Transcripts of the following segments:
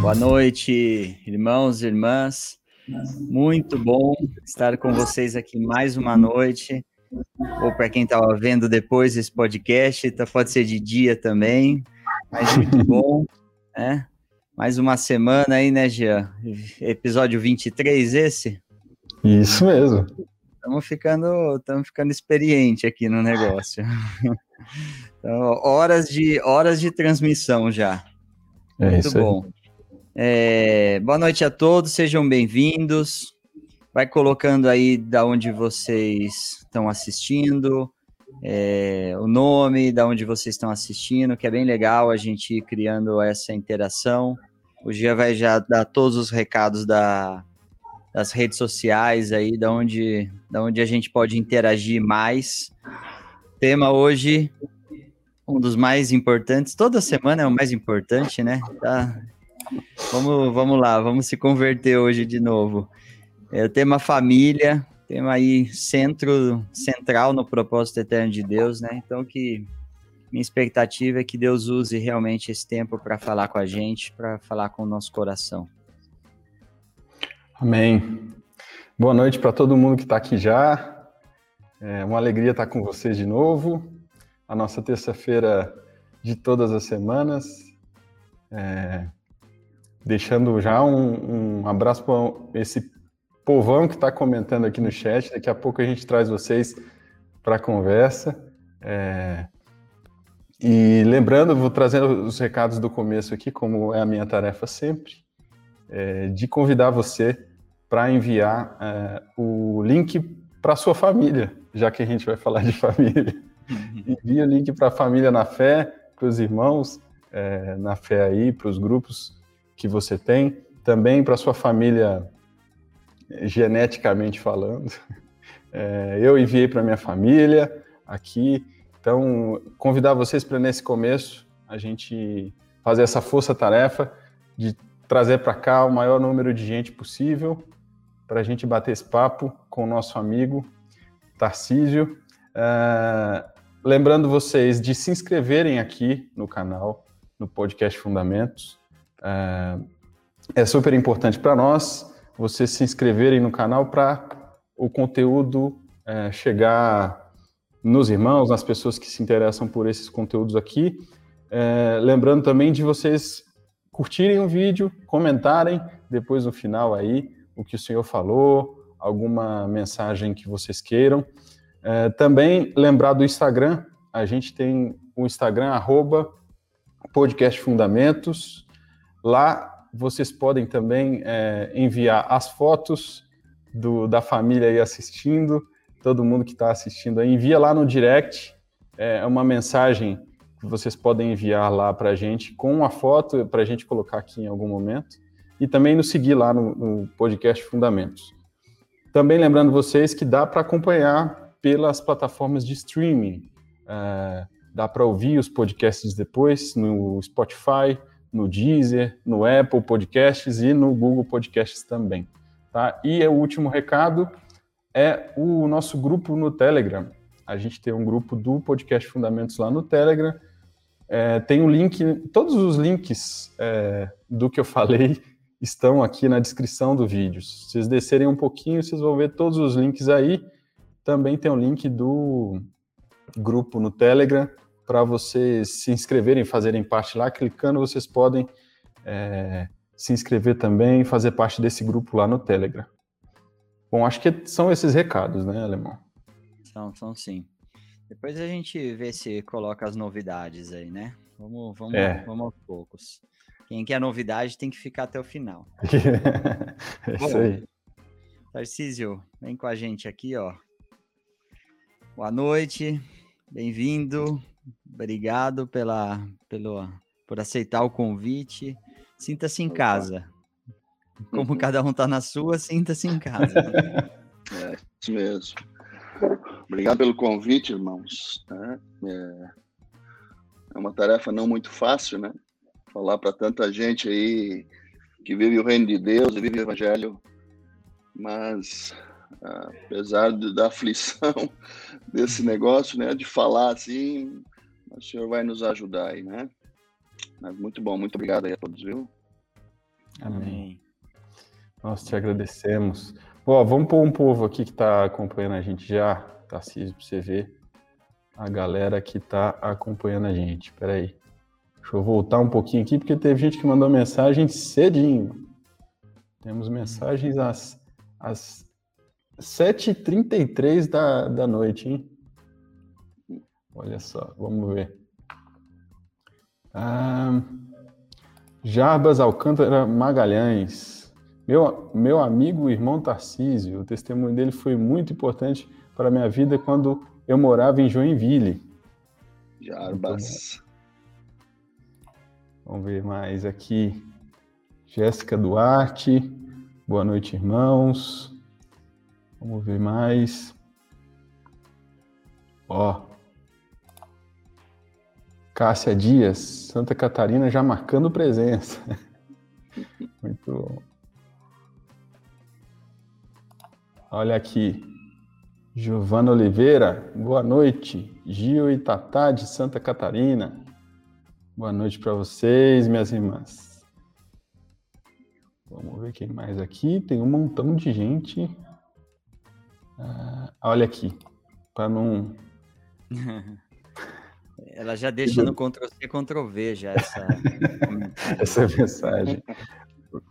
Boa noite, irmãos e irmãs. Muito bom estar com vocês aqui mais uma noite. Ou para quem estava vendo depois esse podcast, tá, pode ser de dia também. Mas muito bom, né? Mais uma semana aí, né, Jean? Episódio 23 esse? Isso mesmo. Estamos ficando, estamos ficando experiente aqui no negócio. Então, horas de horas de transmissão já. É Muito bom. É, boa noite a todos, sejam bem-vindos. Vai colocando aí da onde vocês estão assistindo, é, o nome, da onde vocês estão assistindo, que é bem legal a gente ir criando essa interação. O Gia vai já dar todos os recados da, das redes sociais aí, da onde, da onde a gente pode interagir mais. Tema hoje, um dos mais importantes, toda semana é o mais importante, né? Tá, Vamos, vamos lá, vamos se converter hoje de novo. É o tema família, tema aí centro, central no propósito eterno de Deus, né? Então que minha expectativa é que Deus use realmente esse tempo para falar com a gente, para falar com o nosso coração. Amém. Boa noite para todo mundo que está aqui já. É uma alegria estar com vocês de novo. A nossa terça-feira de todas as semanas. É, Deixando já um, um abraço para esse povão que está comentando aqui no chat. Daqui a pouco a gente traz vocês para a conversa. É... E lembrando, vou trazendo os recados do começo aqui, como é a minha tarefa sempre, é, de convidar você para enviar é, o link para sua família, já que a gente vai falar de família. Uhum. Envia o link para a família na fé, para os irmãos é, na fé aí, para os grupos que você tem, também para sua família geneticamente falando. É, eu enviei para minha família aqui, então convidar vocês para nesse começo a gente fazer essa força-tarefa de trazer para cá o maior número de gente possível para a gente bater esse papo com o nosso amigo Tarcísio. É, lembrando vocês de se inscreverem aqui no canal, no podcast Fundamentos. É, é super importante para nós vocês se inscreverem no canal para o conteúdo é, chegar nos irmãos, nas pessoas que se interessam por esses conteúdos aqui. Lembrando também de vocês curtirem o vídeo, comentarem depois no final aí o que o senhor falou, alguma mensagem que vocês queiram. É, também lembrar do Instagram, a gente tem o Instagram, arroba podcast Fundamentos, Lá vocês podem também é, enviar as fotos do, da família aí assistindo, todo mundo que está assistindo aí, envia lá no direct, é uma mensagem que vocês podem enviar lá para a gente com uma foto para a gente colocar aqui em algum momento e também nos seguir lá no, no podcast Fundamentos. Também lembrando vocês que dá para acompanhar pelas plataformas de streaming, é, dá para ouvir os podcasts depois no Spotify, no Deezer, no Apple Podcasts e no Google Podcasts também. Tá? E o último recado é o nosso grupo no Telegram. A gente tem um grupo do Podcast Fundamentos lá no Telegram. É, tem um link, todos os links é, do que eu falei estão aqui na descrição do vídeo. Se vocês descerem um pouquinho, vocês vão ver todos os links aí. Também tem o link do grupo no Telegram para vocês se inscreverem, fazerem parte lá. Clicando, vocês podem é, se inscrever também e fazer parte desse grupo lá no Telegram. Bom, acho que são esses recados, né, Alemão? São, são sim. Depois a gente vê se coloca as novidades aí, né? Vamos, vamos, é. vamos aos poucos. Quem quer novidade tem que ficar até o final. é isso Bom, aí. Tarcísio, vem com a gente aqui, ó. Boa noite, bem-vindo. Obrigado pela, pelo, por aceitar o convite. Sinta-se em casa. Como cada um está na sua, sinta-se em casa. É, isso mesmo. Obrigado pelo convite, irmãos. É, é uma tarefa não muito fácil, né? Falar para tanta gente aí que vive o reino de Deus e vive o evangelho, mas apesar de, da aflição desse negócio, né, de falar assim, o Senhor vai nos ajudar aí, né? Mas muito bom, muito obrigado aí a todos, viu? Amém. Nós te agradecemos. Bom, vamos pôr um povo aqui que está acompanhando a gente já, Tarcísio, para você ver a galera que está acompanhando a gente. Espera aí. Deixa eu voltar um pouquinho aqui, porque teve gente que mandou mensagem cedinho. Temos mensagens às, às 7h33 da, da noite, hein? Olha só, vamos ver. Ah, Jarbas Alcântara Magalhães. Meu, meu amigo irmão Tarcísio, o testemunho dele foi muito importante para a minha vida quando eu morava em Joinville. Jarbas. Vamos ver mais aqui. Jéssica Duarte. Boa noite, irmãos. Vamos ver mais. Ó. Cássia Dias, Santa Catarina já marcando presença. Muito bom. Olha aqui. Giovana Oliveira, boa noite. Gil e Tatá de Santa Catarina. Boa noite para vocês, minhas irmãs. Vamos ver quem mais aqui. Tem um montão de gente. Ah, olha aqui, para não. Ela já deixa no Ctrl-C, Ctrl-V já essa... essa mensagem.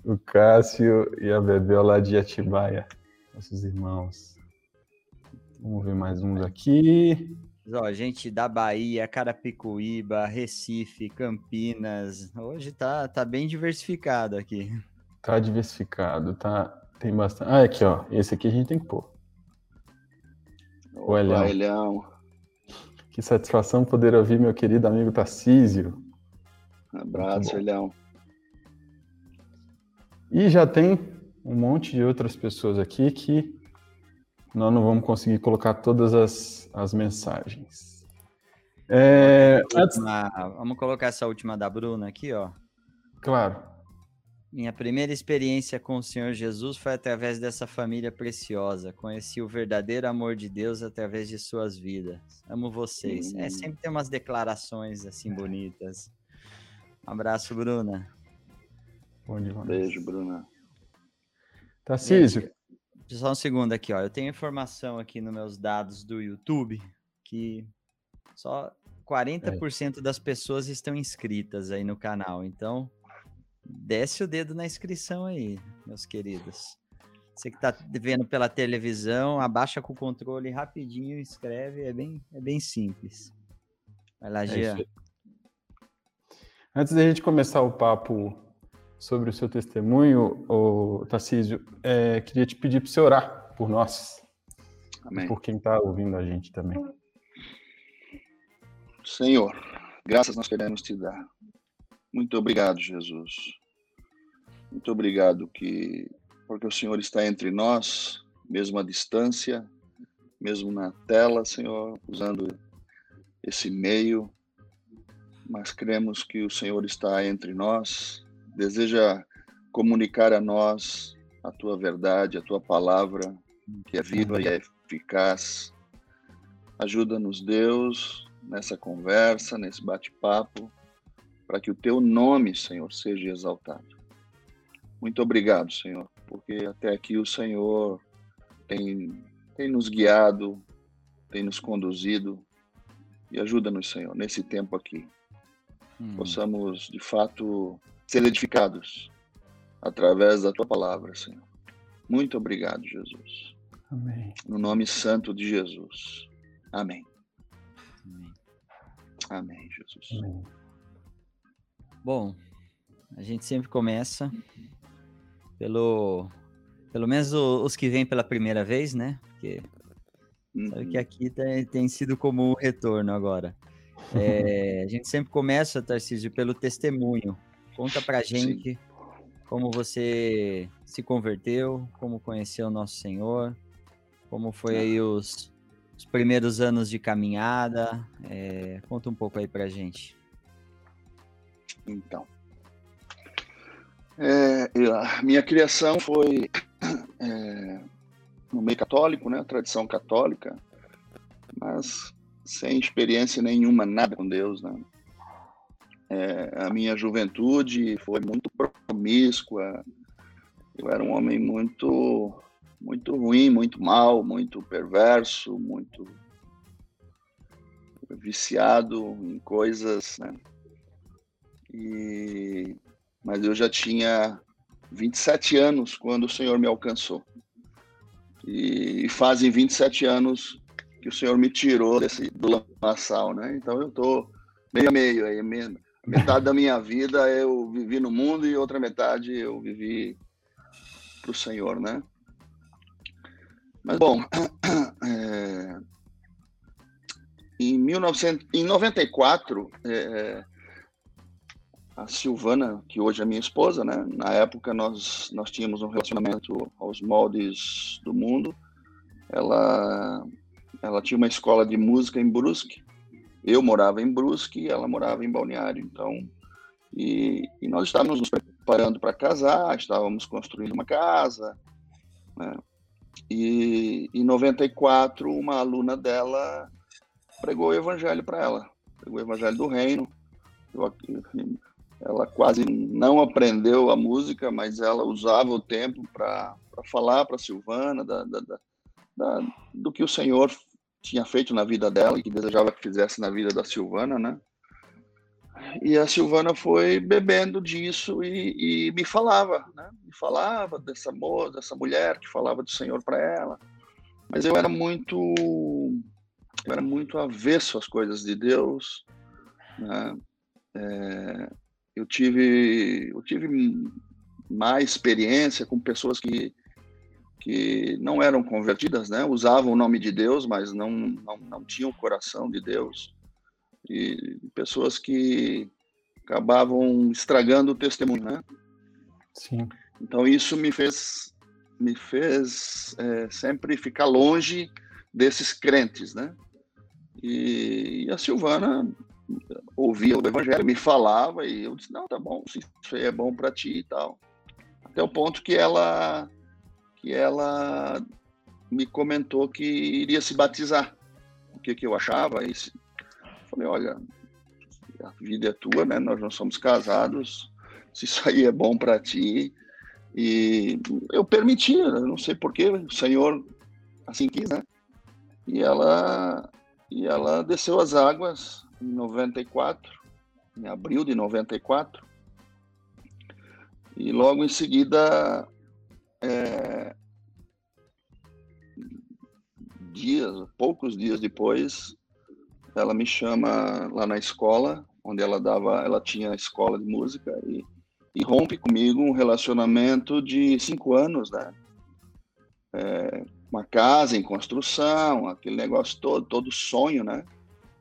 O Cássio e a Bebel lá de Atibaia, nossos irmãos. Vamos ver mais uns aqui. Ó, gente da Bahia, Carapicuíba, Recife, Campinas. Hoje tá, tá bem diversificado aqui. Tá diversificado, tá. Tem bastante. Ah, aqui, ó. Esse aqui a gente tem que pôr. O Elhão. Elhão. Que satisfação poder ouvir meu querido amigo Tarcísio. abraço, Elhão. E já tem um monte de outras pessoas aqui que nós não vamos conseguir colocar todas as, as mensagens. É, última, vamos colocar essa última da Bruna aqui, ó. Claro. Minha primeira experiência com o Senhor Jesus foi através dessa família preciosa. Conheci o verdadeiro amor de Deus através de suas vidas. Amo vocês. É, hum. É sempre tem umas declarações assim bonitas. Um abraço, Bruna. Bom demais. Beijo, Bruna. Tarcísio, só um segundo aqui, ó. Eu tenho informação aqui nos meus dados do YouTube que só 40% é. das pessoas estão inscritas aí no canal. Então, desce o dedo na inscrição aí, meus queridos. Você que está vendo pela televisão, abaixa com o controle rapidinho, inscreve, é bem, é bem simples. Vai lá, é Gia. Antes da gente começar o papo sobre o seu testemunho, o Tarcísio, é, queria te pedir para você orar por nós. Amém. Por quem está ouvindo a gente também. Senhor, graças nós queremos te dar. Muito obrigado, Jesus. Muito obrigado que porque o Senhor está entre nós, mesmo à distância, mesmo na tela, Senhor, usando esse meio, mas cremos que o Senhor está entre nós deseja comunicar a nós a tua verdade, a tua palavra, que é viva e é eficaz. Ajuda-nos, Deus, nessa conversa, nesse bate-papo, para que o teu nome, Senhor, seja exaltado. Muito obrigado, Senhor, porque até aqui o Senhor tem, tem nos guiado, tem nos conduzido e ajuda-nos, Senhor, nesse tempo aqui. Hum. Possamos, de fato, ser edificados através da tua palavra, Senhor. Muito obrigado, Jesus. Amém. No nome santo de Jesus. Amém. Amém, Amém Jesus. Amém. Bom, a gente sempre começa pelo pelo menos os que vêm pela primeira vez, né? Porque uhum. sabe que aqui tem, tem sido como o retorno agora. É, a gente sempre começa, Tarcísio, pelo testemunho. Conta pra gente Sim. como você se converteu, como conheceu o nosso Senhor, como foi aí os, os primeiros anos de caminhada. É, conta um pouco aí pra gente. Então, é, a minha criação foi é, no meio católico, né? Tradição católica, mas sem experiência nenhuma, nada com Deus, né? É, a minha juventude foi muito promíscua. Eu era um homem muito, muito ruim, muito mal, muito perverso, muito viciado em coisas, né? E mas eu já tinha 27 anos quando o Senhor me alcançou. E, e fazem 27 anos que o Senhor me tirou desse, do lamaçal, né? Então eu tô meio a meio aí, metade da minha vida eu vivi no mundo e outra metade eu vivi para o Senhor, né? Mas bom, é, em 1900, em 94 é, a Silvana, que hoje é minha esposa, né? Na época nós nós tínhamos um relacionamento aos moldes do mundo. Ela ela tinha uma escola de música em Brusque. Eu morava em Brusque e ela morava em Balneário. Então, e, e nós estávamos nos preparando para casar, estávamos construindo uma casa. Né? E em 94, uma aluna dela pregou o evangelho para ela, pregou o evangelho do reino. Eu, ela quase não aprendeu a música, mas ela usava o tempo para falar para Silvana da, da, da, do que o Senhor tinha feito na vida dela e que desejava que fizesse na vida da Silvana, né? E a Silvana foi bebendo disso e, e me falava, né? Me falava dessa moça, dessa mulher que falava do Senhor para ela. Mas eu era muito, eu era muito avesso às coisas de Deus, né? É, eu tive, eu tive mais experiência com pessoas que, que não eram convertidas, né? Usavam o nome de Deus, mas não, não, não tinham o coração de Deus. E pessoas que acabavam estragando o testemunho, né? Sim. Então isso me fez me fez é, sempre ficar longe desses crentes, né? E, e a Silvana ouvia o evangelho, me falava e eu disse, não, tá bom, isso aí é bom para ti e tal. Até o ponto que ela que ela me comentou que iria se batizar. O que que eu achava? E falei, olha, a vida é tua, né? Nós não somos casados. Se isso aí é bom para ti, e eu permiti, não sei porquê, o Senhor assim quis, né? E ela e ela desceu as águas em 94, em abril de 94. E logo em seguida, é, dias, poucos dias depois, ela me chama lá na escola, onde ela dava, ela tinha escola de música e, e rompe comigo um relacionamento de cinco anos, né? É, uma casa em construção, aquele negócio todo, todo sonho, né?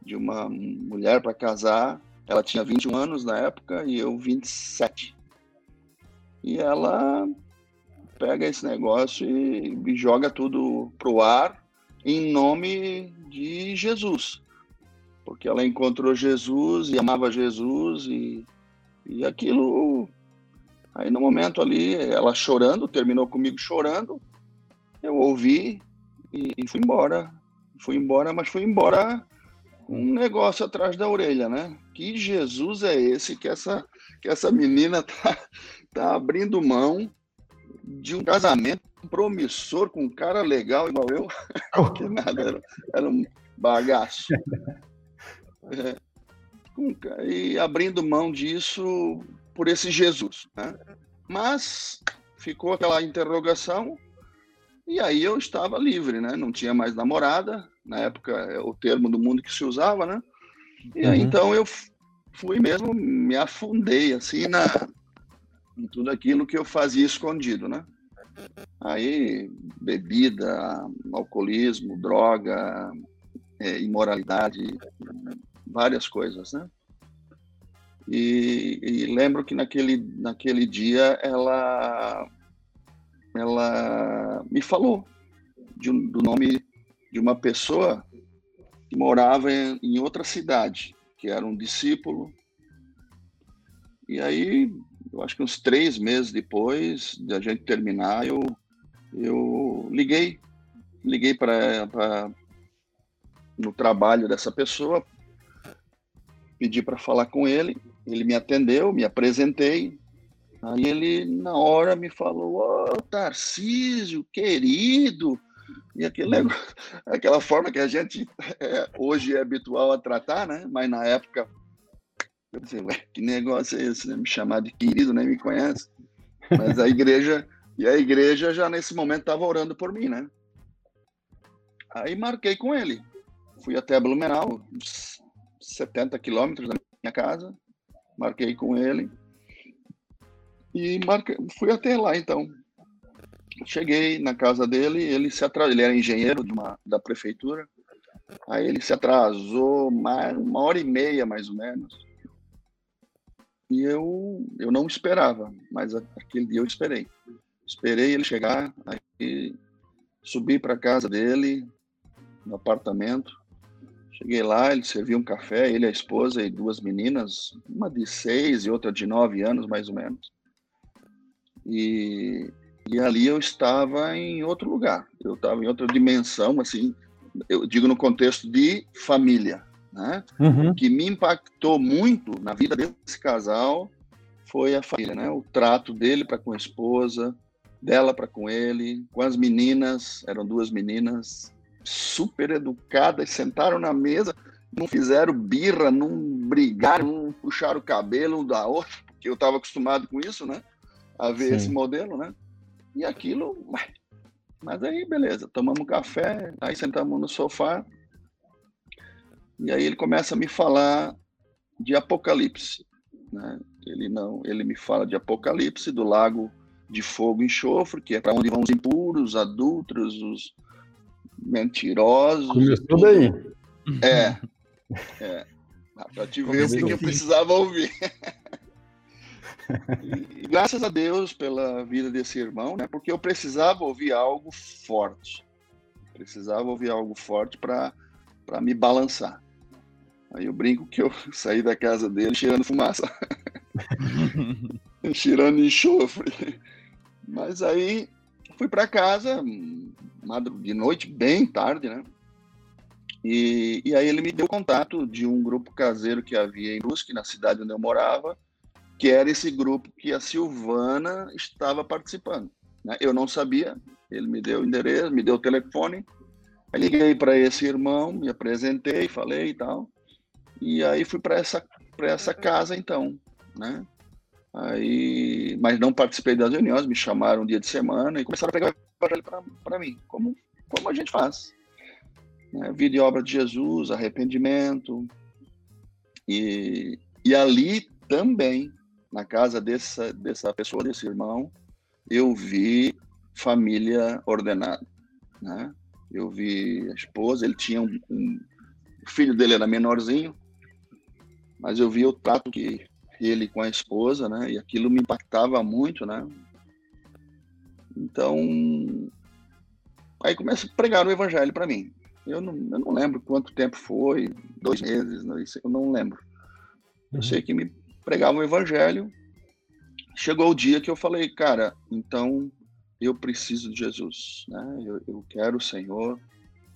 de uma mulher para casar. Ela tinha 21 anos na época e eu 27. E ela pega esse negócio e, e joga tudo pro ar em nome de Jesus. Porque ela encontrou Jesus e amava Jesus e, e aquilo. Aí no momento ali, ela chorando, terminou comigo chorando. Eu ouvi e, e fui embora. Fui embora, mas fui embora um negócio atrás da orelha, né? Que Jesus é esse que essa, que essa menina tá, tá abrindo mão de um casamento promissor com um cara legal igual eu, que nada, era, era um bagaço. É, e abrindo mão disso por esse Jesus, né? Mas ficou aquela interrogação e aí eu estava livre, né? Não tinha mais namorada, na época é o termo do mundo que se usava, né? E aí, uhum. então eu fui mesmo, me afundei assim na em tudo aquilo que eu fazia escondido, né? Aí bebida, alcoolismo, droga, é, imoralidade, várias coisas, né? E, e, lembro que naquele naquele dia ela ela me falou de do nome de uma pessoa que morava em, em outra cidade, que era um discípulo. E aí, eu acho que uns três meses depois de a gente terminar, eu, eu liguei liguei para no trabalho dessa pessoa, pedi para falar com ele, ele me atendeu, me apresentei, aí ele na hora me falou, ô oh, Tarcísio, querido, e aquele negócio, aquela forma que a gente é, hoje é habitual a tratar, né? Mas na época, eu pensei, ué, que negócio é esse, né? Me chamar de querido, nem me conhece. Mas a igreja, e a igreja já nesse momento estava orando por mim, né? Aí marquei com ele. Fui até Blumenau, 70 quilômetros da minha casa. Marquei com ele. E marquei, fui até lá, então. Cheguei na casa dele, ele se atrasou, ele era engenheiro de uma, da prefeitura. Aí ele se atrasou mais, uma hora e meia, mais ou menos. E eu, eu não esperava, mas aquele dia eu esperei. Esperei ele chegar, aí subi para casa dele, no apartamento. Cheguei lá, ele serviu um café, ele, a esposa e duas meninas, uma de seis e outra de nove anos, mais ou menos. E, e ali eu estava em outro lugar, eu estava em outra dimensão, assim, eu digo no contexto de família, né? Uhum. O que me impactou muito na vida desse casal foi a família, né? O trato dele para com a esposa, dela para com ele, com as meninas, eram duas meninas super educadas, sentaram na mesa, não fizeram birra, não brigaram, não puxaram o cabelo um da outra, porque eu estava acostumado com isso, né? A ver Sim. esse modelo, né? E aquilo, mas aí beleza, tomamos café, aí sentamos no sofá, e aí ele começa a me falar de Apocalipse, né? Ele não, ele me fala de Apocalipse, do lago de fogo e enxofre, que é para onde vão os impuros, adultos, os mentirosos. Começou daí. É. é. Para te ver o que eu precisava ouvir. e, graças a Deus pela vida desse irmão, né? Porque eu precisava ouvir algo forte. Precisava ouvir algo forte para me balançar. Aí eu brinco que eu saí da casa dele cheirando fumaça. cheirando enxofre. Mas aí fui para casa de noite, bem tarde, né? E, e aí ele me deu contato de um grupo caseiro que havia em Brusque, na cidade onde eu morava, que era esse grupo que a Silvana estava participando. Né? Eu não sabia, ele me deu o endereço, me deu o telefone, aí liguei para esse irmão, me apresentei, falei e tal, e aí fui para essa, essa casa então, né? Aí, mas não participei das reuniões, me chamaram um dia de semana e começaram a pegar o evangelho para mim, como, como a gente faz. Né? Vida e obra de Jesus, arrependimento. E, e ali também, na casa dessa, dessa pessoa, desse irmão, eu vi família ordenada. Né? Eu vi a esposa, ele tinha um, um o filho dele era menorzinho, mas eu vi o trato que ele com a esposa, né? E aquilo me impactava muito, né? Então, aí começa a pregar o evangelho para mim. Eu não, eu não lembro quanto tempo foi, dois meses, não, eu não lembro. Eu uhum. sei que me pregavam o evangelho. Chegou o dia que eu falei, cara, então eu preciso de Jesus, né? Eu, eu quero o Senhor,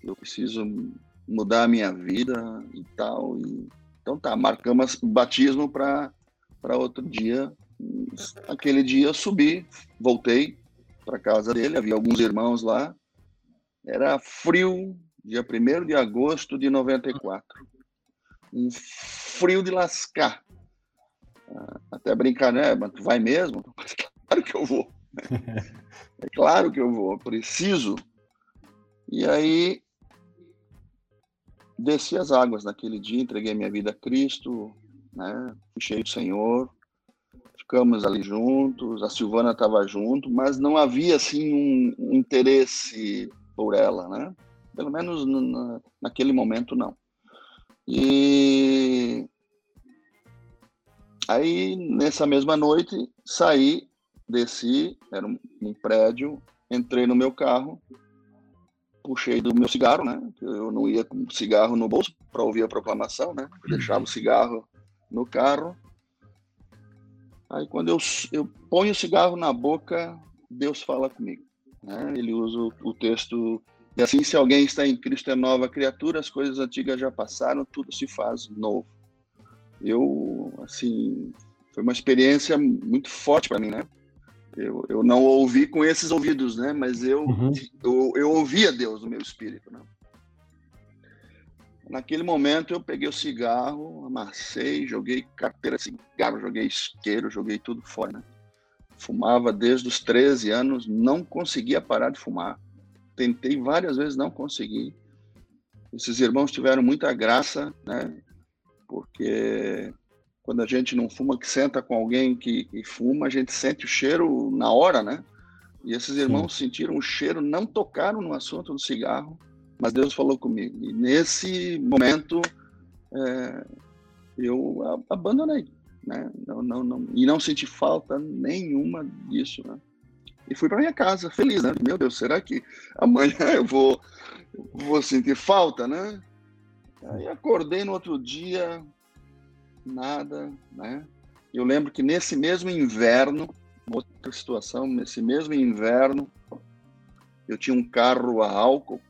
eu preciso mudar a minha vida e tal. E, então tá, marcamos batismo para para outro dia. Aquele dia eu subi, voltei para casa dele, havia alguns irmãos lá. Era frio, dia 1 de agosto de 94. Um frio de lascar. Ah, até brincar, né? Mas tu vai mesmo? Claro que eu vou. É claro que eu vou, preciso. E aí desci as águas naquele dia, entreguei minha vida a Cristo, né? Cheio do Senhor, ficamos ali juntos, a Silvana estava junto, mas não havia assim um, interesse por ela, né? Pelo menos na, naquele momento não. E aí nessa mesma noite saí, desci, era um prédio, entrei no meu carro, puxei do meu cigarro, né? Eu não ia com cigarro no bolso para ouvir a proclamação, né? Eu deixava o cigarro no carro. Aí quando eu, eu ponho o cigarro na boca, Deus fala comigo. Né? Ele usa o, texto E assim, se alguém está em Cristo é nova criatura, as coisas antigas já passaram, tudo se faz novo. Eu, assim, foi uma experiência muito forte para mim, né? Eu, eu não ouvi com esses ouvidos, né? Mas eu, uhum. eu, eu ouvia Deus no meu espírito, né? Naquele momento eu peguei o cigarro, amassei, joguei carteira de cigarro, joguei isqueiro, joguei tudo fora. Né? Fumava desde os 13 anos, não conseguia parar de fumar. Tentei várias vezes, não consegui. Esses irmãos tiveram muita graça, né? Porque quando a gente não fuma, que senta com alguém que, que fuma, a gente sente o cheiro na hora, né? E esses irmãos Sim. sentiram o cheiro, não tocaram no assunto do cigarro, mas Deus falou comigo. E nesse momento, é, eu abandonei, né? Não, não, não, e não senti falta nenhuma disso, né? E fui para minha casa, feliz, né? Meu Deus, será que amanhã eu vou, vou sentir falta, né? Aí acordei no outro dia, nada, né? Eu lembro que nesse mesmo inverno, outra situação, nesse mesmo inverno, eu tinha um carro a álcool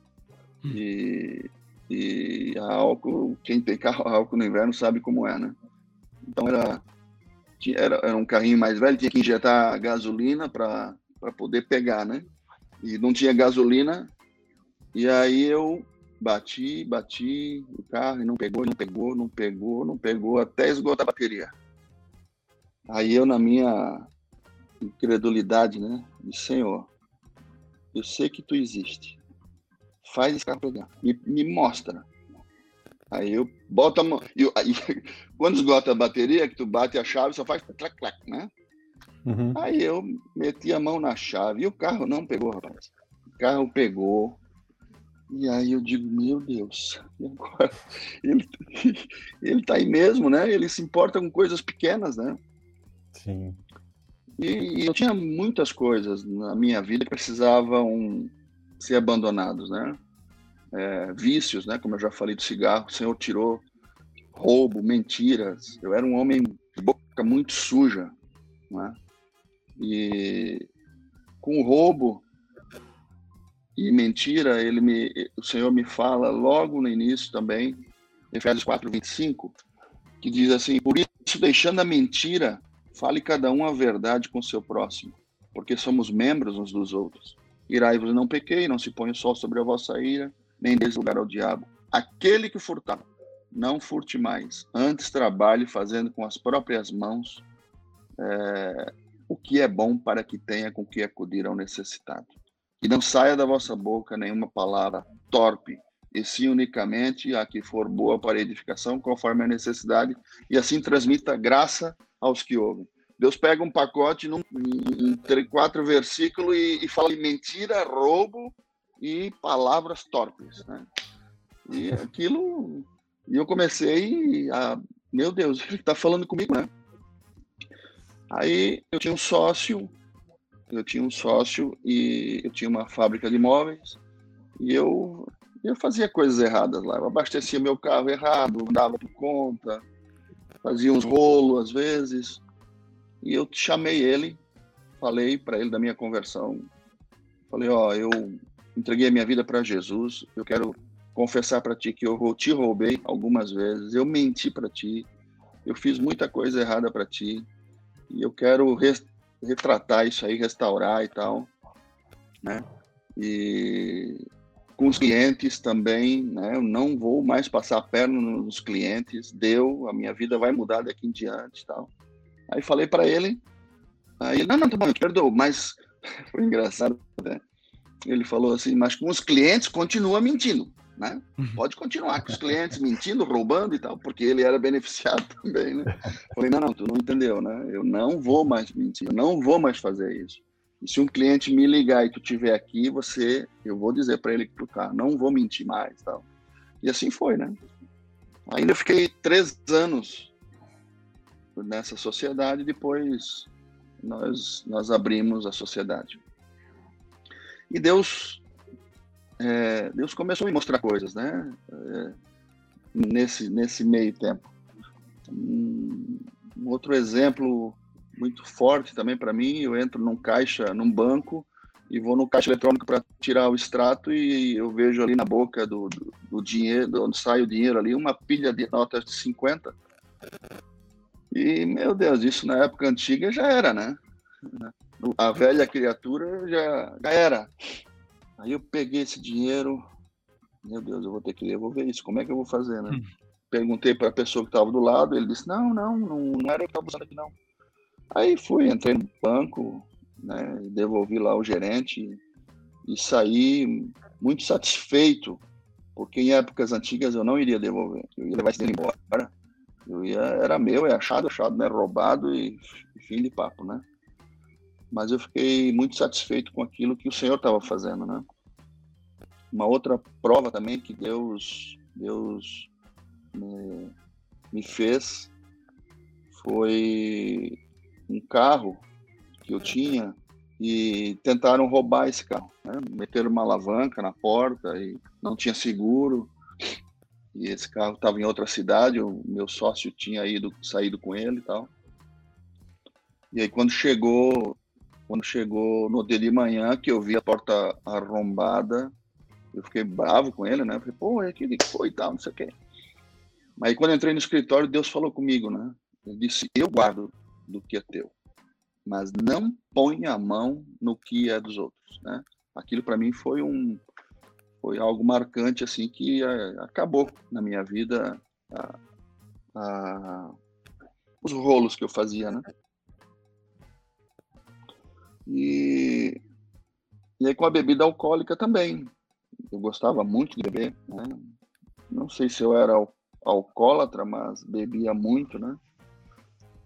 e, e a álcool, quem tem carro a álcool no inverno sabe como é, né? Então era, era, era um carrinho mais velho, tinha que injetar gasolina para poder pegar, né? E não tinha gasolina, e aí eu bati, bati o carro e não pegou, não pegou, não pegou, não pegou, até esgotar a bateria. Aí eu, na minha incredulidade, né? Senhor, eu sei que tu existe faz esse carro pegar, me, me mostra. Aí eu boto a mão. Eu, aí, quando esgota a bateria, que tu bate a chave, só faz clac, clac, né? Uhum. Aí eu meti a mão na chave e o carro não pegou, rapaz. O carro pegou. E aí eu digo, meu Deus, e agora? Ele, ele tá aí mesmo, né? Ele se importa com coisas pequenas, né? Sim. E, e eu tinha muitas coisas na minha vida que precisavam ser abandonados, né? É, vícios, né? Como eu já falei do cigarro, o Senhor tirou roubo, mentiras. Eu era um homem de boca muito suja, né? E com roubo e mentira, ele me, o Senhor me fala logo no início também, Efésios 4:25, que diz assim: por isso deixando a mentira, fale cada um a verdade com o seu próximo, porque somos membros uns dos outros. Irai-vos não pequei, não se põe o sol sobre a vossa ira, nem deis lugar ao diabo. Aquele que furtar, não furte mais. Antes trabalhe fazendo com as próprias mãos é, o que é bom para que tenha com que acudir ao necessitado. E não saia da vossa boca nenhuma palavra torpe, e sim unicamente a que for boa para edificação, conforme a necessidade, e assim transmita graça aos que ouvem. Deus pega um pacote num, em quatro versículos e, e fala mentira, roubo e palavras torpes, né? E aquilo, e eu comecei a, meu Deus, ele está falando comigo, né? Aí eu tinha um sócio, eu tinha um sócio e eu tinha uma fábrica de móveis e eu eu fazia coisas erradas lá. Eu abastecia meu carro errado, dava por conta, fazia uns rolos às vezes. E eu chamei ele, falei para ele da minha conversão. Falei, ó, eu entreguei a minha vida para Jesus. Eu quero confessar para ti que eu te roubei algumas vezes. Eu menti para ti. Eu fiz muita coisa errada para ti. E eu quero retratar isso aí, restaurar e tal, né? E com os clientes também, né? Eu não vou mais passar a perna nos clientes. Deu, a minha vida vai mudar daqui em diante, tal. Aí falei para ele, aí ele, não, não, tá bom, mas foi engraçado, né? Ele falou assim, mas com os clientes continua mentindo, né? Uhum. Pode continuar com os clientes mentindo, roubando e tal, porque ele era beneficiado também, né? Falei, não, não, tu não entendeu, né? Eu não vou mais mentir, eu não vou mais fazer isso. E se um cliente me ligar e tu estiver aqui, você, eu vou dizer para ele que tu tá, não vou mentir mais, tal. E assim foi, né? Ainda fiquei três anos nessa sociedade, depois nós, nós abrimos a sociedade. E Deus, é, Deus começou a me mostrar coisas, né? É, nesse, nesse meio tempo. Um, um outro exemplo muito forte também para mim, eu entro num caixa, num banco, e vou no caixa eletrônico para tirar o extrato e eu vejo ali na boca do, do, do dinheiro, de onde sai o dinheiro ali, uma pilha de notas de 50. E, meu Deus, isso na época antiga já era, né? A velha criatura já, já era. Aí eu peguei esse dinheiro, meu Deus, eu vou ter que devolver isso, como é que eu vou fazer, né? Hum. Perguntei para a pessoa que estava do lado, ele disse, não, não, não, não era eu que estava usando aqui, não. Aí fui, entrei no banco, né, devolvi lá o gerente e saí muito satisfeito, porque em épocas antigas eu não iria devolver, eu ia levar esse dinheiro embora, eu ia, era meu, é achado, achado, né, roubado e, e fim de papo, né. Mas eu fiquei muito satisfeito com aquilo que o Senhor estava fazendo, né. Uma outra prova também que Deus, Deus me, me fez foi um carro que eu tinha e tentaram roubar esse carro. Né? Meteram uma alavanca na porta e não tinha seguro. E esse carro estava em outra cidade, o meu sócio tinha ido saído com ele e tal. E aí quando chegou, quando chegou no dia de manhã que eu vi a porta arrombada, eu fiquei bravo com ele, né? falei, pô, é que foi e tal, não sei o quê. Mas quando entrei no escritório, Deus falou comigo, né? Ele disse, eu guardo do que é teu mas não põe a mão no que é dos outros, né? Aquilo para mim foi um foi algo marcante assim que é, acabou na minha vida a, a, os rolos que eu fazia, né? E, e aí com a bebida alcoólica também. Eu gostava muito de beber, né? Não sei se eu era alcoólatra, mas bebia muito, né?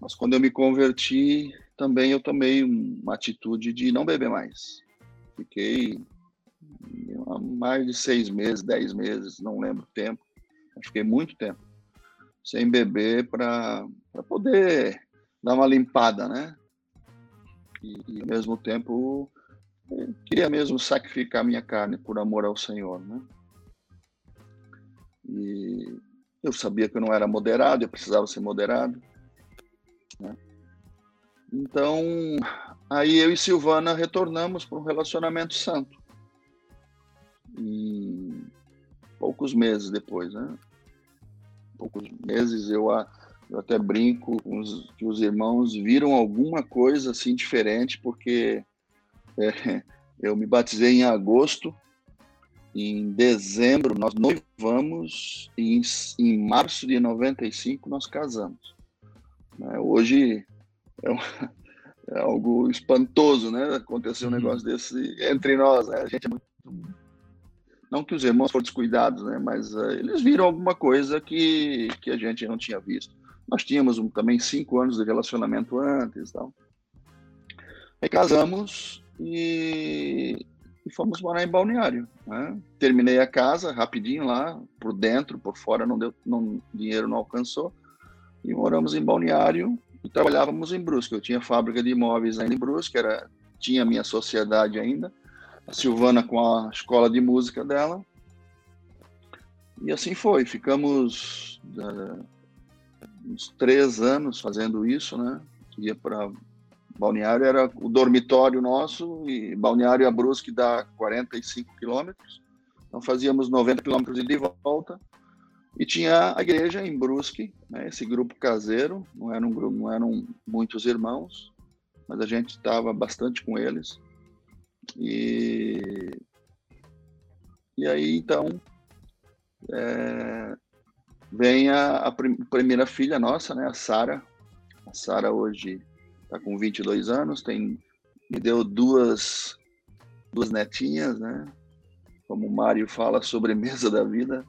Mas quando eu me converti, também eu tomei uma atitude de não beber mais. Fiquei mais de seis meses, dez meses, não lembro o tempo. Fiquei muito tempo sem beber para poder dar uma limpada, né? E, e, ao mesmo tempo queria mesmo sacrificar minha carne por amor ao Senhor, né? E eu sabia que eu não era moderado, eu precisava ser moderado, né? Então, aí eu e Silvana retornamos para um relacionamento santo. E poucos meses depois, né? Poucos meses eu, eu até brinco os, que os irmãos viram alguma coisa assim diferente, porque é, eu me batizei em agosto, em dezembro nós noivamos, e em, em março de 95 nós casamos. Né? Hoje é, um, é, algo espantoso, né? Acontecer um uhum. negócio desse entre nós, né? A gente é muito. Não que os irmãos foram descuidados, né? Mas uh, eles viram alguma coisa que, que a gente não tinha visto. Nós tínhamos um, também cinco anos de relacionamento antes, tal. Aí casamos e, e fomos morar em Balneário. Né? Terminei a casa rapidinho lá, por dentro, por fora não deu, não dinheiro não alcançou e moramos em Balneário e trabalhávamos em Brusque. Eu tinha fábrica de imóveis ainda em Brusque, era, tinha minha sociedade ainda, a Silvana com a escola de música dela. E assim foi, ficamos uh, uns três anos fazendo isso, né? Ia para Balneário, era o dormitório nosso, e Balneário a Brusque dá 45 quilômetros, então fazíamos 90 quilômetros de volta, e tinha a igreja em Brusque, né, esse grupo caseiro, não eram, não eram muitos irmãos, mas a gente estava bastante com eles. E, e aí, então, é, vem a, a, primeira filha nossa, né, a Sara. A Sara hoje está com 22 anos, tem, me deu duas, duas netinhas, né? Como o Mário fala, sobremesa da vida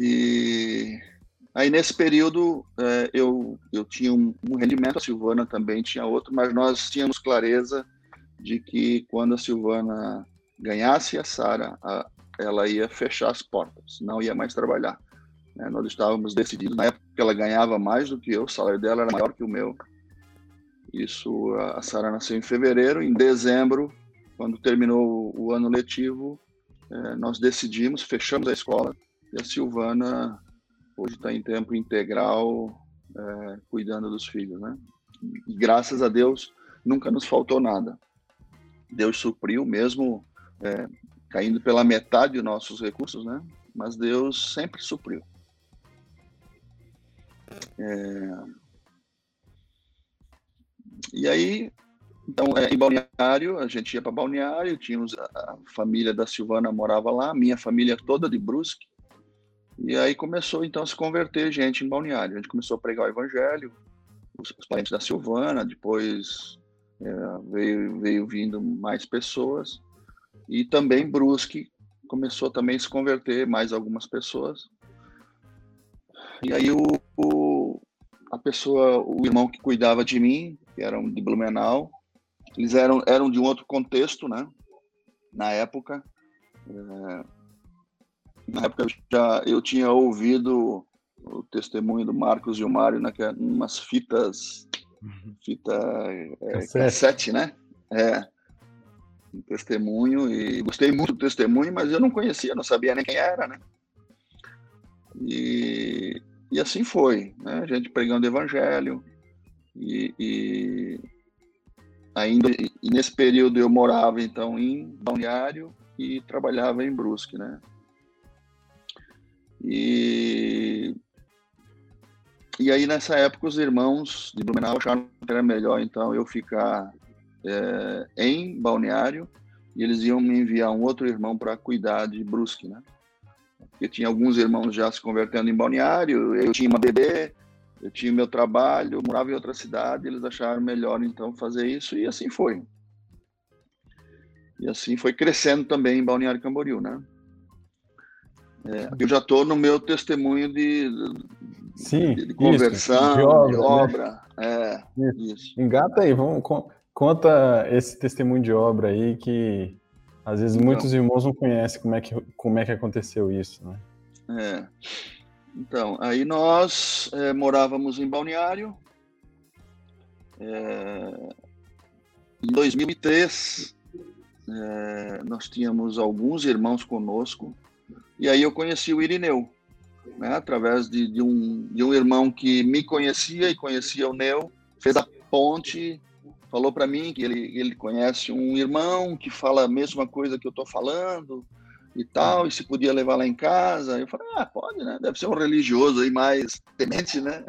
e aí nesse período é, eu, eu tinha um, um, rendimento, a Silvana também tinha outro, mas nós tínhamos clareza de que quando a Silvana ganhasse a Sara, ela ia fechar as portas, não ia mais trabalhar. Né? Nós estávamos decididos, na época ela ganhava mais do que eu, o salário dela era maior que o meu. Isso, a Sara nasceu em fevereiro, em dezembro, quando terminou o ano letivo, é, nós decidimos, fechamos a escola, e a Silvana hoje está em tempo integral, é, cuidando dos filhos, né? E graças a Deus nunca nos faltou nada. Deus supriu mesmo é, caindo pela metade dos nossos recursos, né? Mas Deus sempre supriu. É... E aí, então, é, em Balneário, a gente ia para Balneário, tínhamos a, a, família da Silvana morava lá, minha família toda de Brusque. E aí começou então a se converter gente em Balneário. A gente começou a pregar o evangelho, os, os parentes da Silvana, depois é, veio, veio vindo mais pessoas. E também Brusque começou também a se converter mais algumas pessoas. E aí o, a pessoa, o irmão que cuidava de mim, que era um de Blumenau, eles eram, eram de um outro contexto, né? Na época. É, na época eu, já, eu tinha ouvido o testemunho do Marcos e o Mário naquelas umas fitas, uhum. fita é, cassete. cassete, né? É, um testemunho e gostei muito do testemunho, mas eu não conhecia, não sabia nem quem era, né? E, e assim foi, né? A gente pregando o evangelho e, e ainda e nesse período eu morava então em Balneário e trabalhava em Brusque, né? E e aí nessa época os irmãos de Blumenau acharam que era melhor então eu ficar é, em Balneário e eles iam me enviar um outro irmão para cuidar de Brusque, né? Porque tinha alguns irmãos já se convertendo em Balneário, eu tinha uma bebê, eu tinha meu trabalho, eu morava em outra cidade, eles acharam melhor então fazer isso e assim foi. E assim foi crescendo também em Balneário Camboriú, né? É, eu já estou no meu testemunho de, Sim, de, de conversão, de obra. De obra. Né? É, isso. isso. Engata aí, vamos, conta esse testemunho de obra aí que às vezes então, muitos irmãos não conhecem como é que, como é que aconteceu isso, né? É. Então, aí nós é, morávamos em Balneário. É, em 2003, é, nós tínhamos alguns irmãos conosco. E aí eu conheci o Irineu, né, através de, de, um, de um irmão que me conhecia e conhecia o Neu, fez a ponte falou para mim que ele, ele conhece um irmão que fala a mesma coisa que eu estou falando e tal, e se podia levar lá em casa. Eu falei, ah, pode, né? Deve ser um religioso aí mais temente, né?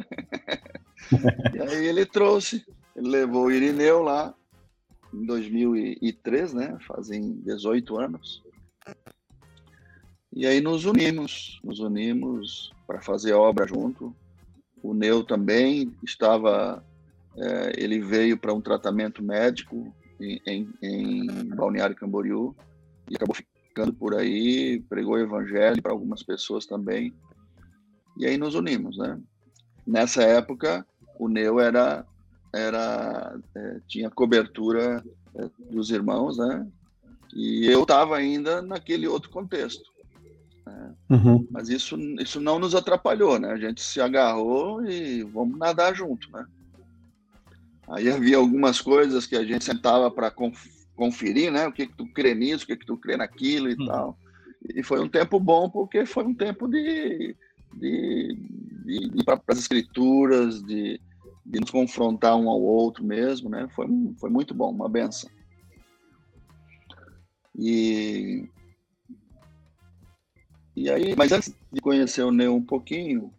e aí ele trouxe, ele levou o Irineu lá em 2003, né? Fazem 18 anos. E aí nos unimos, nos unimos para fazer obra junto. O Neu também estava é, ele veio para um tratamento médico em, em, em, Balneário Camboriú e acabou ficando por aí, pregou o evangelho para algumas pessoas também. E aí nos unimos, né? Nessa época, o Neu era, era é, tinha cobertura é, dos irmãos, né? E eu estava ainda naquele outro contexto. Né? Uhum. Mas isso, isso não nos atrapalhou, né? A gente se agarrou e vamos nadar junto, né? Aí havia algumas coisas que a gente sentava para conferir, né? O que, que tu crê nisso, o que, que tu crê naquilo e hum. tal. E foi um tempo bom porque foi um tempo de, de, de, de para as escrituras, de, de nos confrontar um ao outro mesmo, né? Foi, foi muito bom, uma benção. E, e aí, mas antes de conhecer o Neo um pouquinho,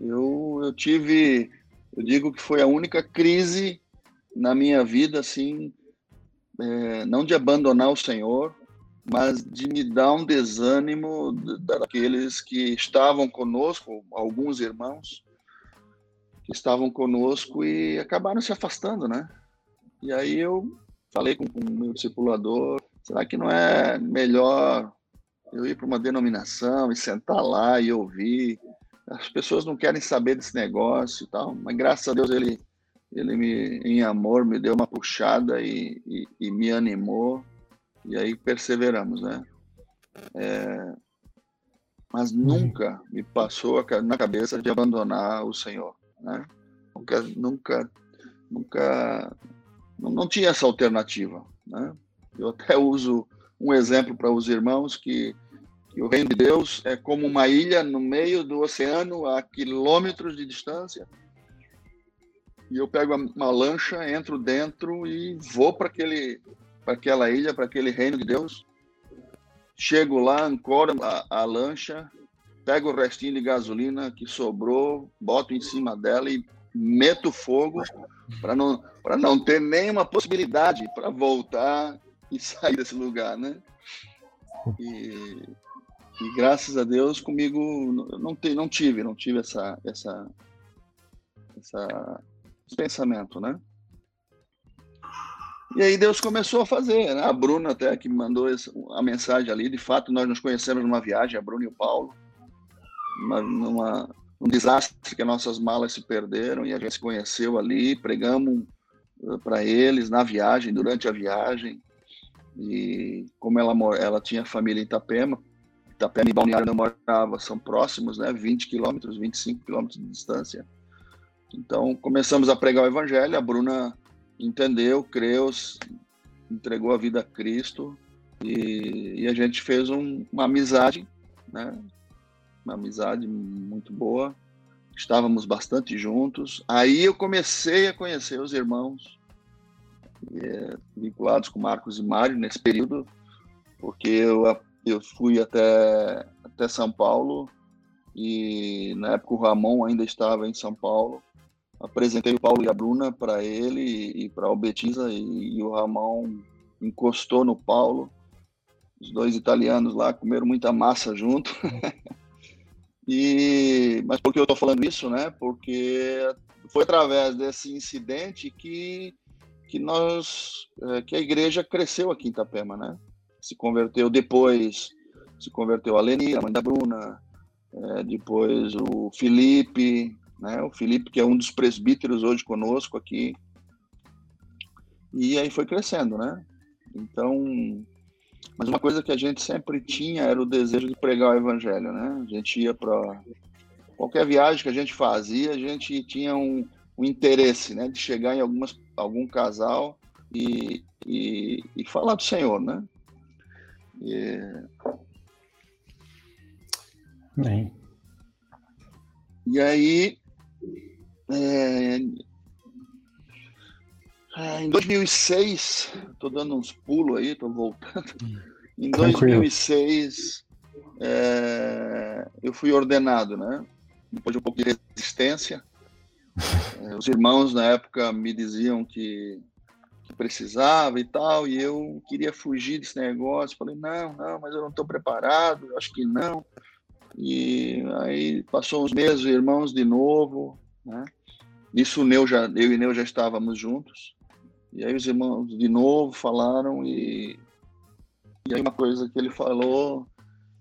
eu, eu tive, eu digo que foi a única crise na minha vida, assim, é, não de abandonar o Senhor, mas de me dar um desânimo daqueles que estavam conosco, alguns irmãos que estavam conosco e acabaram se afastando, né? E aí eu falei com, o meu discipulador, será que não é melhor eu ir para uma denominação e sentar lá e ouvir? As pessoas não querem saber desse negócio e tal, mas graças a Deus ele ele me, em amor, me deu uma puxada e, e, e me animou, e aí perseveramos, né? É, mas uhum. nunca me passou na cabeça de abandonar o Senhor, né? Nunca, nunca, nunca, não, não tinha essa alternativa, né? Eu até uso um exemplo para os irmãos que, que o reino de Deus é como uma ilha no meio do oceano, a quilômetros de distância, e eu pego uma lancha, entro dentro e vou para aquele, aquela ilha, para aquele reino de Deus. Chego lá, ancoro a, a lancha, pego o restinho de gasolina que sobrou, boto em cima dela e meto fogo para não, não ter nenhuma possibilidade para voltar e sair desse lugar, né? E, e graças a Deus comigo não, não tive, não tive essa, essa, essa pensamento, né? E aí Deus começou a fazer, né? A Bruna até que mandou essa, a mensagem ali, de fato nós nos conhecemos numa viagem, a Bruna e o Paulo, uma, numa, um desastre que nossas malas se perderam e a gente se conheceu ali, pregamos eh, para eles na viagem, durante a viagem, e como ela, ela tinha família em Itapema, Itapema e Balneário não morava, são próximos, né? 20 quilômetros, 25 quilômetros de distância. Então começamos a pregar o evangelho, a Bruna entendeu, creu, entregou a vida a Cristo e, e a gente fez um, uma amizade, né? Uma amizade muito boa. Estávamos bastante juntos. Aí eu comecei a conhecer os irmãos é, vinculados com Marcos e Mário nesse período, porque eu, eu fui até, até São Paulo e na época o Ramon ainda estava em São Paulo. Apresentei o Paulo e a Bruna para ele e, e para o Betisa e, e o Ramon encostou no Paulo. Os dois italianos lá comeram muita massa junto. e mas por que eu estou falando isso, né? Porque foi através desse incidente que que nós é, que a igreja cresceu aqui em Itapema, né? Se converteu depois, se converteu a Leni, a mãe da Bruna, é, depois o Felipe, né? O Felipe que é um dos presbíteros hoje conosco aqui. E aí foi crescendo, né? Então, mas uma coisa que a gente sempre tinha era o desejo de pregar o evangelho, né? A gente ia para qualquer viagem que a gente fazia, a gente tinha um, um interesse, né, de chegar em algumas algum casal e, e, e falar do Senhor, né? E... Bem. E aí, é, é, em 2006, estou dando uns pulos aí, estou voltando. Em 2006, é, eu fui ordenado, né? Depois de um pouco de resistência, é, os irmãos na época me diziam que, que, precisava e tal, e eu queria fugir desse negócio. Falei, não, não, mas eu não estou preparado, acho que não. E aí passou uns meses, irmãos de novo, né? Isso Neu já, eu e Neu já estávamos juntos. E aí os irmãos de novo falaram e, e aí uma coisa que ele falou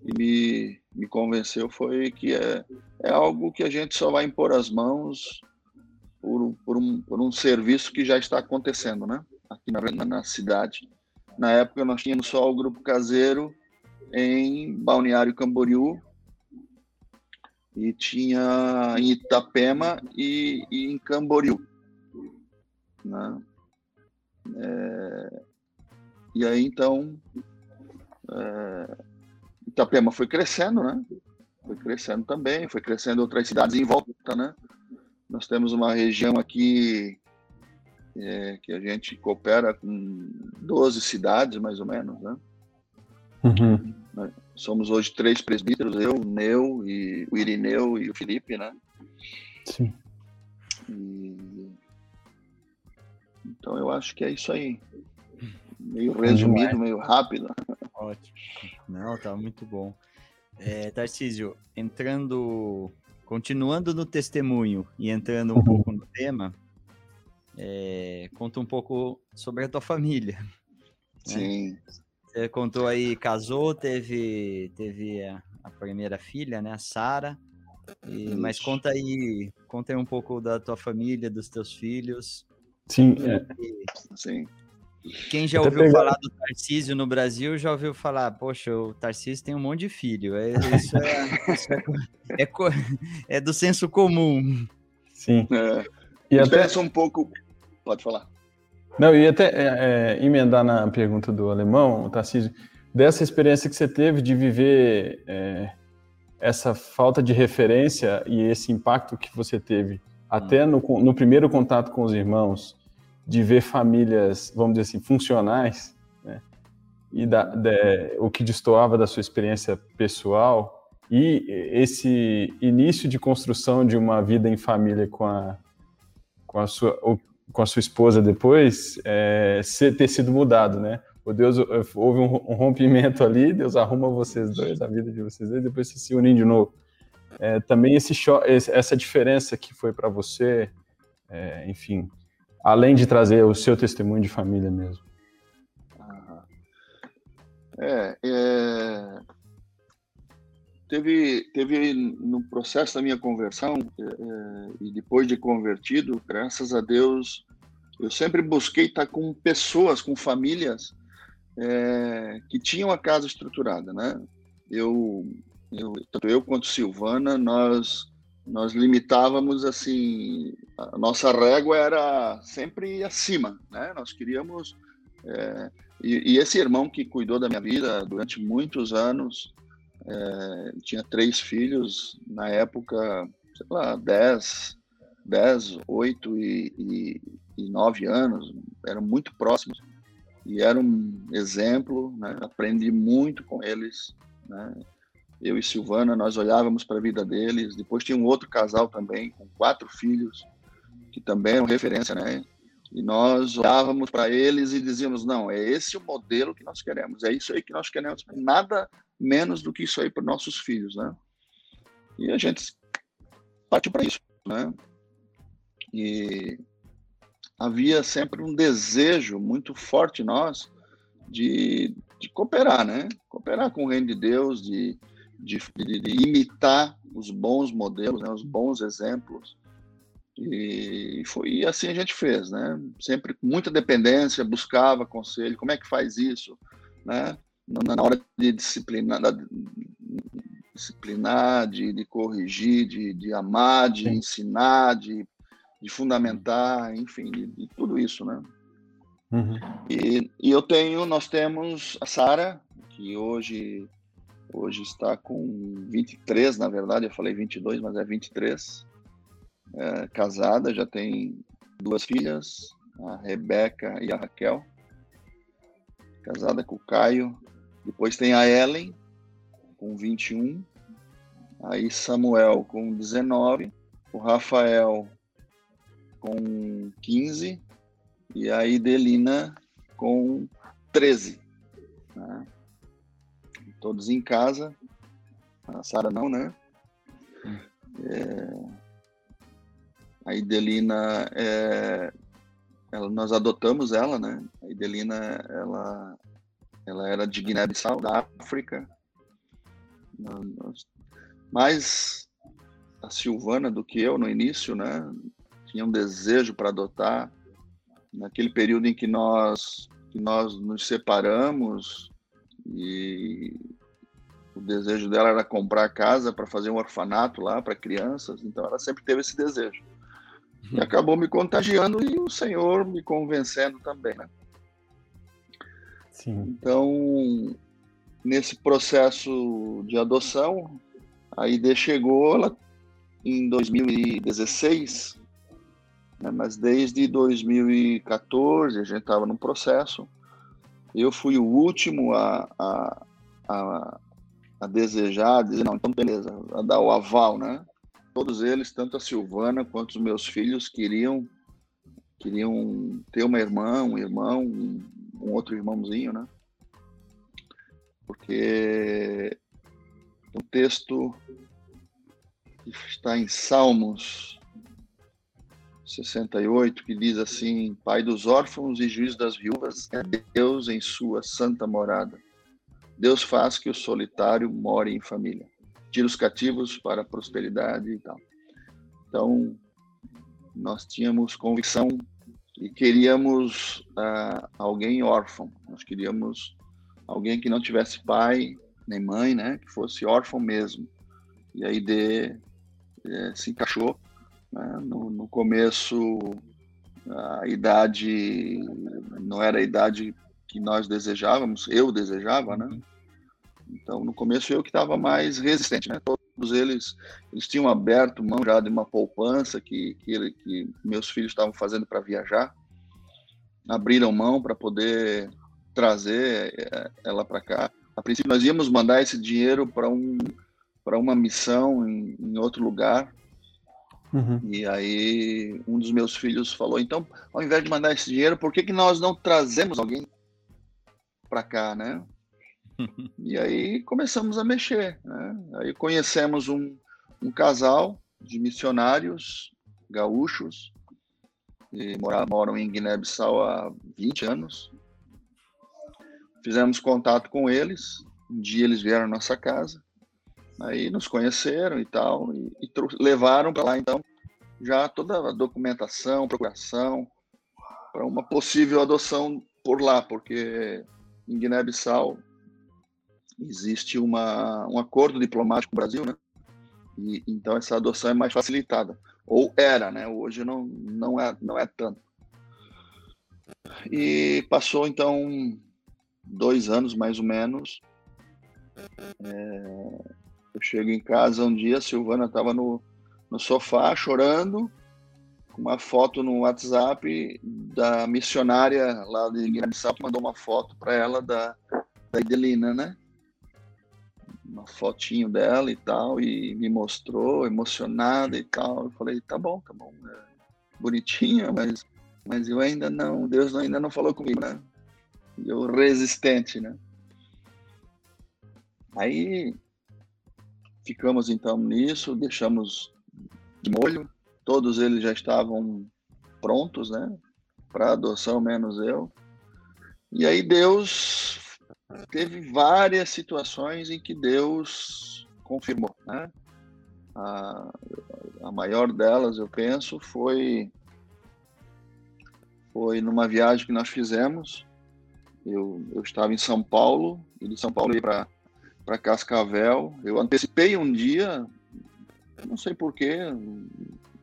e me, me convenceu foi que é, é algo que a gente só vai impor as mãos por, por, um, por um serviço que já está acontecendo, né? Aqui na, na cidade. Na época nós tínhamos só o grupo caseiro em Balneário Camboriú e tinha em Itapema e, e em Camboriú, né? É, e aí então é, Itapema foi crescendo, né? Foi crescendo também, foi crescendo outras cidades em volta, né? Nós temos uma região aqui é, que a gente coopera com 12 cidades, mais ou menos, né? Uhum. Somos hoje três presbíteros, eu, o Neu, e, o Irineu e o Felipe, né? Sim. E... Então eu acho que é isso aí. Meio resumido, meio rápido. Ótimo. Não, tá muito bom. É, Tarcísio, entrando Continuando no testemunho e entrando um pouco no tema, é, conta um pouco sobre a tua família. Né? Você contou aí, casou, teve, teve a, a primeira filha, né, a Sara. Mas conta aí, conta aí um pouco da tua família, dos teus filhos. Sim, é. Sim. Quem já ouviu pegar... falar do Tarcísio no Brasil já ouviu falar, poxa, o Tarcísio tem um monte de filho. É, isso, é, isso é, é, é, do senso comum. Sim. É. E até um pouco. Pode falar. Não, e até é, é, emendar na pergunta do alemão, Tarcísio, dessa experiência que você teve de viver é, essa falta de referência e esse impacto que você teve até hum. no, no primeiro contato com os irmãos, de ver famílias, vamos dizer assim, funcionais, e da, da, o que destoava da sua experiência pessoal e esse início de construção de uma vida em família com a, com a, sua, com a sua esposa depois é, ser, ter sido mudado, né? O Deus houve um, rompimento ali, Deus arruma vocês dois, a vida de vocês dois, depois se unem de novo. É, também esse essa diferença que foi para você, é, enfim, além de trazer o seu testemunho de família mesmo. É, é, teve, teve no processo da minha conversão é, é, e depois de convertido, graças a Deus, eu sempre busquei estar com pessoas, com famílias é, que tinham a casa estruturada, né? Eu, eu, tanto eu quanto Silvana, nós nós limitávamos assim, a nossa régua era sempre acima, né? Nós queríamos é, e, e, esse irmão que cuidou da minha vida durante muitos anos, é, tinha três filhos, na época, sei lá, 10, 10 8 e, e, e 9 anos, eram muito próximos. E era um exemplo, né? aprendi muito com eles. Né? Eu e Silvana, nós olhávamos para a vida deles. Depois tinha um outro casal também, com quatro filhos, que também eram referência, né? E nós olhávamos para eles e dizíamos: não, é esse o modelo que nós queremos, é isso aí que nós queremos, nada menos do que isso aí para nossos filhos, né? E a gente partiu para isso, né? E havia sempre um desejo muito forte em nós de, de cooperar, né? Cooperar com o reino de Deus, de, de, de imitar os bons modelos, né? os bons exemplos e foi assim a gente fez, né? Sempre muita dependência, buscava conselho, como é que faz isso, né? Na hora de disciplinar, disciplinar de, de corrigir, de, de amar, de Sim. ensinar, de, de fundamentar, enfim, de, de tudo isso, né? Uhum. E, e eu tenho, nós temos a Sara, que hoje hoje está com 23, na verdade, eu falei 22, mas é 23 é, casada, já tem duas filhas, a Rebeca e a Raquel. Casada com o Caio. Depois tem a Ellen, com 21. Aí Samuel com 19. O Rafael com 15. E a Idelina com 13. Né? Todos em casa. A Sara não, né? É, a Idelina, é, ela, nós adotamos ela, né? A Idelina, ela, ela era de Guiné-Bissau, da África. Mais a Silvana do que eu no início, né? Tinha um desejo para adotar. Naquele período em que nós, que nós nos separamos e o desejo dela era comprar casa para fazer um orfanato lá para crianças, então ela sempre teve esse desejo. E acabou me contagiando e o Senhor me convencendo também, né? Sim. Então, nesse processo de adoção, a ID chegou ela, em 2016, né, mas desde 2014 a gente estava no processo. Eu fui o último a, a, a, a desejar, a dizer, não, então beleza, a dar o aval, né? todos eles, tanto a Silvana quanto os meus filhos, queriam queriam ter uma irmã, um irmão, um outro irmãozinho, né? Porque o texto que está em Salmos 68, que diz assim: Pai dos órfãos e juiz das viúvas é Deus em sua santa morada. Deus faz que o solitário more em família tira os cativos para a prosperidade e tal. Então, nós tínhamos convicção e queríamos uh, alguém órfão. Nós queríamos alguém que não tivesse pai nem mãe, né? Que fosse órfão mesmo. E aí de, é, se encaixou. Né? No, no começo, a idade não era a idade que nós desejávamos, eu desejava, né? Então, no começo eu que estava mais resistente, né? Todos eles, eles tinham aberto mão já de uma poupança que, que, que meus filhos estavam fazendo para viajar, abriram mão para poder trazer é, ela para cá. A princípio, nós íamos mandar esse dinheiro para um, uma missão em, em outro lugar. Uhum. E aí, um dos meus filhos falou: então, ao invés de mandar esse dinheiro, por que, que nós não trazemos alguém para cá, né? E aí começamos a mexer. Né? Aí conhecemos um, um casal de missionários gaúchos e moram, moram em Guiné-Bissau há 20 anos. Fizemos contato com eles. Um dia eles vieram à nossa casa. Aí nos conheceram e tal, e, e levaram para lá então já toda a documentação, procuração para uma possível adoção por lá, porque em Guiné-Bissau existe uma, um acordo diplomático com o Brasil, né? E, então essa adoção é mais facilitada. Ou era, né? Hoje não, não, é, não é tanto. E passou então dois anos mais ou menos. É, eu chego em casa um dia, a Silvana estava no, no sofá chorando, com uma foto no WhatsApp da missionária lá de Guiné-Bissau, mandou uma foto para ela da, da Idelina, né? Uma fotinho dela e tal, e me mostrou, emocionada e tal. Eu falei, tá bom, tá bom, é bonitinha, mas, mas eu ainda não, Deus ainda não falou comigo, né? Eu resistente, né? Aí ficamos então nisso, deixamos de molho, todos eles já estavam prontos, né, para adoção, menos eu. E aí Deus teve várias situações em que Deus confirmou, né? A, a maior delas, eu penso, foi foi numa viagem que nós fizemos. Eu, eu estava em São Paulo e de São Paulo para para Cascavel. Eu antecipei um dia, não sei porquê,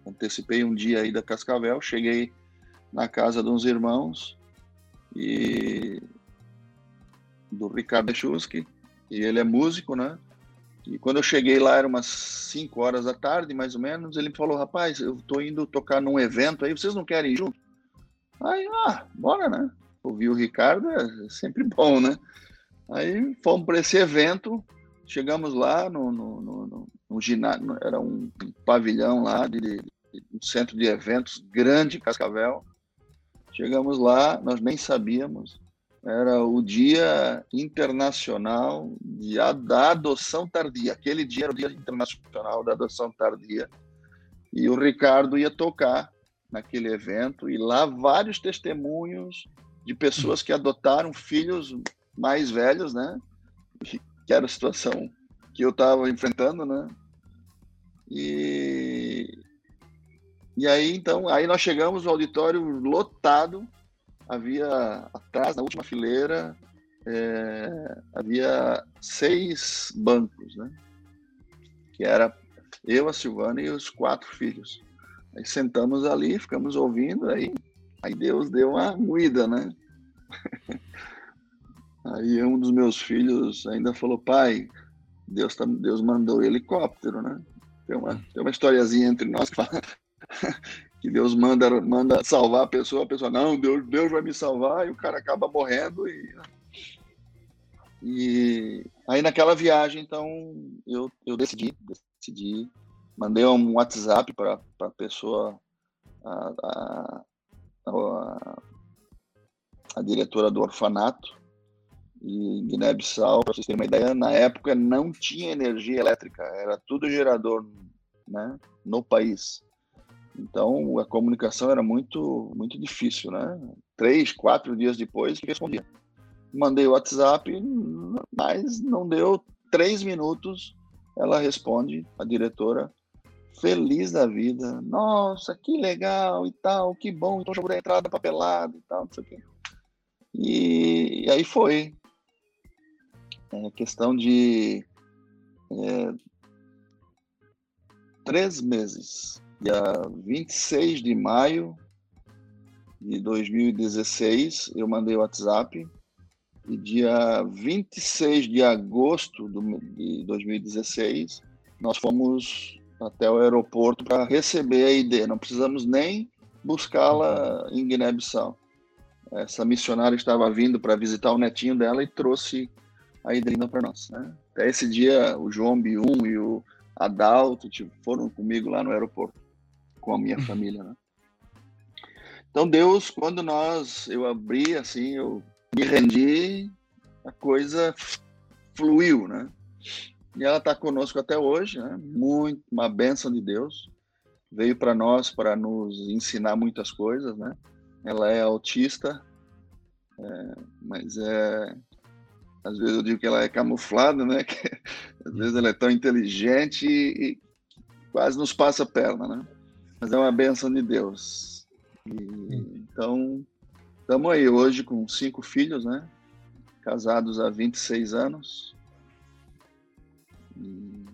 antecipei um dia aí da Cascavel, cheguei na casa de uns irmãos e do Ricardo Chusky, e ele é músico, né? E quando eu cheguei lá, era umas 5 horas da tarde, mais ou menos, ele me falou, rapaz, eu tô indo tocar num evento aí, vocês não querem ir junto? Aí, ah, bora, né? Ouvir o Ricardo é sempre bom, né? Aí fomos para esse evento, chegamos lá no, no, no, no ginásio, era um, pavilhão lá, de, de, um centro de eventos grande Cascavel. Chegamos lá, nós nem sabíamos, era o Dia Internacional de, da Adoção Tardia. Aquele dia era o Dia Internacional da Adoção Tardia. E o Ricardo ia tocar naquele evento, e lá vários testemunhos de pessoas que adotaram filhos mais velhos, né? Que era a situação que eu estava enfrentando, né? E, e aí, então, aí nós chegamos no auditório lotado, havia atrás, na última fileira, é, havia seis bancos, né? Que era eu, a Silvana e os quatro filhos. Aí sentamos ali, ficamos ouvindo, aí, aí Deus deu uma moída, né? Aí um dos meus filhos ainda falou, pai, Deus, tá, Deus mandou helicóptero, né? Tem uma, tem uma historiazinha entre nós que fala que Deus manda, manda salvar a pessoa, a pessoa, não, Deus, Deus vai me salvar, e o cara acaba morrendo. E, e aí naquela viagem, então, eu, eu decidi, decidi, mandei um WhatsApp para a pessoa, a, a, a, a diretora do orfanato, e Guiné-Bissau, para vocês terem uma ideia, na época não tinha energia elétrica, era tudo gerador né, no país. Então a comunicação era muito muito difícil, né? Três, quatro dias depois respondia. Mandei o WhatsApp, mas não deu três minutos, ela responde, a diretora, feliz da vida. Nossa, que legal e tal, que bom, então já vou dar entrada papelada e tal, não sei o quê. E, e aí foi. É questão de é, três meses. Dia 26 de maio de 2016, eu mandei o WhatsApp. E dia 26 de agosto de 2016, nós fomos até o aeroporto para receber a ID. Não precisamos nem buscá-la em Guiné-Bissau. essa missionária estava vindo para visitar o netinho dela e trouxe a Idrina para nós. Né? Até esse dia, o João Bium e o Adalto tipo, foram comigo lá no aeroporto, com a minha família. Né? Então, Deus, quando nós, eu abri assim, eu me rendi, a coisa fluiu, né? E ela está conosco até hoje, né? Muito, uma bênção de Deus. Veio para nós para nos ensinar muitas coisas, né? Ela é autista, é, mas é às vezes eu digo que ela é camuflada, né? Que, às vezes ela é tão inteligente e, e, quase nos passa a perna, né? Mas é uma benção de Deus. E, então, estamos aí hoje com cinco filhos, né? Casados há 26 anos. E...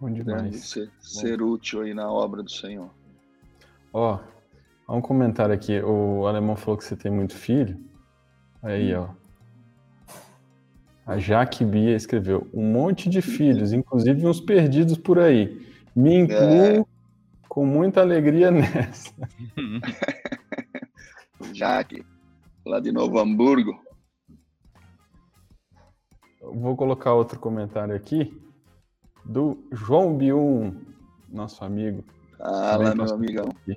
Bom demais. Ser, ser útil aí na obra do Senhor. Ó, oh, um comentário aqui. O alemão falou que você tem muito filho. Aí, ó. A Jaque Bia escreveu um monte de filhos, inclusive uns perdidos por aí. Me incluo é. com muita alegria nessa. Jaque, lá de Novo Hamburgo. Vou colocar outro comentário aqui do João Bium, nosso amigo. Ah, lá meu amigão. Aqui.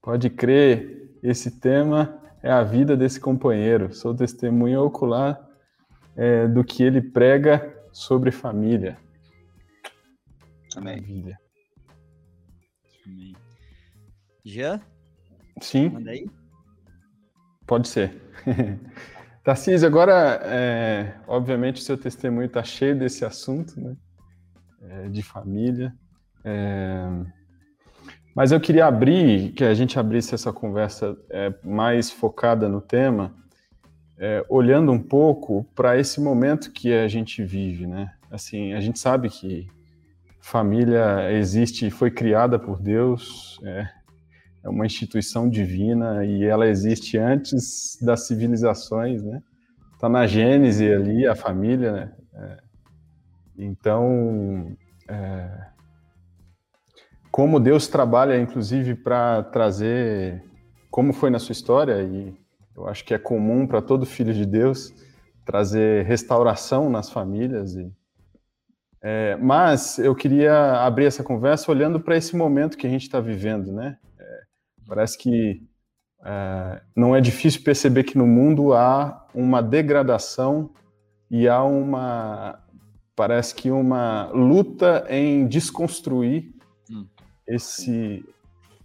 Pode crer, esse tema é a vida desse companheiro. Sou testemunha ocular é, do que ele prega sobre família. Amém. Maravilha. Amém. Já? Sim. Manda aí. Pode ser. Tarcísio, agora, é, obviamente, o seu testemunho está cheio desse assunto, né? É, de família. É, mas eu queria abrir, que a gente abrisse essa conversa é, mais focada no tema, é, olhando um pouco para esse momento que a gente vive, né? Assim, a gente sabe que família existe, foi criada por Deus, é, é uma instituição divina e ela existe antes das civilizações, né? Está na Gênese ali a família, né? É, então, é, como Deus trabalha, inclusive, para trazer, como foi na sua história, e eu acho que é comum para todo filho de Deus, trazer restauração nas famílias. E, é, mas eu queria abrir essa conversa olhando para esse momento que a gente está vivendo, né? É, parece que é, não é difícil perceber que no mundo há uma degradação e há uma, parece que uma luta em desconstruir esse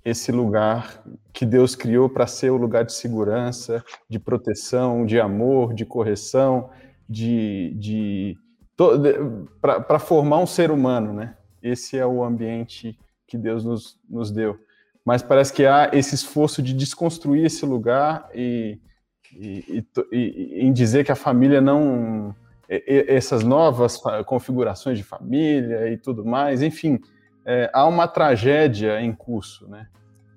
esse lugar que Deus criou para ser o lugar de segurança, de proteção, de amor, de correção, de, de para formar um ser humano, né? Esse é o ambiente que Deus nos, nos deu. Mas parece que há esse esforço de desconstruir esse lugar e, e, e, e em dizer que a família não essas novas configurações de família e tudo mais, enfim, é, há uma tragédia em curso, né?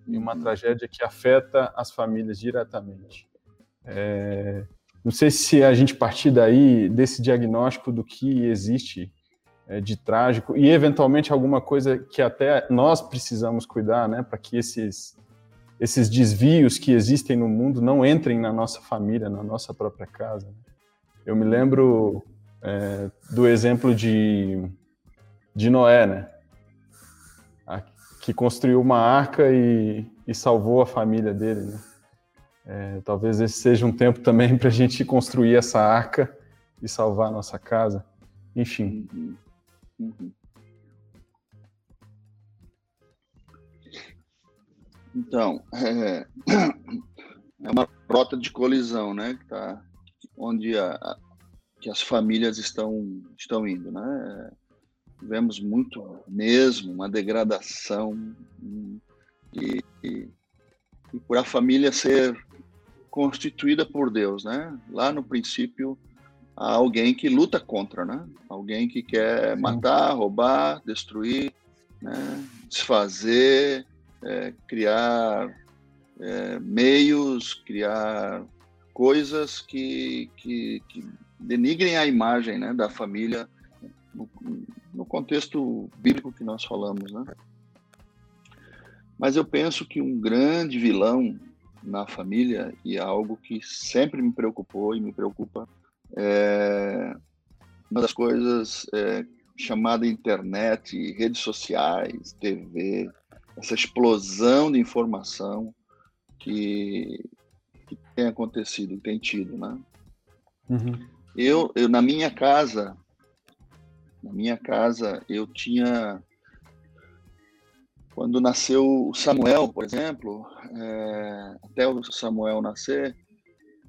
E uma uhum. tragédia que afeta as famílias diretamente. É, não sei se a gente partir daí, desse diagnóstico do que existe é, de trágico e, eventualmente, alguma coisa que até nós precisamos cuidar, né? Para que esses, esses desvios que existem no mundo não entrem na nossa família, na nossa própria casa. Né? Eu me lembro é, do exemplo de, de Noé, né? que construiu uma arca e, e salvou a família dele. Né? É, talvez esse seja um tempo também para a gente construir essa arca e salvar a nossa casa. Enfim. Uhum. Uhum. Então, é, é, uma rota de colisão, né? Que tá, onde a, a, que as famílias estão, estão indo, né? tivemos muito mesmo uma degradação e, e, e, por a família ser constituída por Deus, né? Lá no princípio há alguém que luta contra, né? Alguém que quer matar, roubar, destruir, né? desfazer, é, criar é, meios, criar coisas que, que, que, denigrem a imagem né, da família no, no contexto bíblico que nós falamos, né? Mas eu penso que um grande vilão na família, e é algo que sempre me preocupou e me preocupa, é uma das coisas é, chamada internet, redes sociais, TV, essa explosão de informação que, que tem acontecido, tem tido, né? Uhum. Eu, eu, na minha casa, na minha casa, eu tinha quando nasceu o Samuel, por exemplo, é, até o Samuel nascer,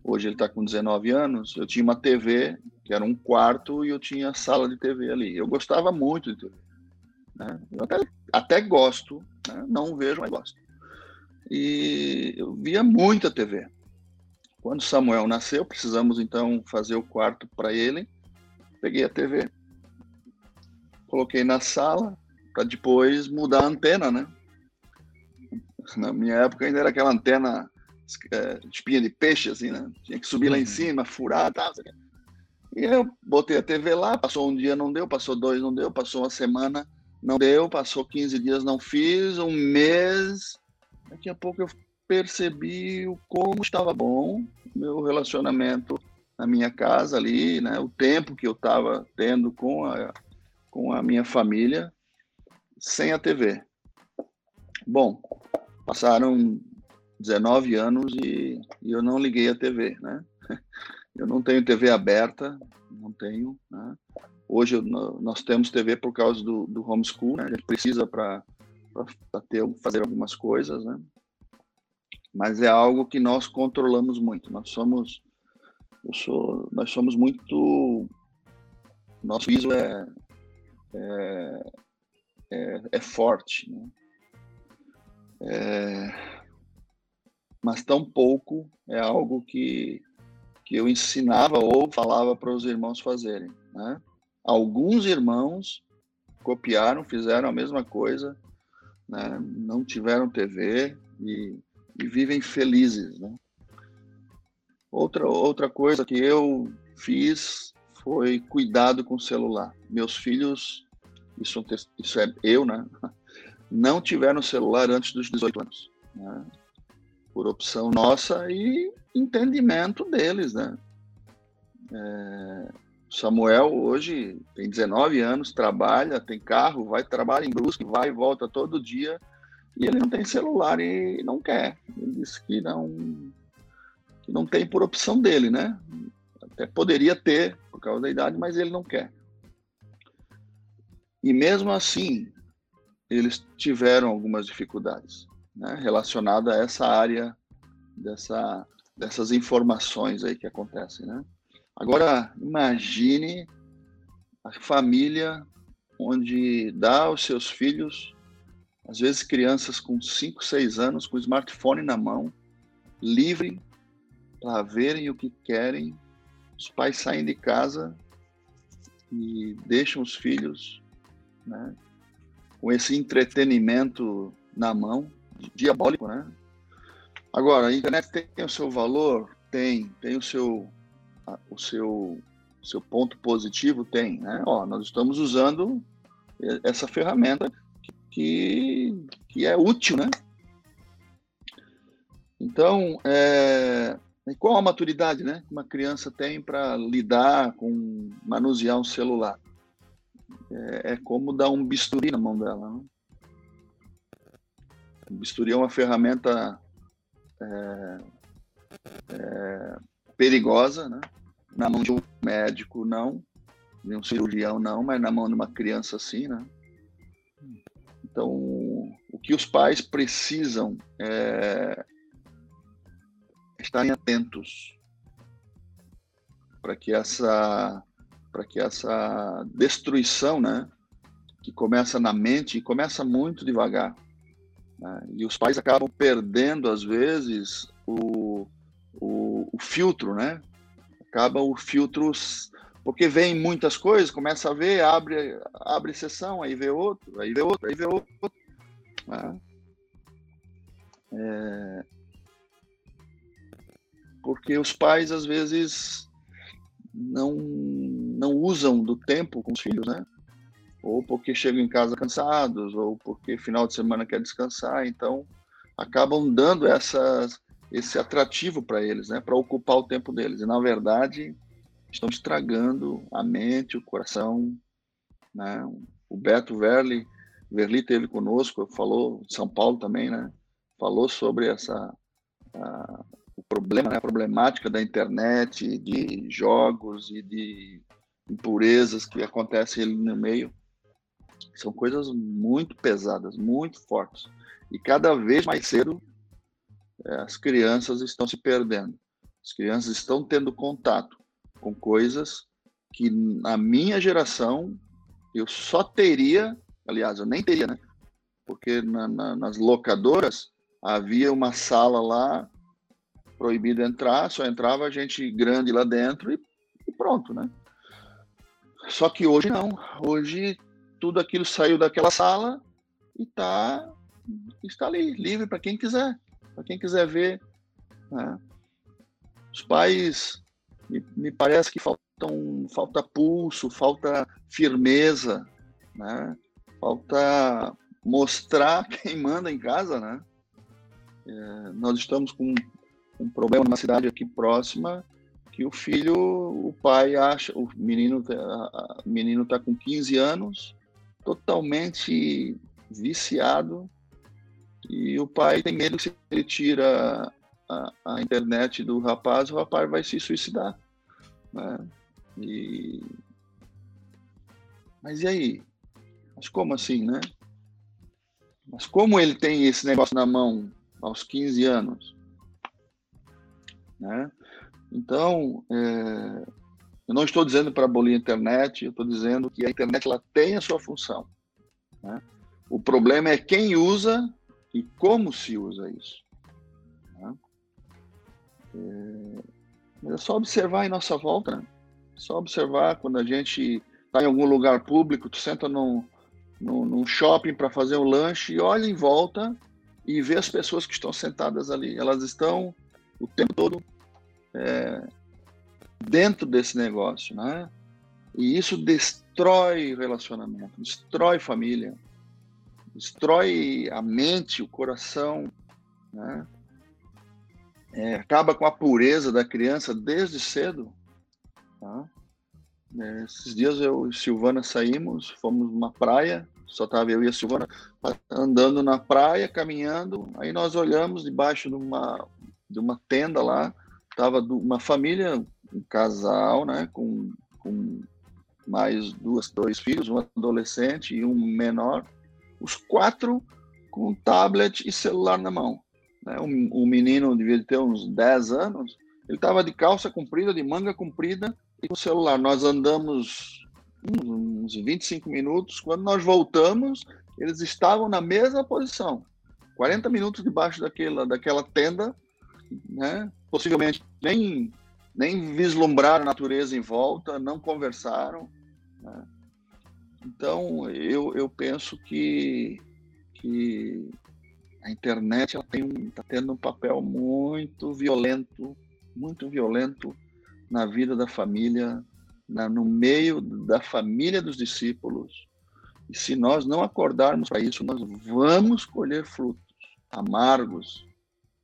hoje ele está com 19 anos, eu tinha uma TV, que era um quarto, e eu tinha sala de TV ali. Eu gostava muito de TV. Né? Eu até, até gosto, né? não vejo, mas gosto. E eu via muita TV. Quando Samuel nasceu, precisamos então fazer o quarto para ele. Peguei a TV, coloquei na sala, para depois mudar a antena, né? Na minha época ainda era aquela antena é, espinha de peixe, assim, né? Tinha que subir lá em uhum. cima, furar. Tá, e eu botei a TV lá, passou um dia, não deu, passou dois, não deu, passou uma semana, não deu, passou 15 dias, não fiz, um mês. Daqui a pouco eu percebi o como estava bom meu relacionamento na minha casa ali, né? O tempo que eu estava tendo com a, com a minha família sem a TV. Bom, passaram 19 anos e, e, eu não liguei a TV, né? Eu não tenho TV aberta, não tenho, né? Hoje eu, nós temos TV por causa do, do homeschool, né? A gente precisa para fazer algumas coisas, né? Mas é algo que nós controlamos muito. Nós somos eu sou, nós somos muito nosso piso é, é é, é forte. Né? É, mas tão pouco é algo que, que eu ensinava ou falava para os irmãos fazerem. Né? Alguns irmãos copiaram, fizeram a mesma coisa, né? não tiveram TV e, e vivem felizes. Né? Outra, outra coisa que eu fiz foi cuidado com o celular. Meus filhos isso, isso é eu, né? Não tiveram celular antes dos 18 anos. Né? Por opção nossa e entendimento deles, né? É, Samuel hoje tem 19 anos, trabalha, tem carro, vai trabalha em Brusque, vai e volta todo dia e ele não tem celular e não quer. Ele disse que não que não tem por opção dele, né? Até poderia ter por causa da idade, mas ele não quer. E mesmo assim, eles tiveram algumas dificuldades né, relacionadas a essa área dessa, dessas informações aí que acontecem. Né? Agora, imagine a família onde dá aos seus filhos, às vezes crianças com 5, 6 anos, com smartphone na mão, livre para verem o que querem. Os pais saem de casa e deixam os filhos né? com esse entretenimento na mão, diabólico, né? Agora, a internet tem o seu valor? Tem. Tem o seu, o seu, seu ponto positivo? Tem, né? Ó, nós estamos usando essa ferramenta que, que é útil, né? Então, é, qual a maturidade né, que uma criança tem para lidar com manusear um celular? É, é como dar um bisturi na mão dela. Né? O bisturi é uma ferramenta é, é, perigosa, né? na mão de um médico não, de um cirurgião não, mas na mão de uma criança sim, né? Então, o que os pais precisam é estarem atentos para que essa para que essa destruição, né, que começa na mente e começa muito devagar, né, e os pais acabam perdendo às vezes o, o, o filtro, né? Acaba o filtro porque vem muitas coisas, começa a ver, abre abre sessão, aí vê outro, aí vê outro, aí vê outro. Né? É... Porque os pais às vezes não, não usam do tempo com os filhos, né? ou porque chegam em casa cansados, ou porque final de semana quer descansar, então acabam dando essas, esse atrativo para eles, né, para ocupar o tempo deles. E na verdade estão estragando a mente, o coração. Né? O Beto Verli, Verli teve conosco, falou, São Paulo também, né? Falou sobre essa a, o problema, né? a problemática da internet, de jogos e de impurezas que acontecem ali no meio. São coisas muito pesadas, muito fortes. E cada vez mais cedo é, as crianças estão se perdendo. As crianças estão tendo contato com coisas que na minha geração eu só teria, aliás, eu nem teria, né? Porque na, na, nas locadoras havia uma sala lá proibido entrar, só entrava gente grande lá dentro e, e pronto, né? Só que hoje não. Hoje tudo aquilo saiu daquela sala e tá, está ali, livre para quem quiser, para quem quiser ver. Né? Os pais, me, me parece que faltam, falta pulso, falta firmeza, né? falta mostrar quem manda em casa, né? É, nós estamos com um problema numa cidade aqui próxima que o filho, o pai acha, o menino, o menino está com 15 anos, totalmente viciado e o pai tem medo que se ele tira a, a internet do rapaz, o rapaz vai se suicidar. Né? E... Mas e aí? Mas como assim, né? Mas como ele tem esse negócio na mão aos 15 anos? Né? Então, é, eu não estou dizendo para abolir a internet, eu estou dizendo que a internet ela tem a sua função. Né? O problema é quem usa e como se usa isso. Né? É, é só observar em nossa volta, né? só observar quando a gente está em algum lugar público, tu senta num, num, num shopping para fazer um lanche e olha em volta e vê as pessoas que estão sentadas ali. Elas estão o tempo todo é, dentro desse negócio, né? E isso destrói relacionamento, destrói família, destrói a mente, o coração, né? É, acaba com a pureza da criança desde cedo. Tá? É, esses dias eu e Silvana saímos, fomos numa praia, só estava eu e a Silvana andando na praia, caminhando. Aí nós olhamos debaixo de uma, de uma tenda lá, estava uma família um casal, né, com, com mais duas, dois filhos, um adolescente e um menor, os quatro com tablet e celular na mão. Né? O, o menino devia ter uns 10 anos, ele estava de calça comprida, de manga comprida e com celular. Nós andamos uns 25 minutos, quando nós voltamos, eles estavam na mesma posição. 40 minutos debaixo daquela, daquela tenda, né? Possivelmente nem nem vislumbraram a natureza em volta, não conversaram. Né? Então, eu, eu penso que, que a internet está tendo um papel muito violento, muito violento na vida da família, na, no meio da família dos discípulos. E se nós não acordarmos para isso, nós vamos colher frutos amargos,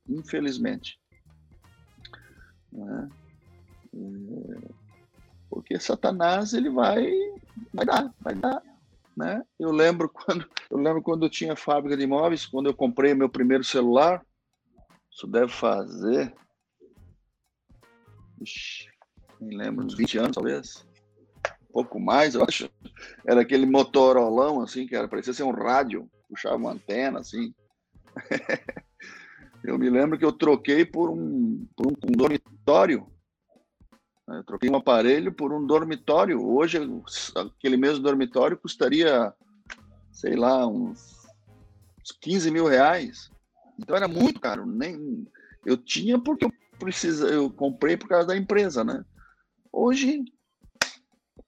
infelizmente. Né? Porque Satanás ele vai, vai dar, vai dar, né? Eu lembro quando eu lembro quando eu tinha fábrica de imóveis, quando eu comprei meu primeiro celular, isso deve fazer, nem lembro, uns 20 anos talvez, um pouco mais, eu acho. Era aquele motorolão assim que era parecia ser um rádio, puxava uma antena assim. eu me lembro que eu troquei por um, por um, um dormitório eu troquei um aparelho por um dormitório. Hoje, aquele mesmo dormitório custaria, sei lá, uns 15 mil reais. Então era muito caro. Nem, eu tinha porque eu precisa, eu comprei por causa da empresa, né? Hoje,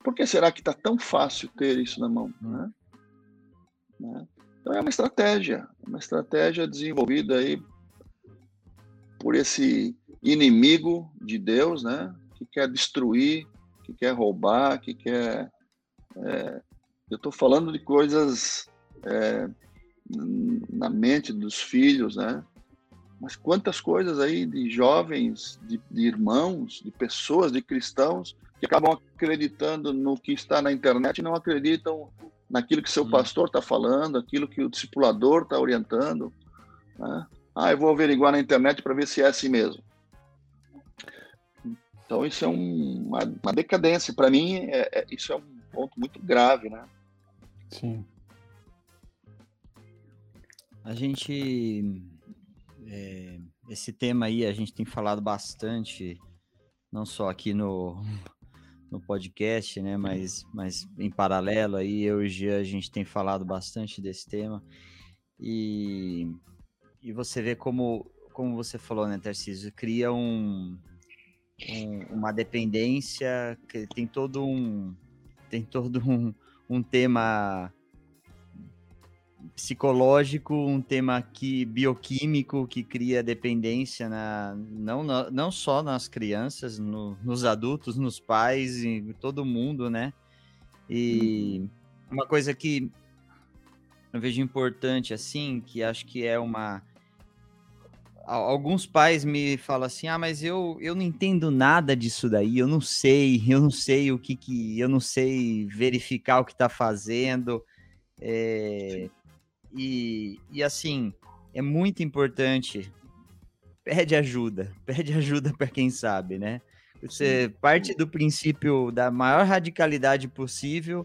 por que será que está tão fácil ter isso na mão? Hum. Né? né? Então é uma estratégia, uma estratégia desenvolvida aí por esse inimigo de Deus, né? que quer destruir, que quer roubar, que quer é, eu estou falando de coisas é, na mente dos filhos, né? Mas quantas coisas aí de jovens, de, de, irmãos, de pessoas, de cristãos que acabam acreditando no que está na internet e não acreditam naquilo que seu hum. pastor está falando, aquilo que o discipulador está orientando. Né? Ah, eu vou averiguar na internet para ver se é assim mesmo. Então isso é um, uma, uma, decadência. Para mim, é, é, isso é um ponto muito grave, né? Sim. A gente é, esse tema aí a gente tem falado bastante, não só aqui no, no podcast, né? Mas, mas em paralelo aí, eu e Gia, a gente tem falado bastante desse tema. E, e você vê como, como você falou, né, Tarcísio? Cria um, um, uma dependência, que tem todo um. Tem todo um, um tema psicológico, um tema aqui bioquímico que cria dependência na, não, não só nas crianças, no, nos adultos, nos pais, em todo mundo, né? E uma coisa que eu vejo importante, assim, que acho que é uma. Alguns pais me falam assim: ah, mas eu, eu não entendo nada disso daí, eu não sei, eu não sei o que que. Eu não sei verificar o que está fazendo. É, e, e assim, é muito importante. Pede ajuda, pede ajuda para quem sabe, né? Você parte do princípio da maior radicalidade possível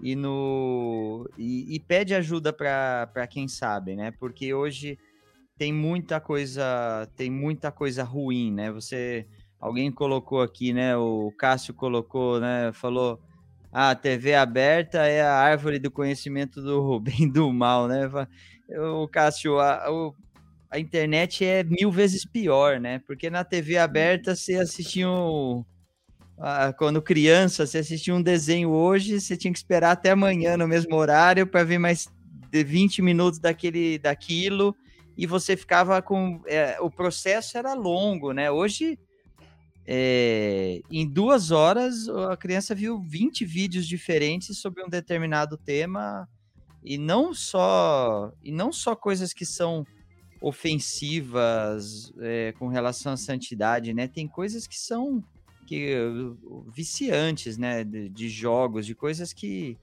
e, no, e, e pede ajuda para quem sabe, né? Porque hoje tem muita coisa, tem muita coisa ruim, né? Você, alguém colocou aqui, né? O Cássio colocou, né? Falou, a TV aberta é a árvore do conhecimento do bem do mal, né? O Cássio, a, a, internet é mil vezes pior, né? Porque na TV aberta você assistia um, quando criança, você assistia um desenho hoje, você tinha que esperar até amanhã no mesmo horário para ver mais de 20 minutos daquele, daquilo e você ficava com. É, o processo era longo, né? Hoje é, em duas horas, a criança viu 20 vídeos diferentes sobre um determinado tema e não só e não só coisas que são ofensivas é, com relação à santidade, né? Tem coisas que são que viciantes, né? De, de jogos, de coisas que,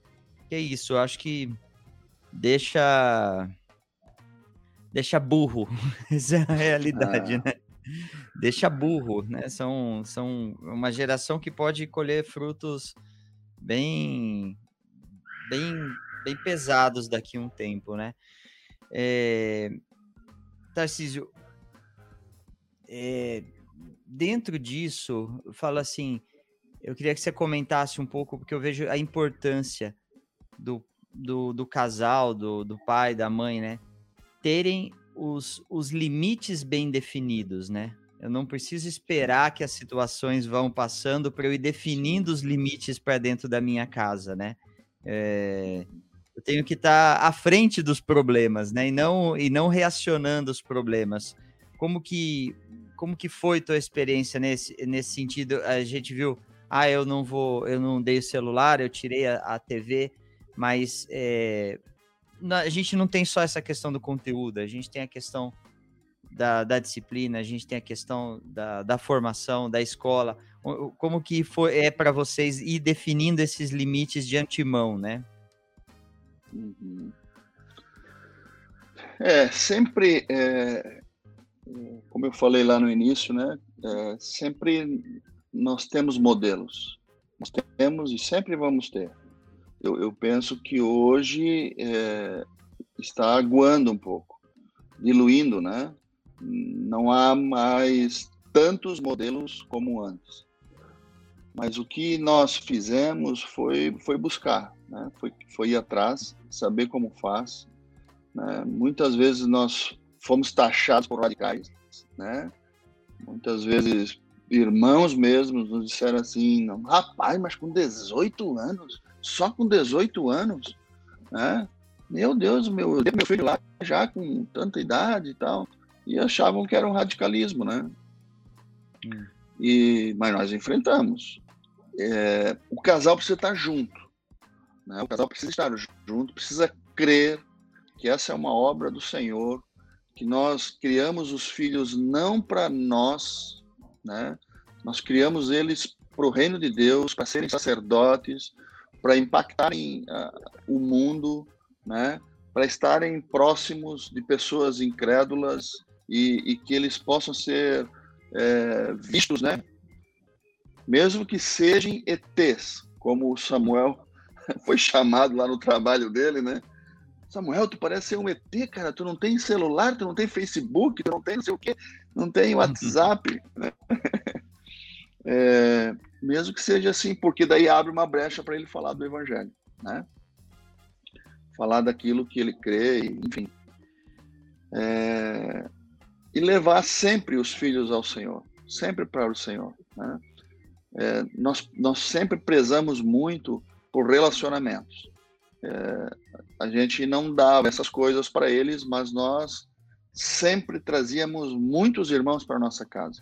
que é isso. Eu acho que deixa deixa burro. Essa é a realidade, ah. né? deixa burro, né? São, são uma geração que pode colher frutos bem, bem, bem pesados daqui a um tempo, né? É, Tarcísio, é, dentro disso, fala assim, eu queria que você comentasse um pouco, porque eu vejo a importância do, do, do casal, do, do pai, da mãe, né? Terem os, os limites bem definidos, né? Eu não preciso esperar que as situações vão passando para eu ir definindo os limites para dentro da minha casa, né? É, eu tenho que estar tá à frente dos problemas, né? E não, e não reacionando os problemas. Como que, como que foi tua experiência nesse, nesse sentido? A gente viu, ah, eu não vou, eu não dei o celular, eu tirei a, a TV, mas é, a gente não tem só essa questão do conteúdo, a gente tem a questão da, da disciplina, a gente tem a questão da, da formação, da escola. Como que foi, é para vocês ir definindo esses limites de antemão, né? Uhum. É, sempre, é, como eu falei lá no início, né? É, sempre nós temos modelos. Nós temos e sempre vamos ter. Eu, eu penso que hoje é, está aguando um pouco, diluindo, né? não há mais tantos modelos como antes. Mas o que nós fizemos foi, foi buscar, né? foi, foi ir atrás, saber como faz. Né? Muitas vezes nós fomos taxados por radicais, né? muitas vezes irmãos mesmos nos disseram assim, rapaz, mas com 18 anos, só com 18 anos, né? Meu Deus, meu, meu filho lá já com tanta idade e tal e achavam que era um radicalismo, né? Hum. E, mas nós enfrentamos. É, o casal precisa estar junto. Né? O casal precisa estar junto, precisa crer que essa é uma obra do Senhor, que nós criamos os filhos não para nós, né? Nós criamos eles para o reino de Deus, para serem sacerdotes, para impactarem uh, o mundo, né? Para estarem próximos de pessoas incrédulas e, e que eles possam ser é, vistos, né? Mesmo que sejam ETs, como o Samuel foi chamado lá no trabalho dele, né? Samuel, tu parece ser um ET, cara. Tu não tem celular, tu não tem Facebook, tu não tem não sei o quê, não tem WhatsApp. Né? É, mesmo que seja assim, porque daí abre uma brecha para ele falar do Evangelho, né? Falar daquilo que ele crê, enfim. É, e levar sempre os filhos ao Senhor, sempre para o Senhor. Né? É, nós, nós sempre prezamos muito por relacionamentos. É, a gente não dava essas coisas para eles, mas nós sempre trazíamos muitos irmãos para nossa casa.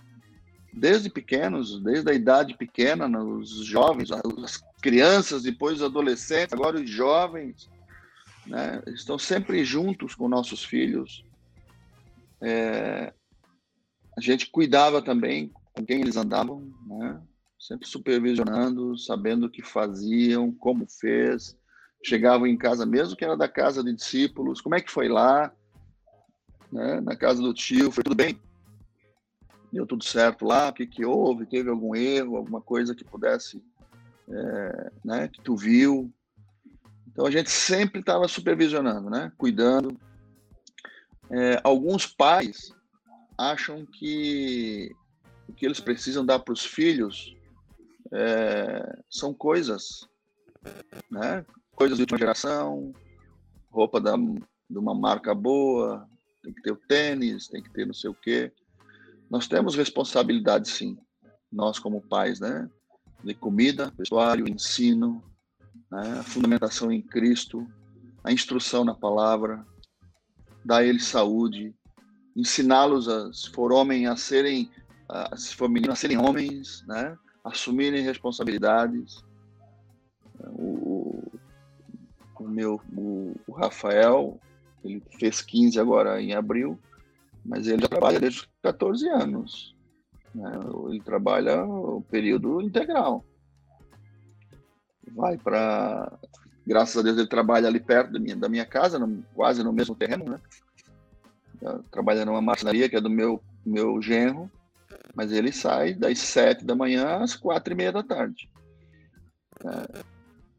Desde pequenos, desde a idade pequena, os jovens, as crianças, depois os adolescentes, agora os jovens, né, estão sempre juntos com nossos filhos. É, a gente cuidava também com quem eles andavam, né? sempre supervisionando, sabendo o que faziam, como fez. Chegavam em casa, mesmo que era da casa de discípulos, como é que foi lá? Né? Na casa do tio, foi tudo bem? Deu tudo certo lá? O que, que houve? Teve algum erro, alguma coisa que pudesse, é, né? Que tu viu? Então a gente sempre estava supervisionando, né? Cuidando. É, alguns pais acham que o que eles precisam dar para os filhos é, são coisas, né? Coisas de última geração, roupa da, de uma marca boa, tem que ter o tênis, tem que ter não sei o quê. Nós temos responsabilidade, sim, nós como pais, né? De comida, vestuário, ensino, né? a fundamentação em Cristo, a instrução na palavra, dar a eles saúde, ensiná-los, se for homem, a serem, a, se for menino, a serem homens, né? assumirem responsabilidades. O, o meu, o, o, Rafael, ele fez 15 agora em abril, mas ele trabalha desde os 14 anos. Né? Ele trabalha o período integral. Vai para. Graças a Deus ele trabalha ali perto da minha, da minha casa, no, quase no mesmo terreno, né? Trabalha numa marcenaria que é do meu, meu genro, mas ele sai das sete da manhã às quatro e meia da tarde. É,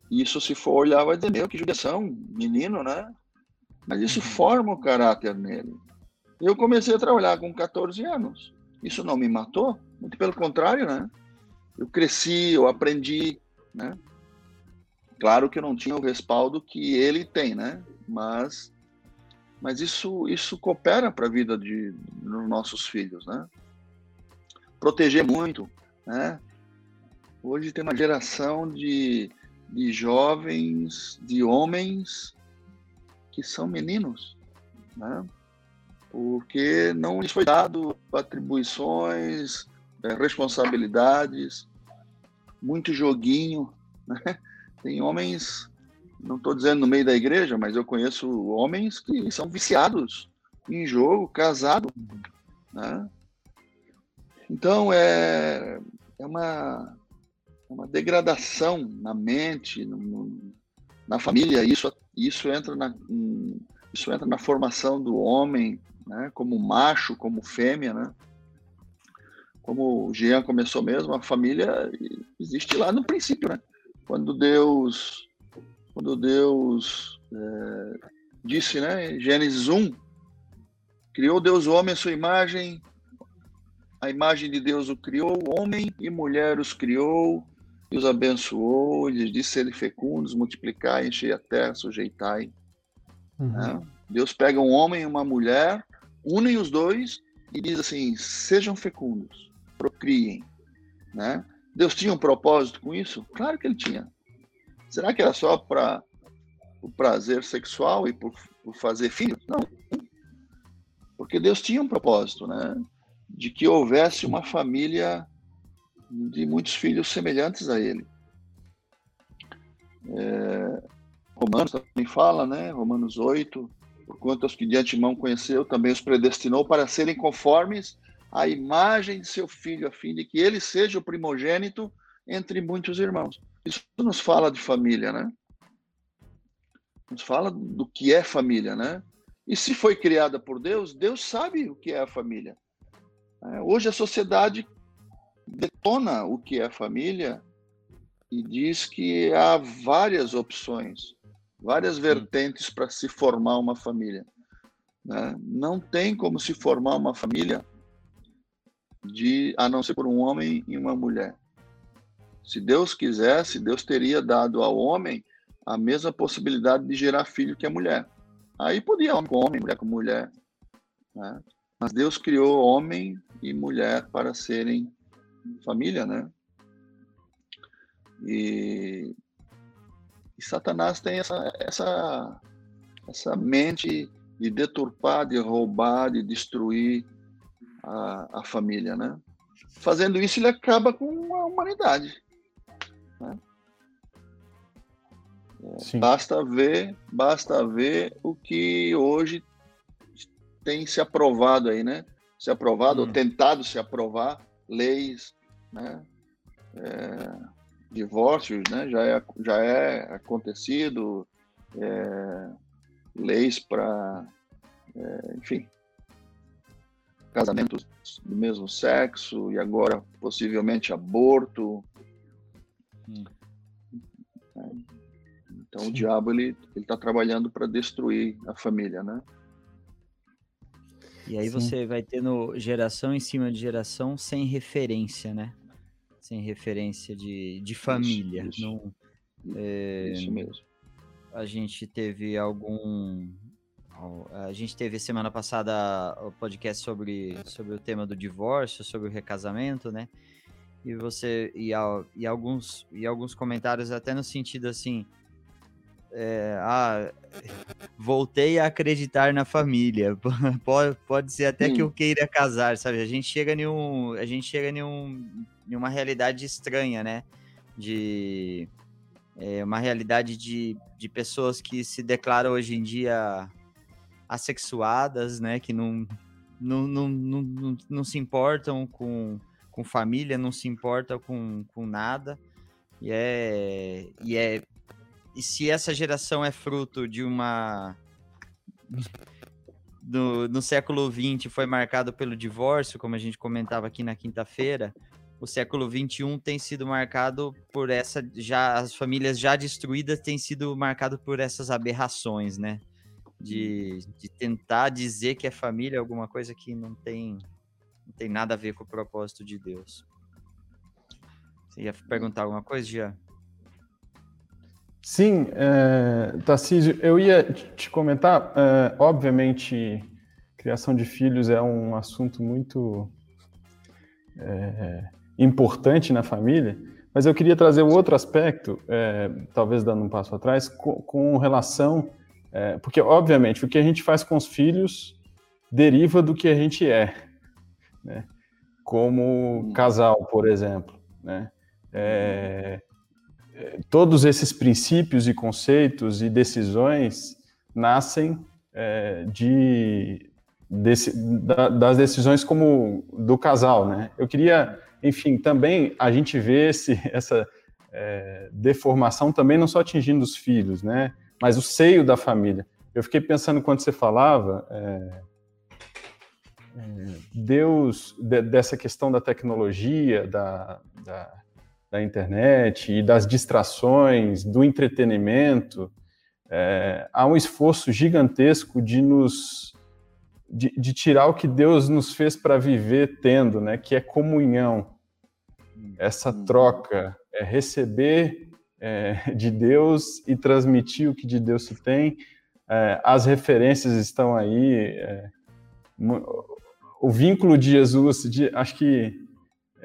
isso, se for olhar, vai dizer, meu, que judiação, menino, né? Mas isso uhum. forma o caráter nele. Eu comecei a trabalhar com 14 anos. Isso não me matou, muito pelo contrário, né? Eu cresci, eu aprendi, né? Claro que eu não tinha o respaldo que ele tem, né? Mas, mas isso, isso coopera para a vida de, dos nossos filhos, né? proteger muito, né? Hoje tem uma geração de, de jovens, de homens que são meninos, né? Porque não lhes foi dado atribuições, é, responsabilidades, muito joguinho, né? Tem homens, não estou dizendo no meio da igreja, mas eu conheço homens que são viciados em jogo, casado, né? Então, é, é uma, é uma degradação na mente, no, na família. Isso, isso, entra na, isso entra na formação do homem, né, como macho, como fêmea. Né? Como o Jean começou mesmo, a família existe lá no princípio. Né? Quando Deus, quando Deus é, disse, né, Gênesis 1, criou Deus o homem à sua imagem, a imagem de Deus o criou, homem e mulher os criou, e os abençoou, e lhes disse serem fecundos, multiplicai, enchei a terra, sujeitai. Uhum. Né? Deus pega um homem e uma mulher, unem os dois e diz assim: sejam fecundos, procriem. Né? Deus tinha um propósito com isso? Claro que ele tinha. Será que era só para o prazer sexual e por, por fazer filhos? Não. Porque Deus tinha um propósito, né? de que houvesse uma família de muitos filhos semelhantes a ele. É, Romanos também fala, né? Romanos 8, porquanto os que de antemão conheceu, também os predestinou para serem conformes à imagem de seu filho, a fim de que ele seja o primogênito entre muitos irmãos. Isso nos fala de família, né? Nos fala do que é família, né? E se foi criada por Deus, Deus sabe o que é a família. É, hoje a sociedade detona o que é família e diz que há várias opções, várias vertentes para se formar uma família. Né? Não tem como se formar uma família de a não ser por um homem e uma mulher. Se Deus quisesse, Deus teria dado ao homem a mesma possibilidade de gerar filho que a mulher. Aí podia homem com homem, mulher com mulher. Né? Mas Deus criou homem e mulher para serem família, né? E, e Satanás tem essa, essa, essa mente de deturpar, de roubar, de destruir a, a família, né? Fazendo isso, ele acaba com a humanidade. Né? É, basta ver, basta ver o que hoje tem se aprovado aí, né? Se aprovado hum. ou tentado se aprovar leis, né? É, divórcios, né? Já é, já é acontecido, é, leis para, é, enfim, casamentos do mesmo sexo e agora possivelmente aborto. Hum. Então Sim. o diabo ele ele está trabalhando para destruir a família, né? E aí Sim. você vai tendo geração em cima de geração sem referência, né? Sem referência de, de família. Isso, isso. Não, é, isso mesmo. A gente teve algum. A gente teve semana passada o podcast sobre, sobre o tema do divórcio, sobre o recasamento, né? E você e, e alguns e alguns comentários até no sentido assim, é, ah, voltei a acreditar na família. Pode, pode ser até Sim. que eu queira casar, sabe? A gente chega em um, a gente chega em um em uma realidade estranha, né? De é, uma realidade de, de pessoas que se declaram hoje em dia assexuadas, né? Que não, não, não, não, não, não se importam com, com família, não se importam com, com nada. E é, e é. E se essa geração é fruto de uma. Do, no século XX foi marcado pelo divórcio, como a gente comentava aqui na quinta-feira, o século XXI tem sido marcado por essa já as famílias já destruídas têm sido marcado por essas aberrações, né? De, de tentar dizer que é família alguma coisa que não tem não tem nada a ver com o propósito de Deus. Você ia perguntar alguma coisa, Jean? Sim, é, Tarcísio, eu ia te comentar, é, obviamente, criação de filhos é um assunto muito é, importante na família, mas eu queria trazer um outro aspecto, é, talvez dando um passo atrás, com, com relação. É, porque, obviamente, o que a gente faz com os filhos deriva do que a gente é, né? como casal, por exemplo. Né? É todos esses princípios e conceitos e decisões nascem é, de, desse, da, das decisões como do casal, né? Eu queria enfim, também a gente vê essa é, deformação também não só atingindo os filhos, né? Mas o seio da família. Eu fiquei pensando quando você falava, é, é, Deus, de, dessa questão da tecnologia, da, da, da, internet e das distrações, do entretenimento, é, há um esforço gigantesco de nos de, de tirar o que Deus nos fez para viver tendo, né? Que é comunhão, essa uhum. troca, é receber é, de Deus e transmitir o que de Deus se tem. É, as referências estão aí. É, o vínculo de Jesus, de, acho que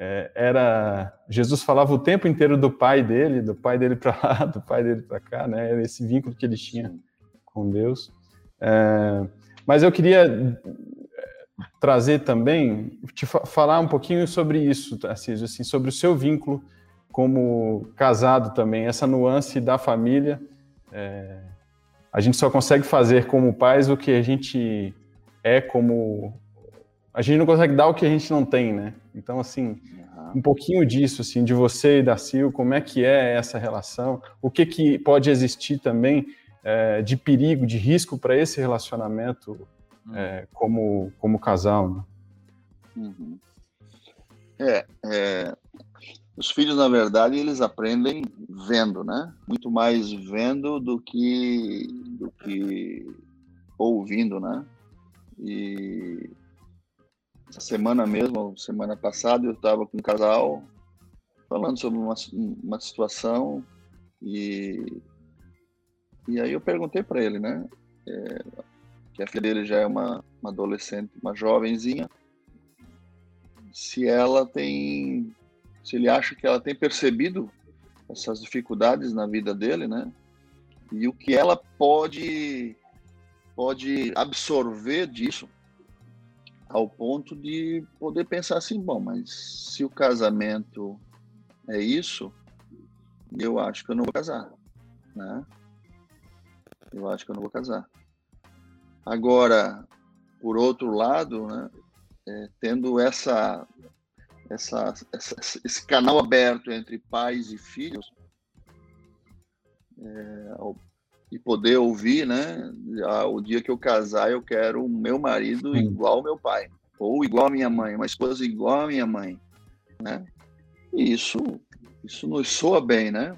é, era Jesus falava o tempo inteiro do pai dele, do pai dele para lá, do pai dele para cá, né? Era esse vínculo que ele tinha com Deus. É, mas eu queria eh, trazer também, te falar um pouquinho sobre isso, Tarcísio, assim, sobre o seu vínculo como casado também, essa nuance da família, é, a gente só consegue fazer como pais o que a gente é como a gente não consegue dar o que a gente não tem, né? Então assim, um pouquinho disso assim de você e da Sil, como é que é essa relação? O que que pode existir também é, de perigo, de risco para esse relacionamento é, como como casal? Né? Uhum. É, é, os filhos, na verdade, eles aprendem vendo, né? Muito mais vendo do que, do que ouvindo, né? E essa semana mesmo, semana passada, eu estava com um casal falando sobre uma, uma situação e, e aí eu perguntei para ele, né? É, que a filha dele já é uma, uma adolescente, uma jovenzinha, se ela tem se ele acha que ela tem percebido essas dificuldades na vida dele, né? E o que ela pode pode absorver disso ao ponto de poder pensar assim, bom, mas se o casamento é isso, eu acho que eu não vou casar, né? Eu acho que eu não vou casar. Agora, por outro lado, né, é, tendo essa essa, essa, esse canal aberto entre pais e filhos é, e poder ouvir, né? Ah, o dia que eu casar, eu quero o meu marido igual ao meu pai, ou igual à minha mãe, uma esposa igual à minha mãe, né? E isso, isso nos soa bem, né?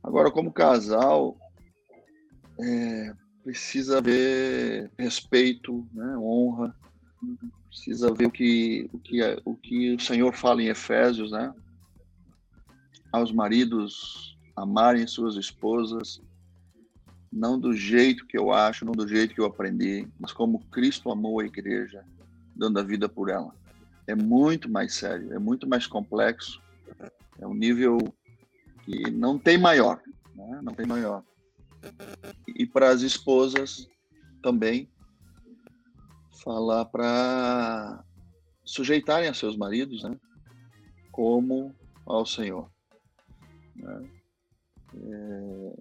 Agora, como casal, é, precisa haver respeito, né? honra, precisa ver o que, o que, o que o Senhor fala em Efésios, né? Aos maridos amarem suas esposas, não do jeito que eu acho, não do jeito que eu aprendi, mas como Cristo amou a igreja, dando a vida por ela. É muito mais sério, é muito mais complexo, é um nível que não tem maior, né? não tem maior. E para as esposas também, falar para sujeitarem a seus maridos, né? Como ao Senhor. Né? É,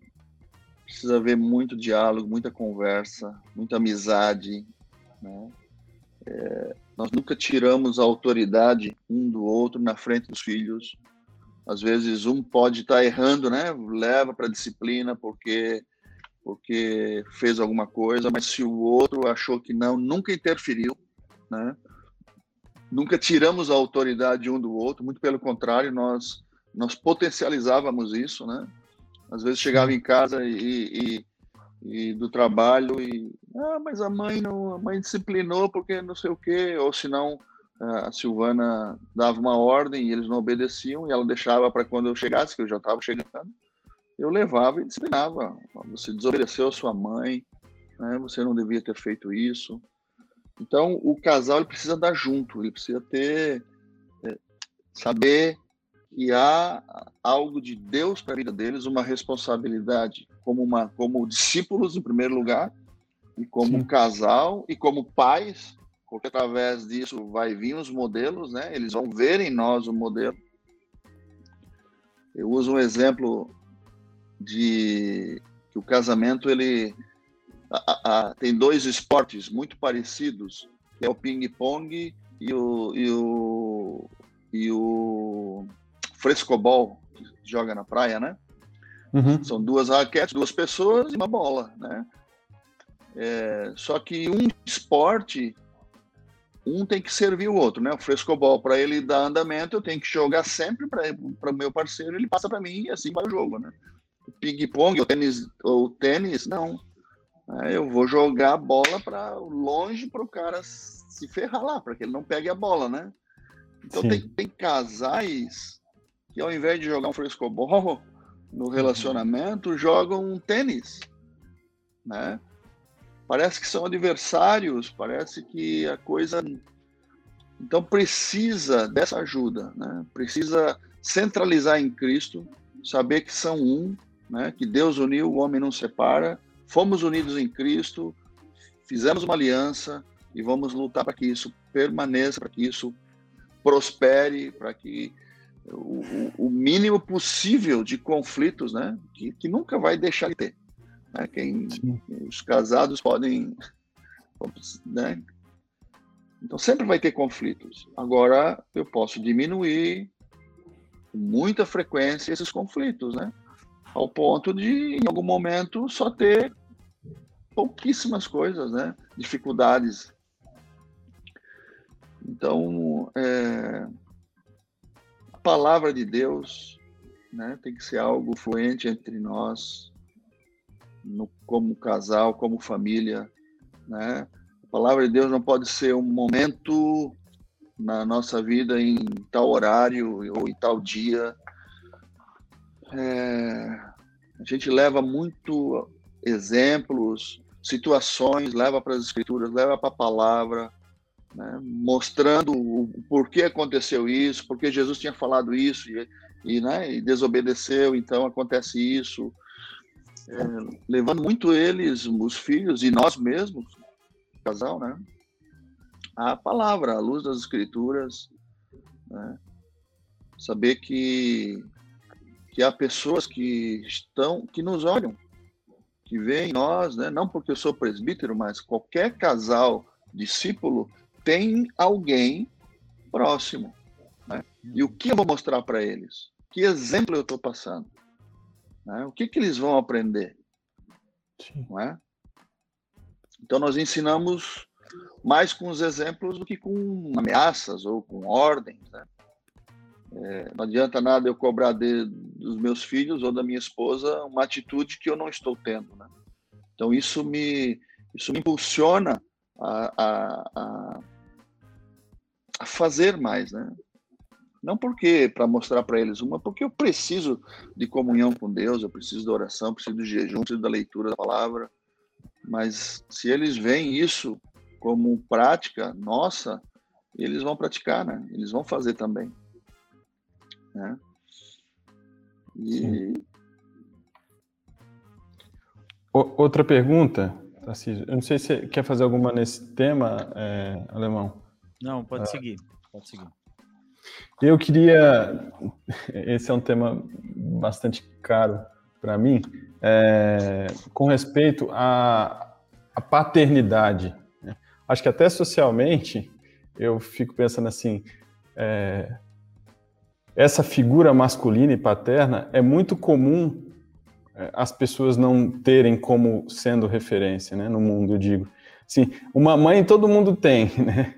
precisa haver muito diálogo, muita conversa, muita amizade, né? É, nós nunca tiramos a autoridade um do outro na frente dos filhos. Às vezes um pode estar errando, né? Leva para disciplina porque porque fez alguma coisa, mas se o outro achou que não, nunca interferiu, né? Nunca tiramos a autoridade um do outro, muito pelo contrário, nós nós potencializávamos isso, né? Às vezes chegava em casa e, e, e do trabalho e ah, mas a mãe não, a mãe disciplinou porque não sei o quê, ou se não a Silvana dava uma ordem e eles não obedeciam e ela deixava para quando eu chegasse, que eu já estava chegando eu levava e disciplinava. Você desobedeceu a sua mãe, né? você não devia ter feito isso. Então, o casal ele precisa dar junto, ele precisa ter, é, saber que há algo de Deus para a vida deles, uma responsabilidade como, uma, como discípulos, em primeiro lugar, e como Sim. casal, e como pais, porque através disso vai vir os modelos, né? eles vão ver em nós o modelo. Eu uso um exemplo de que o casamento ele a, a, tem dois esportes muito parecidos, que é o ping-pong e o, e o, e o frescobol, que joga na praia, né? Uhum. São duas raquetes, duas pessoas e uma bola, né? É, só que um esporte, um tem que servir o outro, né? O frescobol, para ele dar andamento, eu tenho que jogar sempre para o meu parceiro, ele passa para mim e assim vai o jogo, né? ping-pong ou tênis, ou tênis, não. É, eu vou jogar a bola para longe para o cara se ferrar lá, para que ele não pegue a bola, né? Então tem, tem, casais que ao invés de jogar um frescobol no relacionamento, uhum. jogam um tênis, né? Parece que são adversários, parece que a coisa então precisa dessa ajuda, né? Precisa centralizar em Cristo, saber que são um, né? que Deus uniu, o homem não separa, fomos unidos em Cristo, fizemos uma aliança e vamos lutar para que isso permaneça, para que isso prospere, para que o, o, mínimo possível de conflitos, né? Que, que nunca vai deixar de ter. Né? Quem, os casados podem, né? Então sempre vai ter conflitos. Agora eu posso diminuir com muita frequência esses conflitos, né? Ao ponto de, em algum momento, só ter pouquíssimas coisas, né? Dificuldades. Então, é, palavra de Deus né, tem que ser algo fluente entre nós, no, como casal, como família. Né? A palavra de Deus não pode ser um momento na nossa vida em tal horário ou em tal dia. É, a gente leva muito exemplos, situações, leva para as escrituras, leva para a palavra, né, mostrando o porquê aconteceu isso, porque Jesus tinha falado isso e, e, né, e desobedeceu, então acontece isso. É, levando muito eles, os filhos e nós mesmos, casal, né, a palavra, a luz das escrituras, né, saber que que há pessoas que estão que nos olham que vê em nós, né? não porque eu sou presbítero, mas qualquer casal discípulo tem alguém próximo. Né? E o que eu vou mostrar para eles? Que exemplo eu estou passando? Né? O que, que eles vão aprender? Sim. Não é? Então, nós ensinamos mais com os exemplos do que com ameaças ou com ordens. Né? É, não adianta nada eu cobrar de, dos meus filhos ou da minha esposa uma atitude que eu não estou tendo. Né? Então isso me isso me impulsiona a, a, a, a fazer mais, né? Não porque para mostrar para eles uma, porque eu preciso de comunhão com Deus, eu preciso da oração, preciso do jejum, preciso da leitura da palavra. Mas se eles veem isso como prática nossa, eles vão praticar, né? Eles vão fazer também. Né? E... Outra pergunta, Tarcísio. Eu não sei se você quer fazer alguma nesse tema, é, Alemão. Não, pode ah. seguir. Pode seguir. Eu queria. Esse é um tema bastante caro para mim, é, com respeito à, à paternidade. Né? Acho que até socialmente eu fico pensando assim: é, essa figura masculina e paterna é muito comum é, as pessoas não terem como sendo referência, né, no mundo, eu digo. Assim, uma mãe todo mundo tem, né?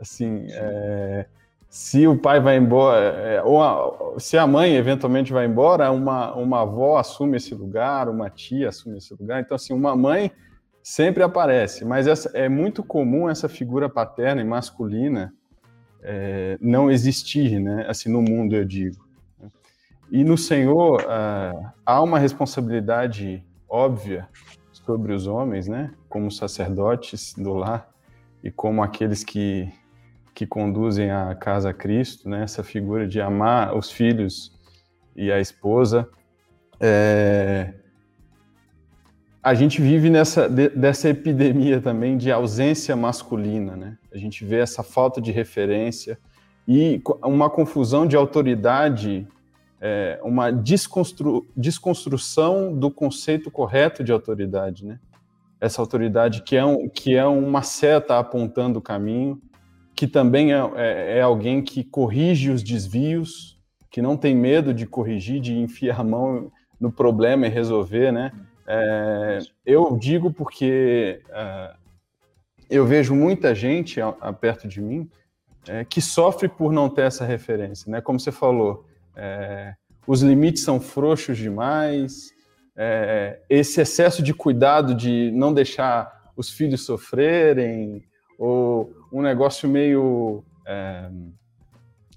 Assim, é, se o pai vai embora, é, ou a, se a mãe eventualmente vai embora, uma, uma avó assume esse lugar, uma tia assume esse lugar. Então, assim, uma mãe sempre aparece, mas essa, é muito comum essa figura paterna e masculina é, não existir, né? Assim, no mundo, eu digo. E no Senhor ah, há uma responsabilidade óbvia sobre os homens, né? Como sacerdotes do lar e como aqueles que que conduzem a casa Cristo, né? Essa figura de amar os filhos e a esposa. É, a gente vive nessa de, dessa epidemia também de ausência masculina, né? A gente vê essa falta de referência e uma confusão de autoridade, é, uma desconstru, desconstrução do conceito correto de autoridade, né? Essa autoridade que é, um, que é uma seta apontando o caminho, que também é, é, é alguém que corrige os desvios, que não tem medo de corrigir, de enfiar a mão no problema e resolver, né? É, eu digo porque é, eu vejo muita gente a, a perto de mim é, que sofre por não ter essa referência, né? Como você falou, é, os limites são frouxos demais, é, esse excesso de cuidado de não deixar os filhos sofrerem, ou um negócio meio é,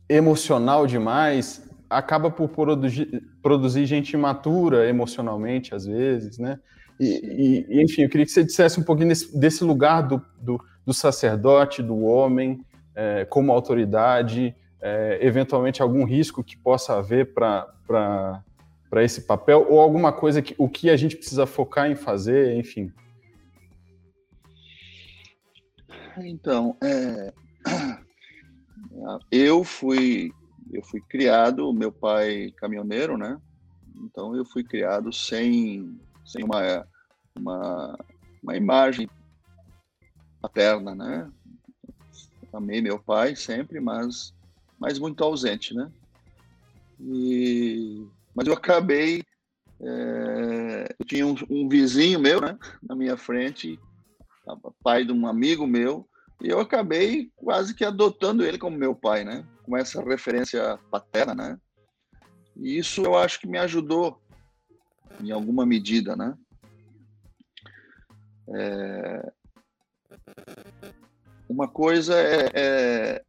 emocional demais, acaba por produzir, produzir gente imatura emocionalmente, às vezes, né? E, e, enfim, eu queria que você dissesse um pouquinho desse, desse lugar do, do, do, sacerdote, do homem, é, como autoridade, é, eventualmente algum risco que possa haver para esse papel, ou alguma coisa que o que a gente precisa focar em fazer, enfim. Então, é, eu fui eu fui criado, meu pai caminhoneiro, né? Então eu fui criado sem, sem uma, uma, uma imagem paterna, né? Amei meu pai sempre, mas, mas muito ausente, né? E, mas eu acabei. É, eu tinha um, um, vizinho meu, né, na minha frente, pai de um amigo meu, e eu acabei quase que adotando ele como meu pai, né? Com essa referência paterna, né? E isso eu acho que me ajudou em alguma medida, né? É... Uma coisa é, é,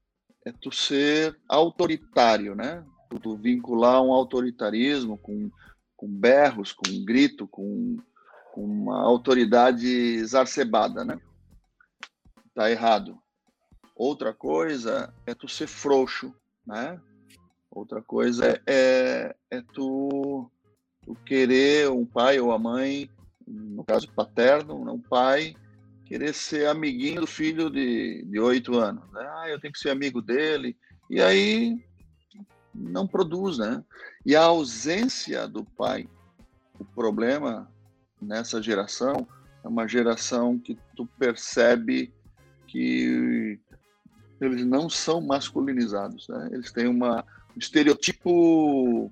é, tu ser autoritário, né? Tu vincular um autoritarismo com, com berros, com grito, com, com uma autoridade exacerbada, né? Tá errado. Outra coisa é tu ser frouxo, né? Outra coisa é, é, tu, tu, querer um pai ou a mãe, no caso paterno, um pai, querer ser amiguinho do filho de oito anos. Né? Ah, eu tenho que ser amigo dele. E aí não produz, né? E a ausência do pai, o problema nessa geração é uma geração que tu percebe que eles não são masculinizados, né? Eles têm uma, um estereotipo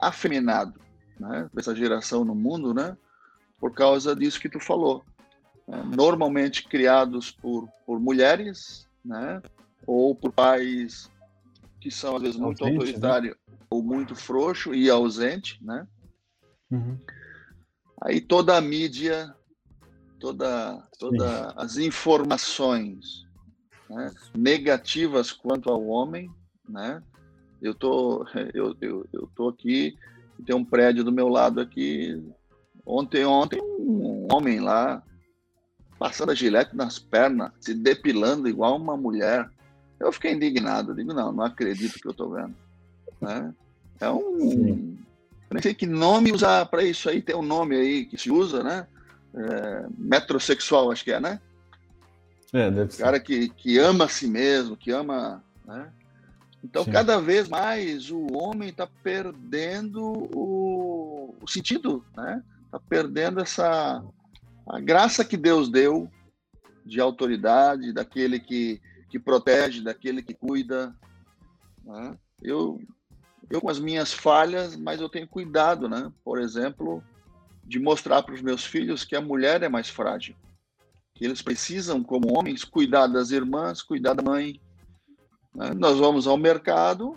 afeminado, né? Dessa geração no mundo, né? Por causa disso que tu falou. Né? Normalmente criados por, por mulheres, né? Ou por pais que são às vezes muito né? autoritários né? ou muito frouxo e ausente, né? Uhum. Aí toda a mídia, toda, toda as informações né, negativas quanto ao homem, né? Eu tô, eu, eu, eu tô aqui, tem um prédio do meu lado aqui. Ontem, ontem, um homem lá passando a gilete nas pernas, se depilando igual uma mulher. Eu fiquei indignado, digo, não, não acredito que eu estou vendo. Né? É um. Eu nem sei que nome usar para isso aí, tem um nome aí que se usa, né? É, metrosexual, acho que é, né? É, deve ser. Cara que, que ama a si mesmo, que ama. Né? Então, Sim. cada vez mais o homem está perdendo o, o, sentido, né? Está perdendo essa a graça que Deus deu de autoridade, daquele que, que protege, daquele que cuida. Né? Eu, eu com as minhas falhas, mas eu tenho cuidado, né? Por exemplo, de mostrar para os meus filhos que a mulher é mais frágil que eles precisam, como homens, cuidar das irmãs, cuidar da mãe. Né? Nós vamos ao mercado,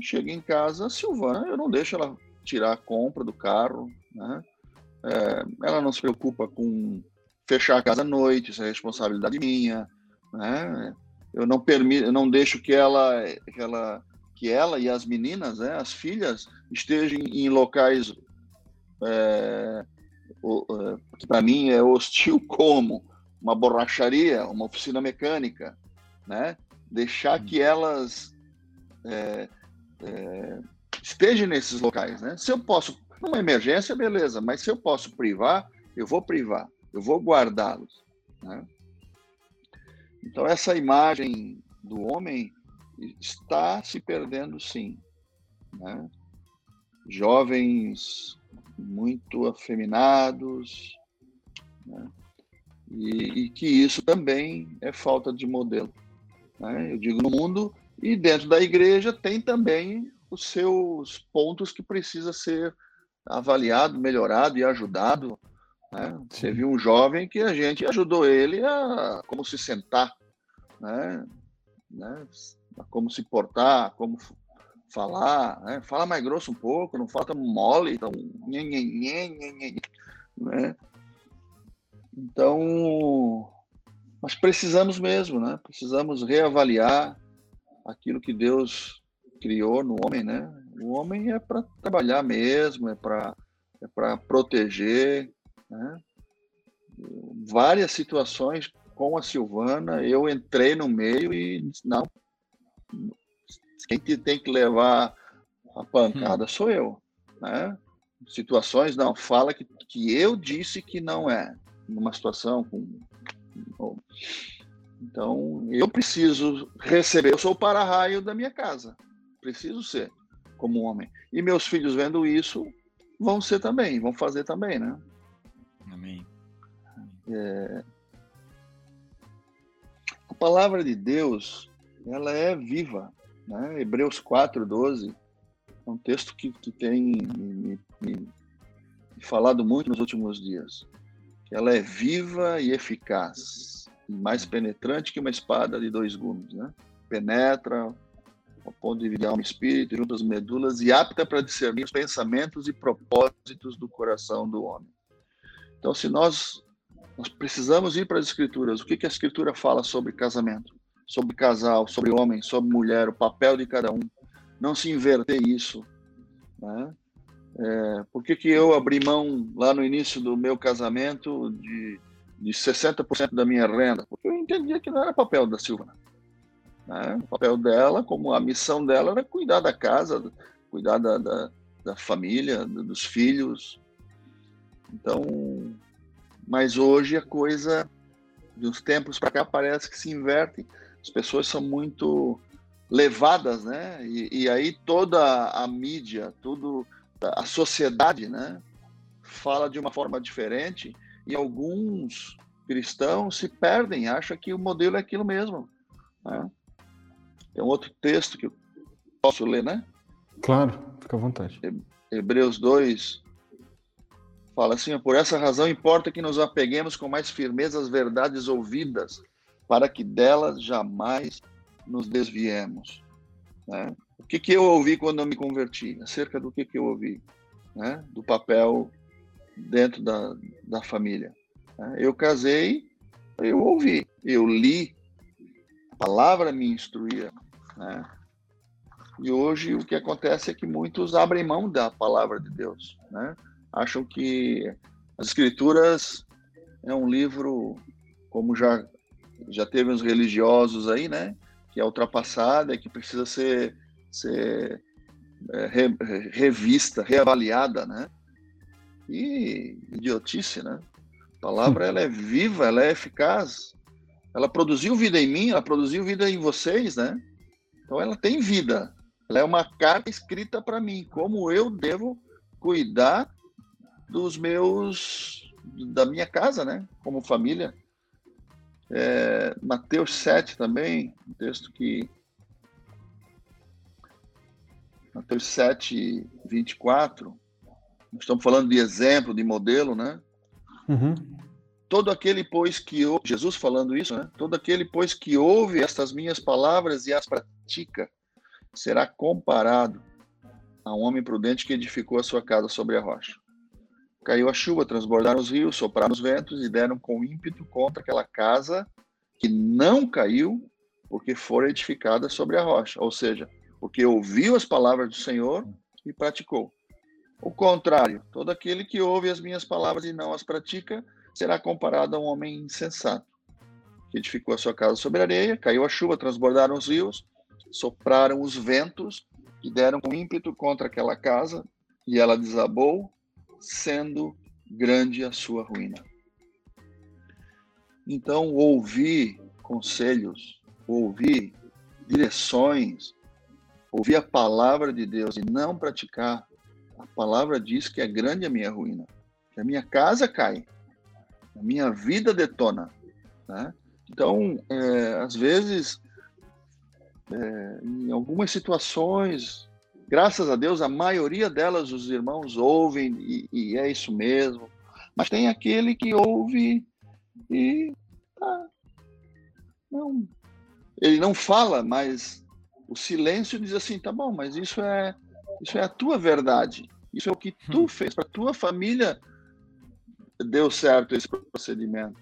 chega em casa, a Silvana, eu não deixo ela tirar a compra do carro, né? É, ela não se preocupa com fechar a casa à noite, isso é responsabilidade minha, né? Eu não permito, eu não deixo que ela, que ela, que ela e as meninas, né, as filhas, estejam em locais é, que para mim é hostil como uma borracharia, uma oficina mecânica, né? Deixar que elas é, é, estejam nesses locais, né? Se eu posso, numa emergência, beleza, mas se eu posso privar, eu vou privar, eu vou guardá-los, né? Então essa imagem do homem está se perdendo, sim, né? Jovens muito afeminados, né? e, e, que isso também é falta de modelo. Né? Eu digo no mundo e dentro da igreja tem também os seus pontos que precisa ser avaliado, melhorado e ajudado. Né? Você viu um jovem que a gente ajudou ele a como se sentar, né? né? Como se portar, como falar, né? fala mais grosso um pouco, não falta mole, então, nhê, nhê, nhê, né? Então, mas precisamos mesmo, né? Precisamos reavaliar aquilo que Deus criou no homem, né? O homem é para trabalhar mesmo, é para é para proteger, né? Várias situações com a Silvana, eu entrei no meio e disse, não, quem tem que levar a pancada hum. sou eu, né? Situações, não, fala que, que eu disse que não é, numa situação com... Então, eu preciso receber, eu sou o para-raio da minha casa, preciso ser como homem. E meus filhos vendo isso vão ser também, vão fazer também, né? Amém. É... A palavra de Deus, ela é viva, né? Hebreus 4, 12, é um texto que, que tem me, me, me falado muito nos últimos dias. Ela é viva e eficaz, e mais penetrante que uma espada de dois gumes, né? Penetra ao ponto de dividir alma e espírito, junto às medulas, e apta para discernir os pensamentos e propósitos do coração do homem. Então, se nós, nós precisamos ir para as escrituras, o que, que a escritura fala sobre casamento? Sobre casal, sobre homem, sobre mulher, o papel de cada um. Não se inverter isso. Né? É, por que, que eu abri mão lá no início do meu casamento de, de 60% da minha renda? Porque eu entendia que não era papel da Silvana. Né? O papel dela, como a missão dela, era cuidar da casa, cuidar da, da, da família, dos filhos. Então, mas hoje a coisa, de uns tempos para cá, parece que se inverte. As pessoas são muito levadas, né? E, e aí toda a mídia, tudo a sociedade, né, fala de uma forma diferente e alguns cristãos se perdem, acham que o modelo é aquilo mesmo. Né? Tem um outro texto que eu posso ler, né? Claro, fica à vontade. Hebreus 2 fala assim: por essa razão importa que nos apeguemos com mais firmeza às verdades ouvidas, para que delas jamais nos desviemos. Né? O que, que eu ouvi quando eu me converti? Acerca do que, que eu ouvi? Né? Do papel dentro da, da família. Né? Eu casei, eu ouvi, eu li, a palavra me instruía. Né? E hoje o que acontece é que muitos abrem mão da palavra de Deus, né? Acham que as escrituras é um livro como já já teve uns religiosos aí, né? Que é ultrapassada, que precisa ser ser é, re, revista, reavaliada, né? E idiotice, né? A palavra ela é viva, ela é eficaz. Ela produziu vida em mim, ela produziu vida em vocês, né? Então ela tem vida. Ela é uma carta escrita para mim, como eu devo cuidar dos meus da minha casa, né? Como família. É, Mateus 7 também, um texto que Mateus 7, 24, nós estamos falando de exemplo, de modelo, né? Uhum. Todo aquele, pois, que Jesus falando isso, né? Todo aquele, pois, que ouve estas minhas palavras e as pratica, será comparado a um homem prudente que edificou a sua casa sobre a rocha. Caiu a chuva, transbordaram os rios, sopraram os ventos e deram com ímpeto contra aquela casa que não caiu, porque fora edificada sobre a rocha. Ou seja, porque ouviu as palavras do Senhor e praticou. O contrário, todo aquele que ouve as minhas palavras e não as pratica será comparado a um homem insensato, que edificou a sua casa sobre a areia, caiu a chuva, transbordaram os rios, sopraram os ventos e deram com ímpeto contra aquela casa, e ela desabou, sendo grande a sua ruína. Então, ouvir conselhos, ouvir direções, ouvir a palavra de Deus e não praticar, a palavra diz que é grande a minha ruína, que a minha casa cai, a minha vida detona. Né? Então, é, às vezes, é, em algumas situações, graças a Deus, a maioria delas os irmãos ouvem e, e é isso mesmo, mas tem aquele que ouve e ah, não, ele não fala, mas o silêncio diz assim, tá bom, mas isso é isso é a tua verdade. Isso é o que tu hum. fez para tua família deu certo esse procedimento.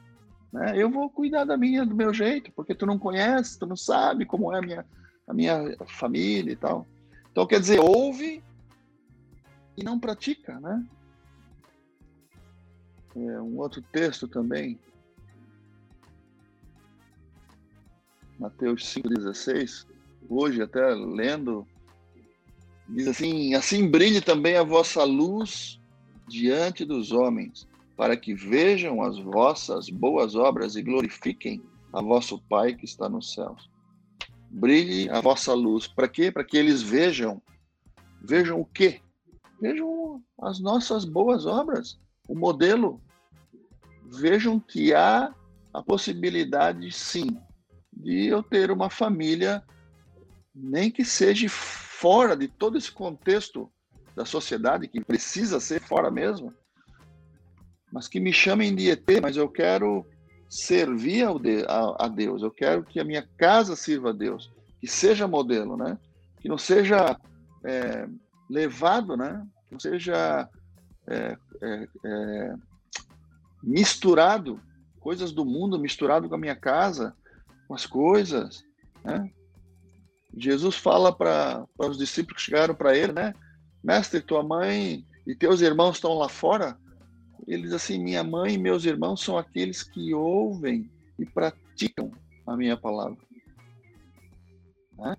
Né? Eu vou cuidar da minha do meu jeito, porque tu não conhece, tu não sabe como é a minha a minha família e tal. Então quer dizer, ouve e não pratica, né? É, um outro texto também, Mateus 5,16, hoje, até lendo, diz assim: Assim brilhe também a vossa luz diante dos homens, para que vejam as vossas boas obras e glorifiquem a vosso Pai que está nos céus. Brilhe a vossa luz. Para quê? Para que eles vejam. Vejam o quê? Vejam as nossas boas obras, o modelo. Vejam que há a possibilidade, sim, de eu ter uma família, nem que seja fora de todo esse contexto da sociedade, que precisa ser fora mesmo, mas que me chamem de ET, mas eu quero servir ao de, a, a, Deus, eu quero que a minha casa sirva a Deus, que seja modelo, né? Que não seja é, levado, né? Que não seja é, é, é, misturado, coisas do mundo misturado com a minha casa, com as coisas, né? Jesus fala para os discípulos que chegaram para ele, né? Mestre, tua mãe e teus irmãos estão lá fora? Ele diz assim: Minha mãe e meus irmãos são aqueles que ouvem e praticam a minha palavra. Né?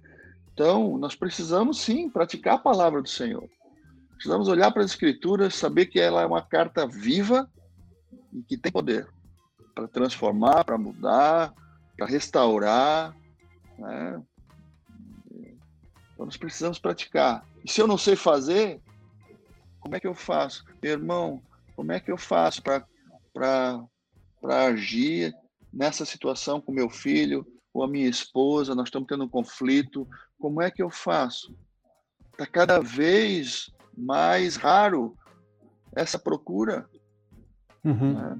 Então, nós precisamos sim praticar a palavra do Senhor. Precisamos olhar para as Escrituras, saber que ela é uma carta viva e que tem poder para transformar, para mudar, para restaurar. Né? Então, nós precisamos praticar. E se eu não sei fazer, como é que eu faço? Meu irmão, como é que eu faço para agir nessa situação com meu filho, com a minha esposa? Nós estamos tendo um conflito. Como é que eu faço? Está cada vez mais raro essa procura. Uhum. Né?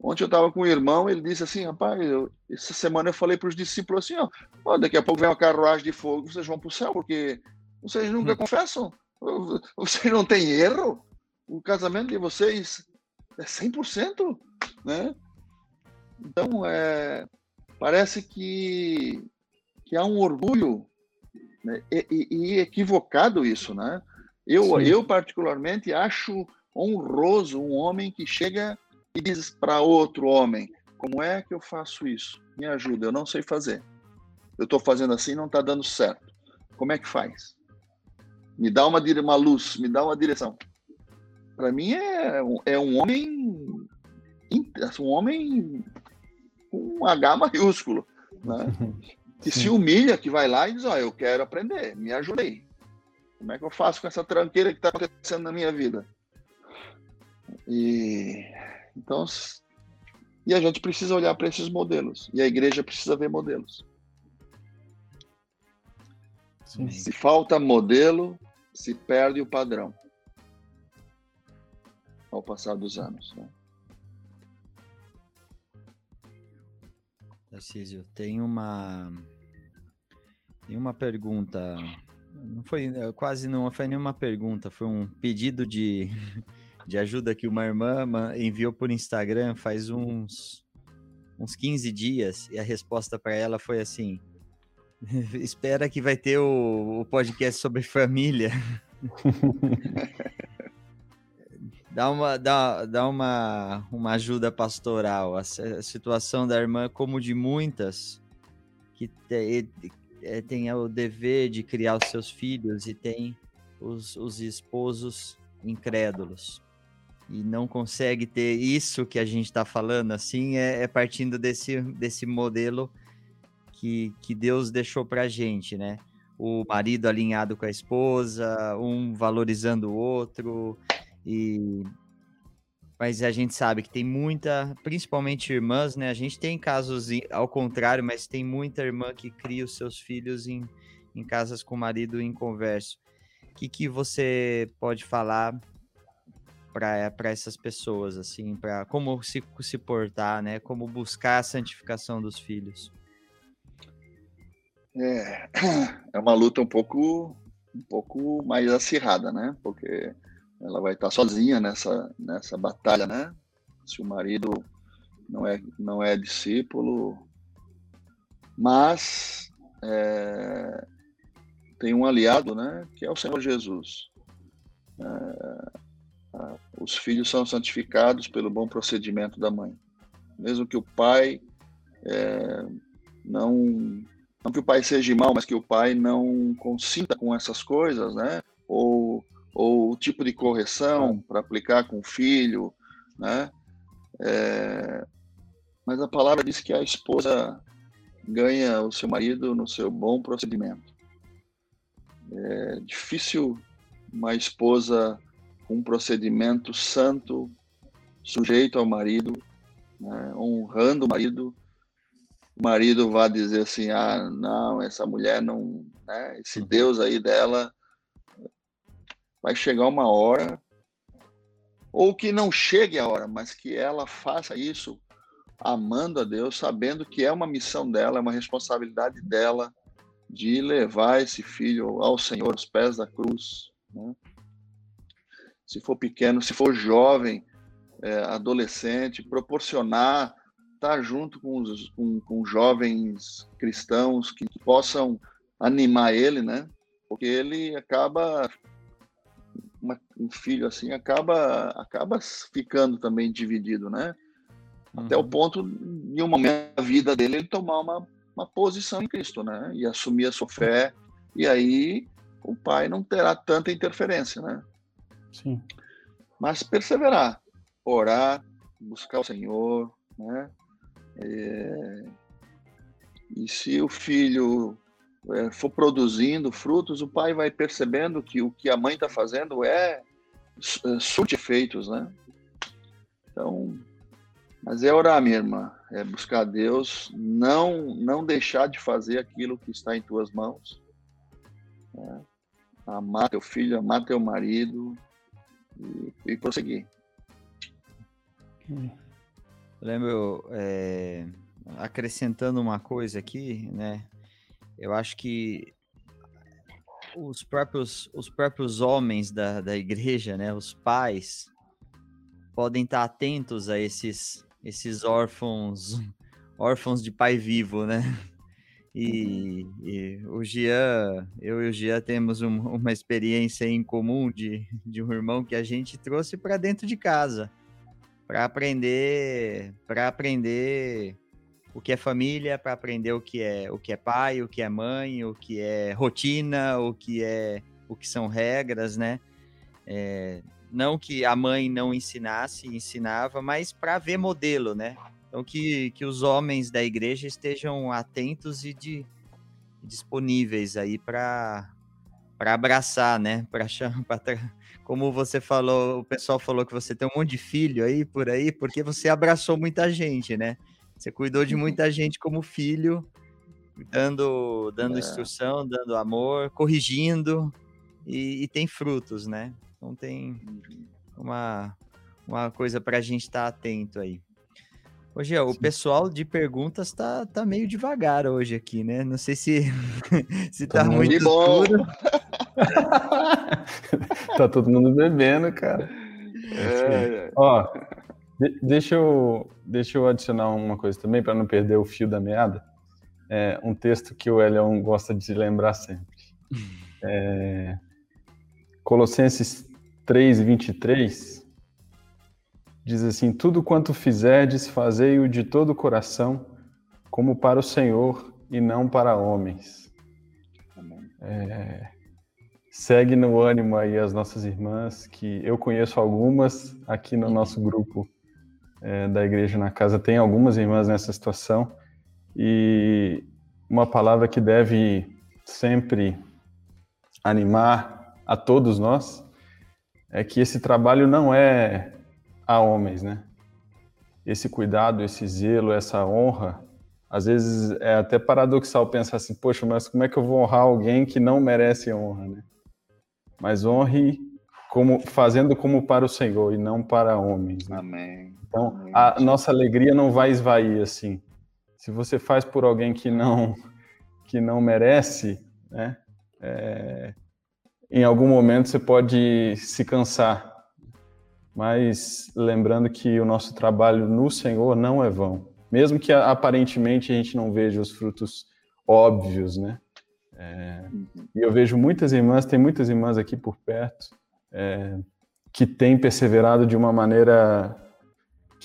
Ontem eu estava com um irmão, ele disse assim, rapaz, eu, essa semana eu falei para os discípulos assim, ó, ó, daqui a pouco vem uma carruagem de fogo, vocês vão para o céu, porque vocês nunca uhum. confessam, vocês não têm erro, o casamento de vocês é 100%, né? Então, é, parece que, que há um orgulho né? e, e, equivocado isso, né? Eu, eu, particularmente, acho honroso um homem que chega e diz para outro homem: Como é que eu faço isso? Me ajuda, eu não sei fazer. Eu estou fazendo assim não está dando certo. Como é que faz? Me dá uma, uma luz, me dá uma direção para mim é, é um homem um homem com um H maiúsculo, né? que se humilha, que vai lá e diz, ó, oh, eu quero aprender, me ajudei. Como é que eu faço com essa tranqueira que está acontecendo na minha vida? E então e a gente precisa olhar para esses modelos e a igreja precisa ver modelos. Sim. Se falta modelo, se perde o padrão ao passar dos anos. Né? Tarcísio, tem uma tem uma pergunta. Não foi quase não foi nenhuma pergunta, foi um pedido de, de ajuda que uma irmã enviou por Instagram faz uns uns 15 dias e a resposta para ela foi assim: espera que vai ter o, o podcast sobre família. dá uma, dá, dá uma, uma ajuda pastoral. A, a situação da irmã, como de muitas, que é, tem o dever de criar os seus filhos e tem os, os esposos incrédulos. E não consegue ter isso que a gente está falando, assim, é, é, partindo desse, desse modelo que, que Deus deixou para a gente, né? O marido alinhado com a esposa, um valorizando o outro, e mas a gente sabe que tem muita, principalmente irmãs, né? A gente tem casos ao contrário, mas tem muita irmã que cria os seus filhos em, em casas com o marido inconverso. O que, que você pode falar para essas pessoas, assim, para como se, se portar, né? Como buscar a santificação dos filhos? É, é uma luta um pouco, um pouco mais acirrada, né? Porque ela vai estar sozinha nessa, nessa batalha, né? Se o marido não é, não é discípulo, mas é, tem um aliado, né? Que é o Senhor Jesus. É, os filhos são santificados pelo bom procedimento da mãe. Mesmo que o pai é, não não que o pai seja mal, mas que o pai não consinta com essas coisas, né? Ou ou o tipo de correção para aplicar com o filho, né? É, mas a palavra diz que a esposa ganha o seu marido no seu bom procedimento. É difícil uma esposa com um procedimento santo, sujeito ao marido, né, honrando o marido, o marido vai dizer assim, ah, não, essa mulher não, né, esse uhum. Deus aí dela vai chegar uma hora, ou que não chegue a hora, mas que ela faça isso amando a Deus, sabendo que é uma missão dela, é uma responsabilidade dela de levar esse filho ao Senhor, aos pés da cruz. Né? Se for pequeno, se for jovem, é, adolescente, proporcionar estar junto com, os, com, com jovens cristãos que possam animar ele, né? Porque ele acaba uma, um filho assim acaba acaba ficando também dividido, né? Uhum. Até o uhum. ponto em um momento da vida dele ele tomar uma, uma posição em Cristo, né? E assumir a sua fé e aí o pai não terá tanta interferência, né? Sim. Mas perseverar, orar, buscar o Senhor, né? É... E se o filho é, for produzindo frutos, o pai vai percebendo que o que a mãe está fazendo é, é surte efeitos, né? Então, mas é orar, minha irmã, é buscar Deus, não não deixar de fazer aquilo que está em tuas mãos. Né? Amar teu filho, amar teu marido e, e prosseguir. Lembro, é, acrescentando uma coisa aqui, né? Eu acho que os próprios, os próprios homens da, da igreja, né? Os pais podem estar atentos a esses, esses órfãos, órfãos de pai vivo, né? E, e, o Gian, eu e o Gian temos um, uma experiência em comum de, de um irmão que a gente trouxe para dentro de casa para aprender, para aprender o que é família, para aprender o que é o que é pai, o que é mãe, o que é rotina, o que é o que são regras, né? É, não que a mãe não ensinasse, ensinava, mas para ver modelo, né? Então que, que os homens da igreja estejam atentos e de, disponíveis aí para para abraçar, né? Para como você falou, o pessoal falou que você tem um monte de filho aí por aí, porque você abraçou muita gente, né? Você cuidou de muita gente como filho, dando, dando é. instrução, dando amor, corrigindo, e, e, tem frutos, né? Então tem uma, uma coisa para a gente estar tá atento aí. Hoje o pessoal de perguntas tá, tá meio devagar hoje aqui, né? Não sei se se tá, tá muito bom. tá todo mundo bebendo, cara. É, é. Ó, de, deixa, eu, deixa eu adicionar uma coisa também, para não perder o fio da meada. É um texto que o Elion gosta de lembrar sempre. É, Colossenses 3, 23 diz assim: Tudo quanto fizerdes, fazei-o de todo o coração, como para o Senhor e não para homens. É, segue no ânimo aí as nossas irmãs, que eu conheço algumas aqui no nosso grupo é, da igreja na casa, tem algumas irmãs nessa situação, e uma palavra que deve sempre animar a todos nós é que esse trabalho não é a homens, né? Esse cuidado, esse zelo, essa honra, às vezes é até paradoxal pensar assim, poxa, mas como é que eu vou honrar alguém que não merece honra, né? mas honre como fazendo como para o Senhor e não para homens. Né? Amém. Então, a nossa alegria não vai esvair assim. Se você faz por alguém que não que não merece, né? É, em algum momento você pode se cansar. Mas lembrando que o nosso trabalho no Senhor não é vão. Mesmo que aparentemente a gente não veja os frutos óbvios, né? É, e eu vejo muitas irmãs, tem muitas irmãs aqui por perto, é, que têm perseverado de uma maneira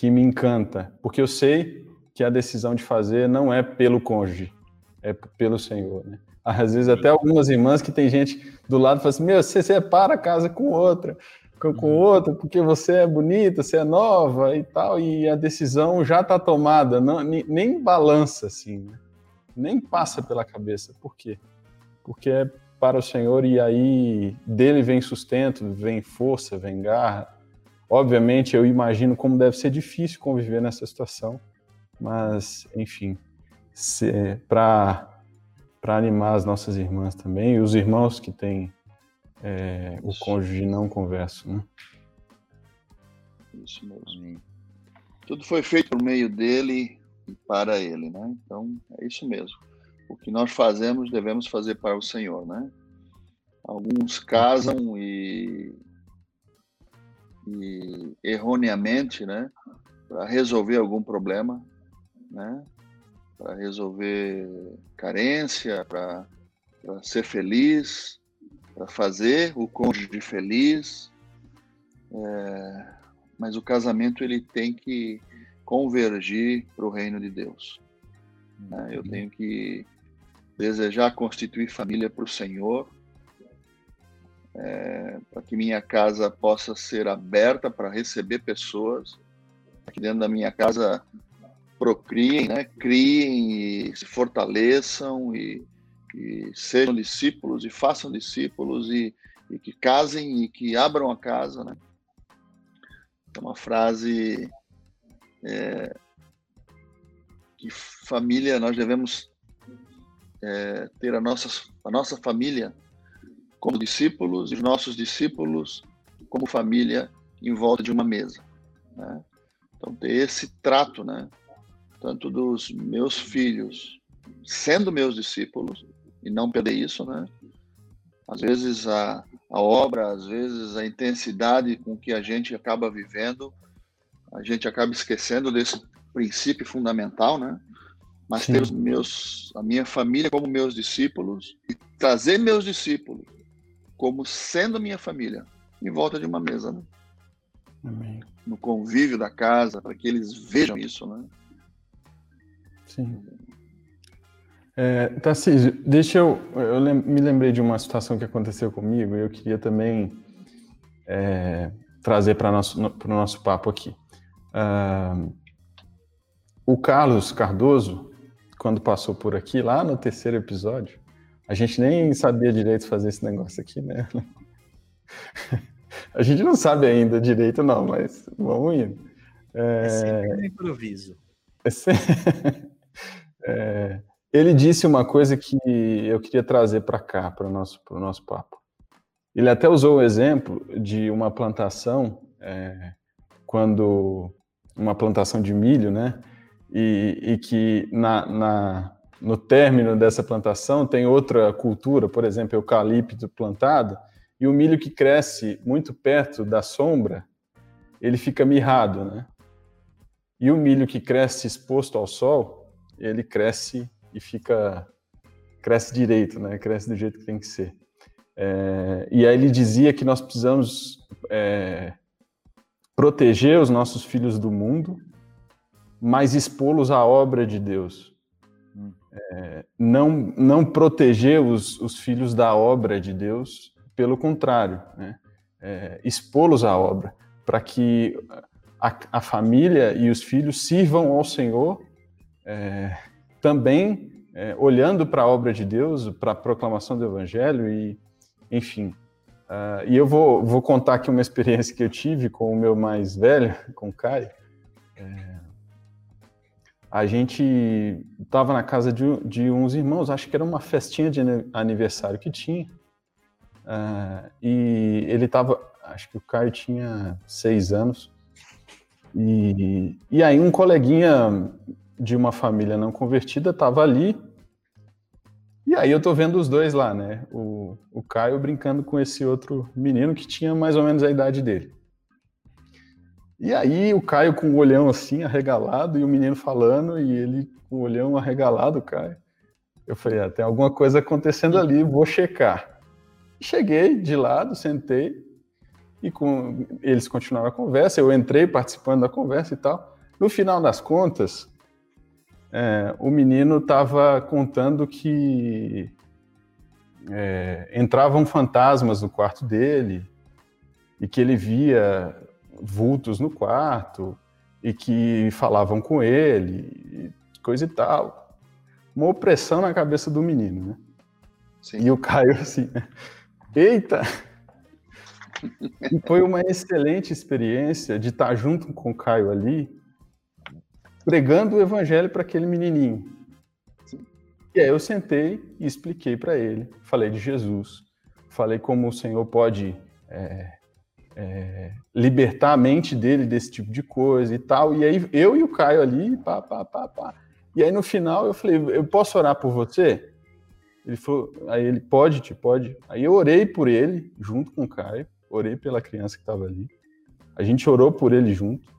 que me encanta, porque eu sei que a decisão de fazer não é pelo cônjuge, é pelo Senhor, né? Às vezes até algumas irmãs que tem gente do lado fala assim, meu, você separa a casa com outra, com, com outra, porque você é bonita, você é nova e tal, e a decisão já está tomada, não, nem balança assim, né? Nem passa pela cabeça. Por quê? Porque é para o Senhor e aí dele vem sustento, vem força, vem garra. Obviamente, eu imagino como deve ser difícil conviver nessa situação, mas, enfim, para animar as nossas irmãs também, e os irmãos que têm é, o cônjuge não converso, né? Isso mesmo. Tudo foi feito por meio dele e para ele, né? Então, é isso mesmo. O que nós fazemos, devemos fazer para o Senhor, né? Alguns casam e, e erroneamente, né? Para resolver algum problema, né? Para resolver carência, para ser feliz, para fazer o cônjuge feliz. É, mas o casamento ele tem que convergir para o reino de Deus. Né? Eu tenho que desejar constituir família para o Senhor, é, para que minha casa possa ser aberta para receber pessoas, que dentro da minha casa procriem, né? criem e se fortaleçam e, e sejam discípulos e façam discípulos e, e, que casem e que abram a casa, né? É uma frase é, que família nós devemos é, ter a nossa, a nossa família como discípulos, os nossos discípulos como família em volta de uma mesa. Né? Então, ter esse trato, né? tanto dos meus filhos sendo meus discípulos, e não perder isso, né? Às vezes a, a obra, às vezes a intensidade com que a gente acaba vivendo, a gente acaba esquecendo desse princípio fundamental, né? mas Sim. ter os meus, a minha família como meus discípulos e trazer meus discípulos como sendo minha família em volta de uma mesa, né? Amém. No convívio da casa, para que eles vejam isso, né? Sim. É, Tarcísio, deixa eu. Eu me lembrei de uma situação que aconteceu comigo e eu queria também é, trazer para o nosso, nosso papo aqui. Uh, o Carlos Cardoso, quando passou por aqui, lá no terceiro episódio, a gente nem sabia direito fazer esse negócio aqui, né? A gente não sabe ainda direito, não, mas vamos indo. É, é sempre um improviso. É, se... é... Ele disse uma coisa que eu queria trazer para cá, para o nosso, nosso papo. Ele até usou o exemplo de uma plantação, é, quando uma plantação de milho, né? e, e que na, na, no término dessa plantação tem outra cultura, por exemplo, eucalipto plantado, e o milho que cresce muito perto da sombra, ele fica mirrado, né? E o milho que cresce exposto ao sol, ele cresce e fica cresce direito, né? Cresce do jeito que tem que ser. É, e aí ele dizia que nós precisamos é, proteger os nossos filhos do mundo mas expô-los à obra de Deus. Não, não proteger os, os filhos da obra de Deus, pelo contrário, né? é, expô-los à obra, para que a, a, família e os filhos sirvam ao Senhor é, também é, olhando para a obra de Deus, para a proclamação do Evangelho e, enfim. Uh, e eu vou, vou contar aqui uma experiência que eu tive com o meu mais velho, com o Caio. É, a gente estava na casa de, de, uns irmãos, acho que era uma festinha de aniversário que tinha. Uh, e ele estava, acho que o Caio tinha seis anos. E, e aí um coleguinha de uma família não convertida estava ali. E aí eu tô vendo os dois lá, né? O, o Caio brincando com esse outro menino que tinha mais ou menos a idade dele. E aí o Caio com o olhão assim, arregalado, e o menino falando, e ele com o olhão arregalado, Caio. Eu falei, ah, tem alguma coisa acontecendo ali, vou checar. Cheguei de lado, sentei, e com eles continuaram a conversa, eu entrei participando da conversa e tal. No final das contas, é, o menino estava contando que é, entravam fantasmas no quarto dele e que ele via vultos no quarto e que falavam com ele, coisa e tal. uma opressão na cabeça do menino, né? Sim. E o Caio assim, eita! E foi uma excelente experiência de estar junto com o Caio ali, pregando o evangelho para aquele menininho. E aí eu sentei e expliquei para ele, falei de Jesus, falei como o Senhor pode é, é, libertar a mente dele desse tipo de coisa e tal. E aí eu e o Caio ali, pá, pá, pá, pá. E aí no final eu falei, eu posso orar por você? Ele falou, aí ele pode, te pode. Aí eu orei por ele junto com o Caio, orei pela criança que estava ali. A gente orou por ele junto.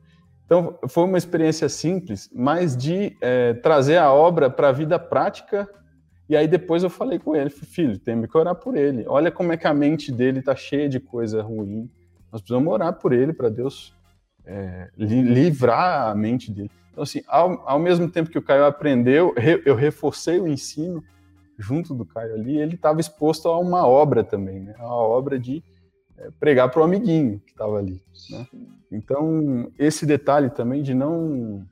Então, foi uma experiência simples, mas de é, trazer a obra para a vida prática. E aí depois eu falei com ele, filho, tem que orar por ele. Olha como é que a mente dele está cheia de coisa ruim. Nós precisamos orar por ele para Deus é, livrar a mente dele. Então, assim, ao, ao mesmo tempo que o Caio aprendeu, eu reforcei o ensino junto do Caio ali, ele estava exposto a uma obra também, né? A obra de é, pregar para o amiguinho que estava ali. Né? Então, esse detalhe também de não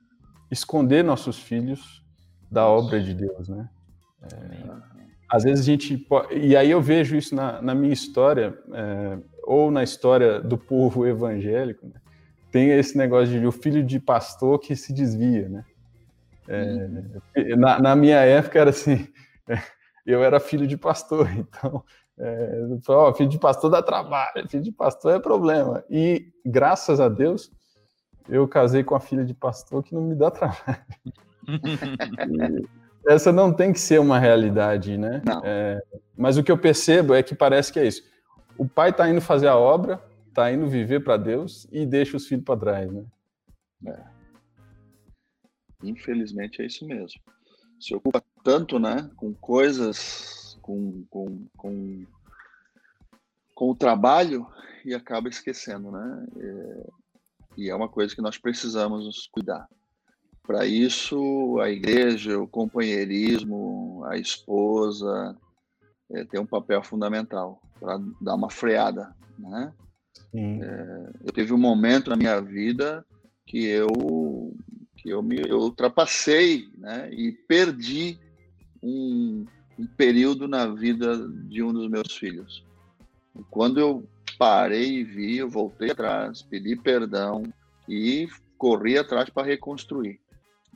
esconder nossos filhos da obra de Deus, né? É, às vezes a gente. E aí eu vejo isso na, na minha história, é, ou na história do povo evangélico, né? tem esse negócio de o filho de pastor que se desvia, né? É, na, na, minha época era assim, eu era filho de pastor, então é, ó, filho de pastor dá trabalho, filho de pastor é problema. E graças a Deus, eu casei com a filha de pastor que não me dá trabalho. essa não tem que ser uma realidade, né? É, mas o que eu percebo é que parece que é isso. O pai está indo fazer a obra, está indo viver para Deus e deixa os filhos para trás, né? É. Infelizmente é isso mesmo. Se ocupa tanto, né, com coisas com, com, com, com o trabalho e acaba esquecendo, né? É, e é uma coisa que nós precisamos nos cuidar. Para isso, a igreja, o companheirismo, a esposa é, tem um papel fundamental para dar uma freada, né? É, eu teve um momento na minha vida que eu que eu me eu ultrapassei, né? E perdi um, um período na vida de um dos meus filhos. E quando eu parei e vi, eu voltei atrás, pedi perdão e corri atrás para reconstruir.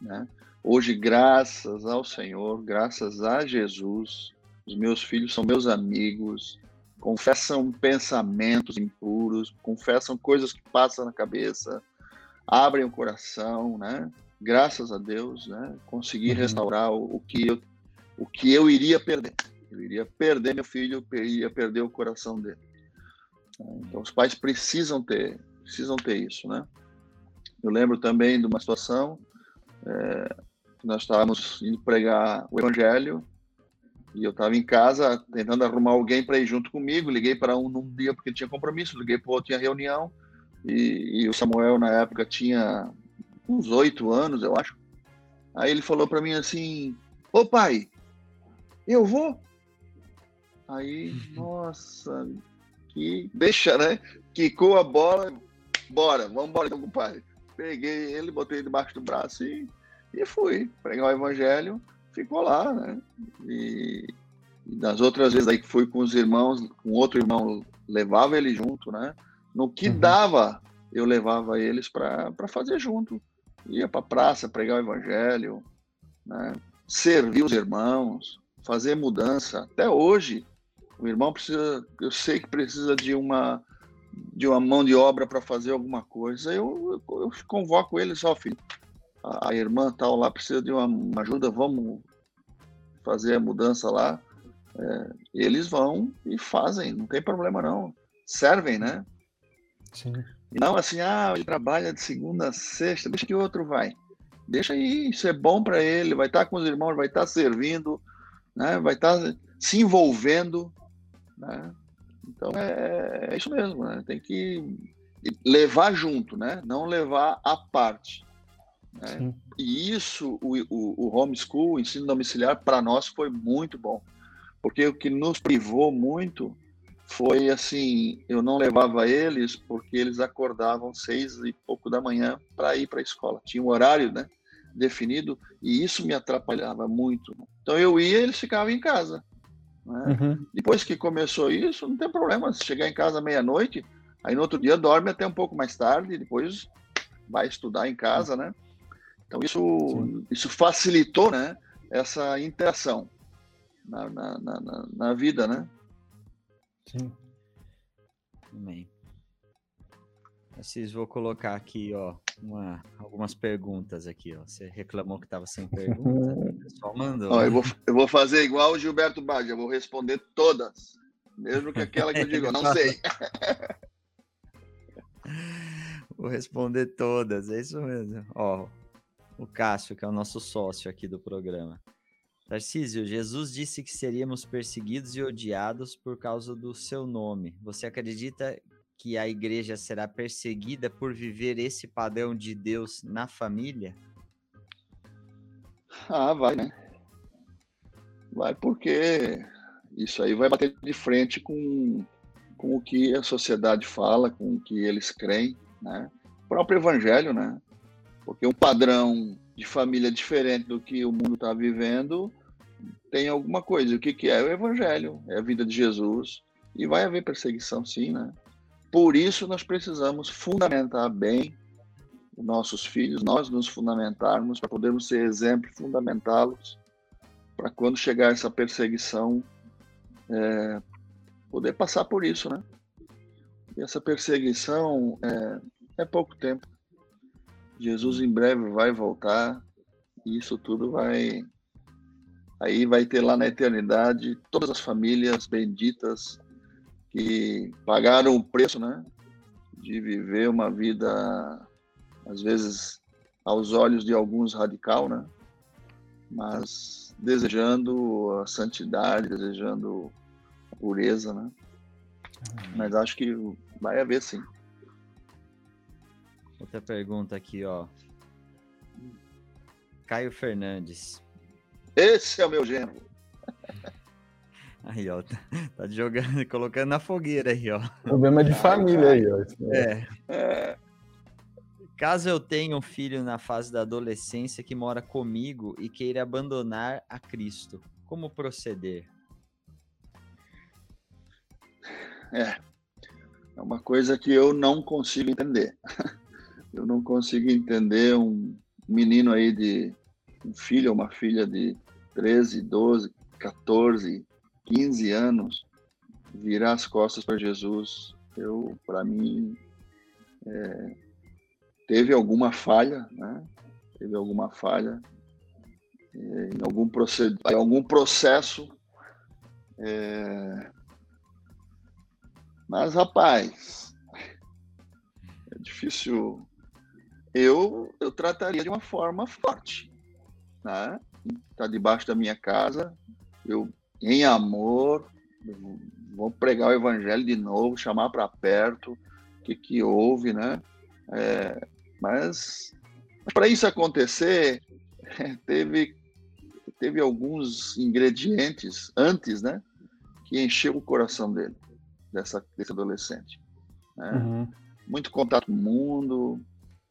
Né? Hoje, graças ao Senhor, graças a Jesus, os meus filhos são meus amigos, confessam pensamentos impuros, confessam coisas que passam na cabeça, abrem o coração, né? Graças a Deus, né? Consegui uhum. restaurar o, o que eu o que eu iria perder. Eu iria perder meu filho, eu iria perder o coração dele. Então os pais precisam ter, precisam ter isso, né? Eu lembro também de uma situação é, nós estávamos indo pregar o evangelho e eu estava em casa tentando arrumar alguém para ir junto comigo. Liguei para um num dia porque tinha compromisso, liguei para outro tinha reunião e, e o Samuel na época tinha uns oito anos, eu acho. Aí ele falou para mim assim: Ô pai, eu vou. Aí, nossa, que deixa, né? Quicou a bola, bora, vamos embora então, compadre. Peguei ele, botei debaixo do braço e, e fui pregar o evangelho, ficou lá, né? E, e das outras vezes aí que fui com os irmãos, com outro irmão, levava ele junto, né? No que uhum. dava, eu levava eles para fazer junto. Ia para praça pregar o evangelho, né? servir os irmãos, fazer mudança. Até hoje, o irmão precisa, eu sei que precisa de uma de uma mão de obra para fazer alguma coisa. Eu, eu, eu convoco ele só, filho. A, a, irmã tal lá precisa de uma, uma ajuda, vamos fazer a mudança lá. É, eles vão e fazem, não tem problema não. Servem, né? Sim. Não assim, ah, ele trabalha de segunda a sexta, deixa que outro vai. Deixa aí, isso é bom para ele, vai estar com os irmãos, vai estar servindo, né? vai estar se envolvendo. Né? Então é, é isso mesmo, né? tem que levar junto, né? não levar à parte. Né? E isso, o, o, o homeschool, o ensino domiciliar, para nós foi muito bom, porque o que nos privou muito foi assim, eu não levava eles porque eles acordavam seis e pouco da manhã para ir para a escola. Tinha um horário, né? definido e isso me atrapalhava muito. Então eu ia, eles ficavam em casa. Né? Uhum. Depois que começou isso, não tem problema. Se chegar em casa meia-noite, aí no outro dia dorme até um pouco mais tarde, depois vai estudar em casa, né? Então isso, isso facilitou, né? Essa interação na, na, na, na vida, né? Sim. Amém. Assis, vou colocar aqui, ó, uma, algumas perguntas aqui, ó. Você reclamou que estava sem pergunta, o pessoal mandou. Ó, eu, vou, eu vou fazer igual o Gilberto Baggio, eu vou responder todas, mesmo que aquela que eu digo, não sei. vou responder todas, é isso mesmo. Ó, o Cássio, que é o nosso sócio aqui do programa. Tarcísio, Jesus disse que seríamos perseguidos e odiados por causa do seu nome. Você acredita que a igreja será perseguida por viver esse padrão de Deus na família? Ah, vai, né? Vai porque isso aí vai bater de frente com, com o que a sociedade fala, com o que eles creem, né? O próprio evangelho, né? Porque um padrão de família diferente do que o mundo está vivendo tem alguma coisa. O que, que é? O evangelho, é a vida de Jesus. E vai haver perseguição, sim, né? Por isso, nós precisamos fundamentar bem os nossos filhos, nós nos fundamentarmos para podermos ser exemplo, fundamentá-los, para quando chegar essa perseguição, é, poder passar por isso, né? E essa perseguição é, é pouco tempo. Jesus em breve vai voltar e isso tudo vai aí vai ter lá na eternidade todas as famílias benditas que pagaram o preço, né, de viver uma vida, às vezes, aos olhos de alguns radical, né, mas desejando a santidade, desejando a pureza, né. Mas acho que vai haver sim. Outra pergunta aqui, ó. Caio Fernandes. Esse é o meu gênero. Aí, ó, tá, tá, jogando, colocando na fogueira aí, ó. Problema de família aí, ó. É. é. Caso eu tenha um filho na fase da adolescência que mora comigo e queira abandonar a Cristo, como proceder? É. É uma coisa que eu não consigo entender. Eu não consigo entender um menino aí de um filho ou uma filha de 13, 12, 14, 15 anos, virar as costas para Jesus, eu, para mim, é, teve alguma falha, né? Teve alguma falha é, em algum, em algum processo. É... Mas, rapaz, é difícil. Eu, eu trataria de uma forma forte. Né? Tá debaixo da minha casa, eu em amor, vou pregar o evangelho de novo, chamar para perto, o que, que houve, né? É, mas para isso acontecer, teve, teve alguns ingredientes antes, né? Que encheu o coração dele, dessa, desse adolescente. Né? Uhum. Muito contato com o mundo,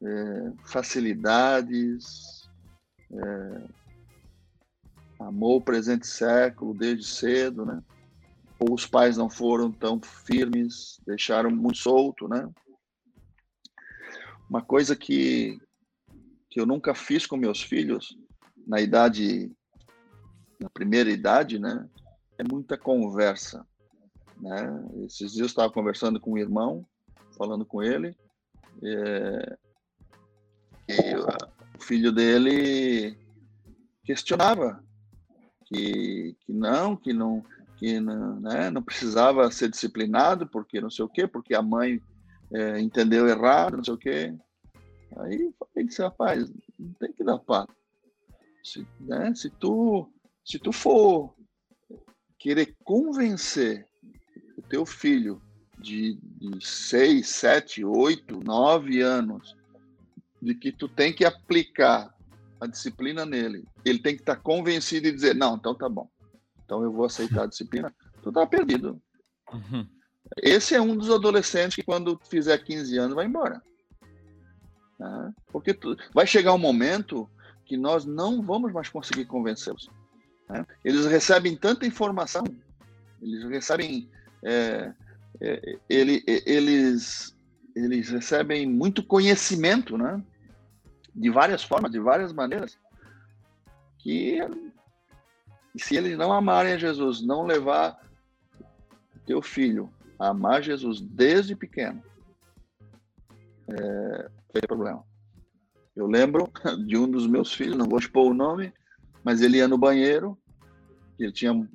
é, facilidades, é, amou o presente século desde cedo, né? Ou os pais não foram tão firmes, deixaram muito solto, né? Uma coisa que, que eu nunca fiz com meus filhos, na idade, na primeira idade, né? É muita conversa, né? Esses dias eu estava conversando com um irmão, falando com ele, é, e o filho dele questionava que, que não, que não, que não, né, não precisava ser disciplinado, porque não sei o quê, porque a mãe é, entendeu errado, não sei o quê. Aí falei disse, rapaz, não tem que dar pato. Se, né, se, tu, se tu for querer convencer o teu filho de, de 6, 7, 8, 9 anos de que tu tem que aplicar a disciplina nele. Ele tem que estar convencido e dizer: não, então tá bom. Então eu vou aceitar a disciplina. Tu tá perdido. Uhum. Esse é um dos adolescentes que, quando fizer 15 anos, vai embora. Né? Porque tu, vai chegar um momento que nós não vamos mais conseguir convencê-los. Né? Eles recebem tanta informação, eles recebem. É, é, ele, eles, eles recebem muito conhecimento, né? De várias formas, de várias maneiras, que se eles não amarem a Jesus, não levar teu filho a amar Jesus desde pequeno, é, tem problema. Eu lembro de um dos meus filhos, não vou expor o nome, mas ele ia no banheiro, ele tinha um,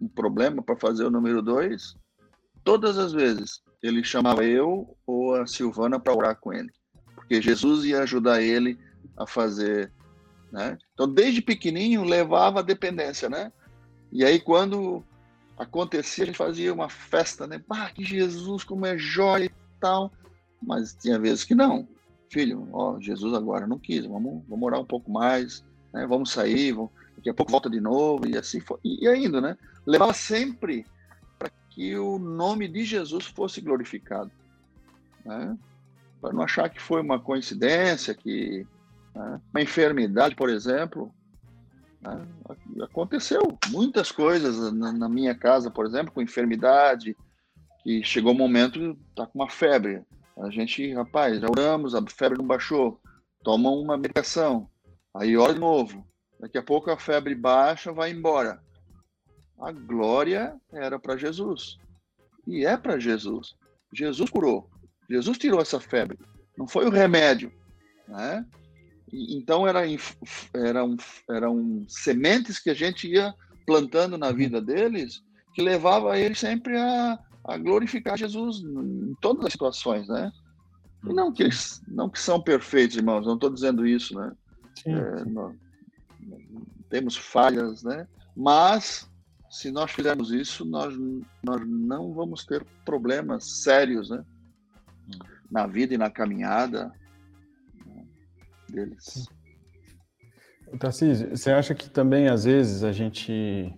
um problema para fazer o número dois. Todas as vezes ele chamava eu ou a Silvana para orar com ele, porque Jesus ia ajudar ele a fazer. Né? Então, desde pequenininho, levava a dependência, né? E aí, quando acontecia, gente fazia uma festa, né? Ah, que Jesus, como é jóia e tal. Mas tinha vezes que não. Filho, ó, Jesus agora não quis, vamos, vamos um pouco mais, né? vamos sair, vamos, daqui a pouco volta de novo, e assim foi. E, ainda, né? Levava sempre para que o nome de Jesus fosse glorificado. Né? Para não achar que foi uma coincidência, que né? uma enfermidade, por exemplo, né? aconteceu muitas coisas na, na, minha casa, por exemplo, com enfermidade, que chegou um momento, tá com uma febre. A gente, rapaz, já oramos, a febre não baixou, toma uma medicação, aí ora de novo. Daqui a pouco a febre baixa, vai embora. A glória era para Jesus. E é para Jesus. Jesus curou. Jesus tirou essa febre. Não foi o remédio. Né? Então era, eram, eram sementes que a gente ia plantando na vida deles que levava eles sempre a, a glorificar Jesus em todas as situações, né? E não que eles não que são perfeitos, irmãos, não estou dizendo isso, né? Sim, é, nós, temos falhas, né? Mas se nós fizermos isso, nós, nós não vamos ter problemas sérios, né? Na vida e na caminhada né, deles. Tarcísio, você acha que também às vezes a gente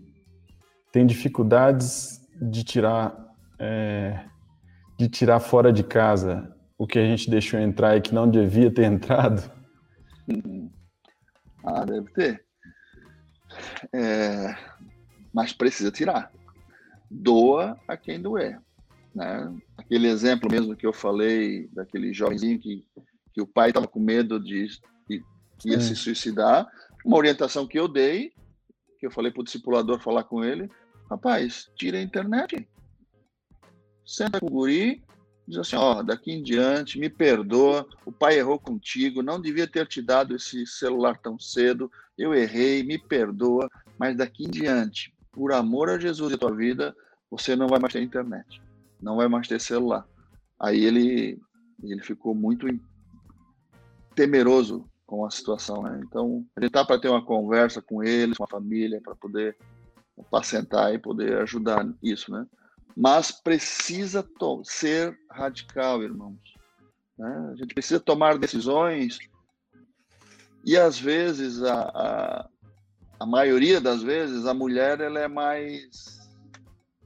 tem dificuldades de tirar é, de tirar fora de casa o que a gente deixou entrar e que não devia ter entrado? Ah, deve ter. É, mas precisa tirar. Doa a quem doer. Né? Aquele exemplo mesmo que eu falei, daquele jovenzinho que, que o pai estava com medo de, de ia se suicidar, uma orientação que eu dei, que eu falei para o discipulador falar com ele, rapaz, tira a internet senta com o guri, diz assim, ó, daqui em diante, me perdoa, o pai errou contigo, não devia ter te dado esse celular tão cedo, eu errei, me perdoa, mas daqui em diante, por amor a Jesus e a tua vida, você não vai mais ter internet, não vai mais ter celular. Aí ele, ele ficou muito temeroso com a situação, né? Então, gente tá para ter uma conversa com eles, com a família, para poder apacentar e poder ajudar isso, né? mas precisa ser radical, irmãos. Né? A gente precisa tomar decisões e às vezes a, a, a, maioria das vezes a mulher ela é mais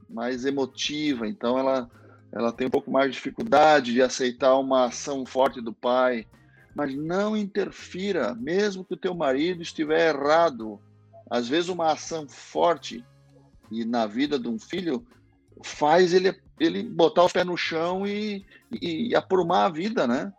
mais emotiva, então ela ela tem um pouco mais de dificuldade de aceitar uma ação forte do pai, mas não interfira, mesmo que o teu marido estiver errado. Às vezes uma ação forte e na vida de um filho faz ele, ele botar o pé no chão e, e, e aprumar a vida, né?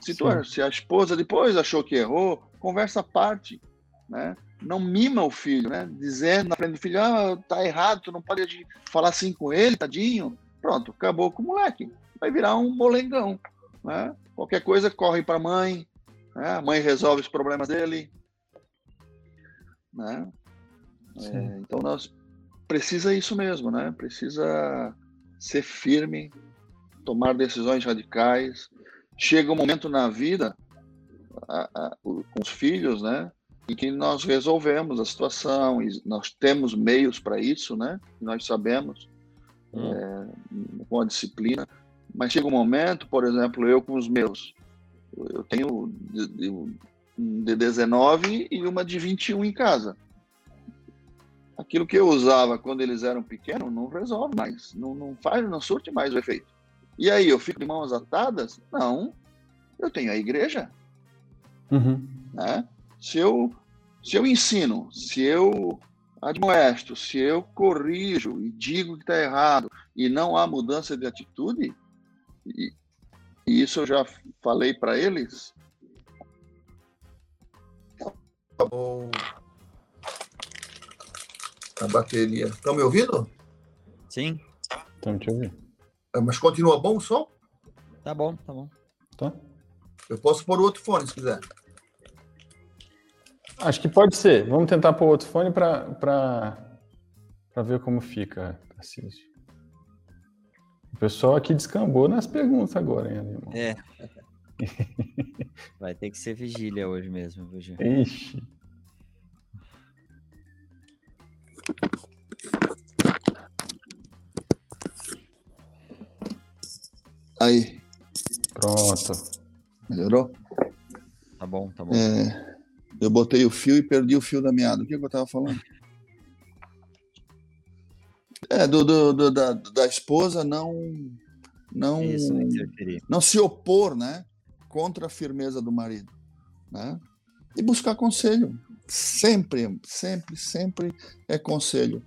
Se, tu, se a esposa depois achou que errou, conversa à parte, né? Não mima o filho, né? Dizendo na frente do filho, ah, tá errado, tu não pode falar assim com ele, tadinho. Pronto, acabou com o moleque. Vai virar um molengão, né? Qualquer coisa corre para a mãe, né? a mãe resolve os problemas dele, né? É, então nós precisa isso mesmo, né? Precisa ser firme, tomar decisões radicais. Chega um momento na vida, a, a, com os filhos, né? Em que nós resolvemos a situação e nós temos meios para isso, né? Nós sabemos, hum. é, com a disciplina. Mas chega um momento, por exemplo, eu com os meus, eu tenho de, de, de 19 e uma de 21 em casa aquilo que eu usava quando eles eram pequenos não resolve mais, não, não faz, não surte mais o efeito. E aí, eu fico de mãos atadas? Não, eu tenho a igreja. Uhum. Né? Se eu, se eu ensino, se eu admoesto, se eu corrijo e digo que está errado e não há mudança de atitude, e, e isso eu já falei para eles. Tá bom. A bateria. Estão me ouvindo? Sim. Estamos te ouvindo. É, mas continua bom o som? Tá bom, tá bom. Tá? Eu posso pôr outro fone se quiser. Acho que pode ser. Vamos tentar pôr outro fone para ver como fica, Tarcísio. O pessoal aqui descambou nas perguntas agora, hein, irmão? É. Vai ter que ser vigília hoje mesmo, viu, Gil? Ixi. Aí, Pronto. melhorou? Tá bom, tá bom. É, eu botei o fio e perdi o fio da meada. O que, que eu estava falando? É, do, do- do- da, da esposa não, não, Isso, não não se opor, né, contra a firmeza do marido, né? E buscar conselho. Sempre, sempre, sempre é conselho.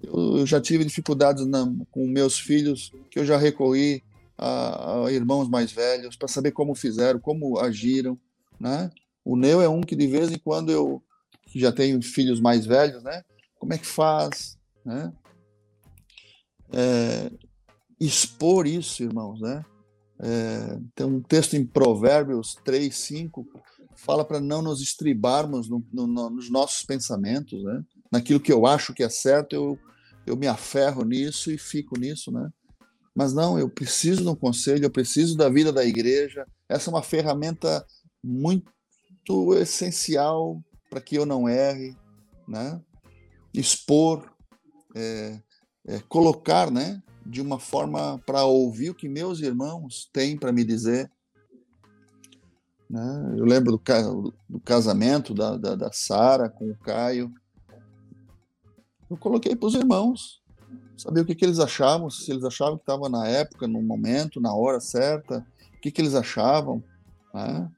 Eu, eu já tive dificuldades na- com meus filhos que eu já recorri a, a irmãos mais velhos para saber como fizeram, como agiram, né? O Neu é um que de vez em quando eu já tenho filhos mais velhos, né? Como é que faz, né? É, expor isso, irmãos, né? É, tem um texto em Provérbios 3, 5, fala para não nos estribarmos no- no- no- nos nossos pensamentos, né? Naquilo que eu acho que é certo, eu, eu me aferro nisso e fico nisso, né? Mas não, eu preciso de um conselho, eu preciso da vida da igreja. Essa é uma ferramenta muito essencial para que eu não erre, né? Expor, é, é, colocar, né? De uma forma para ouvir o que meus irmãos têm para me dizer. Né? Eu lembro do, do casamento da, da, da Sara com o Caio. Eu coloquei para os irmãos, saber o que, que eles achavam, se eles achavam que estava na época, no momento, na hora certa, o que, que eles achavam. né?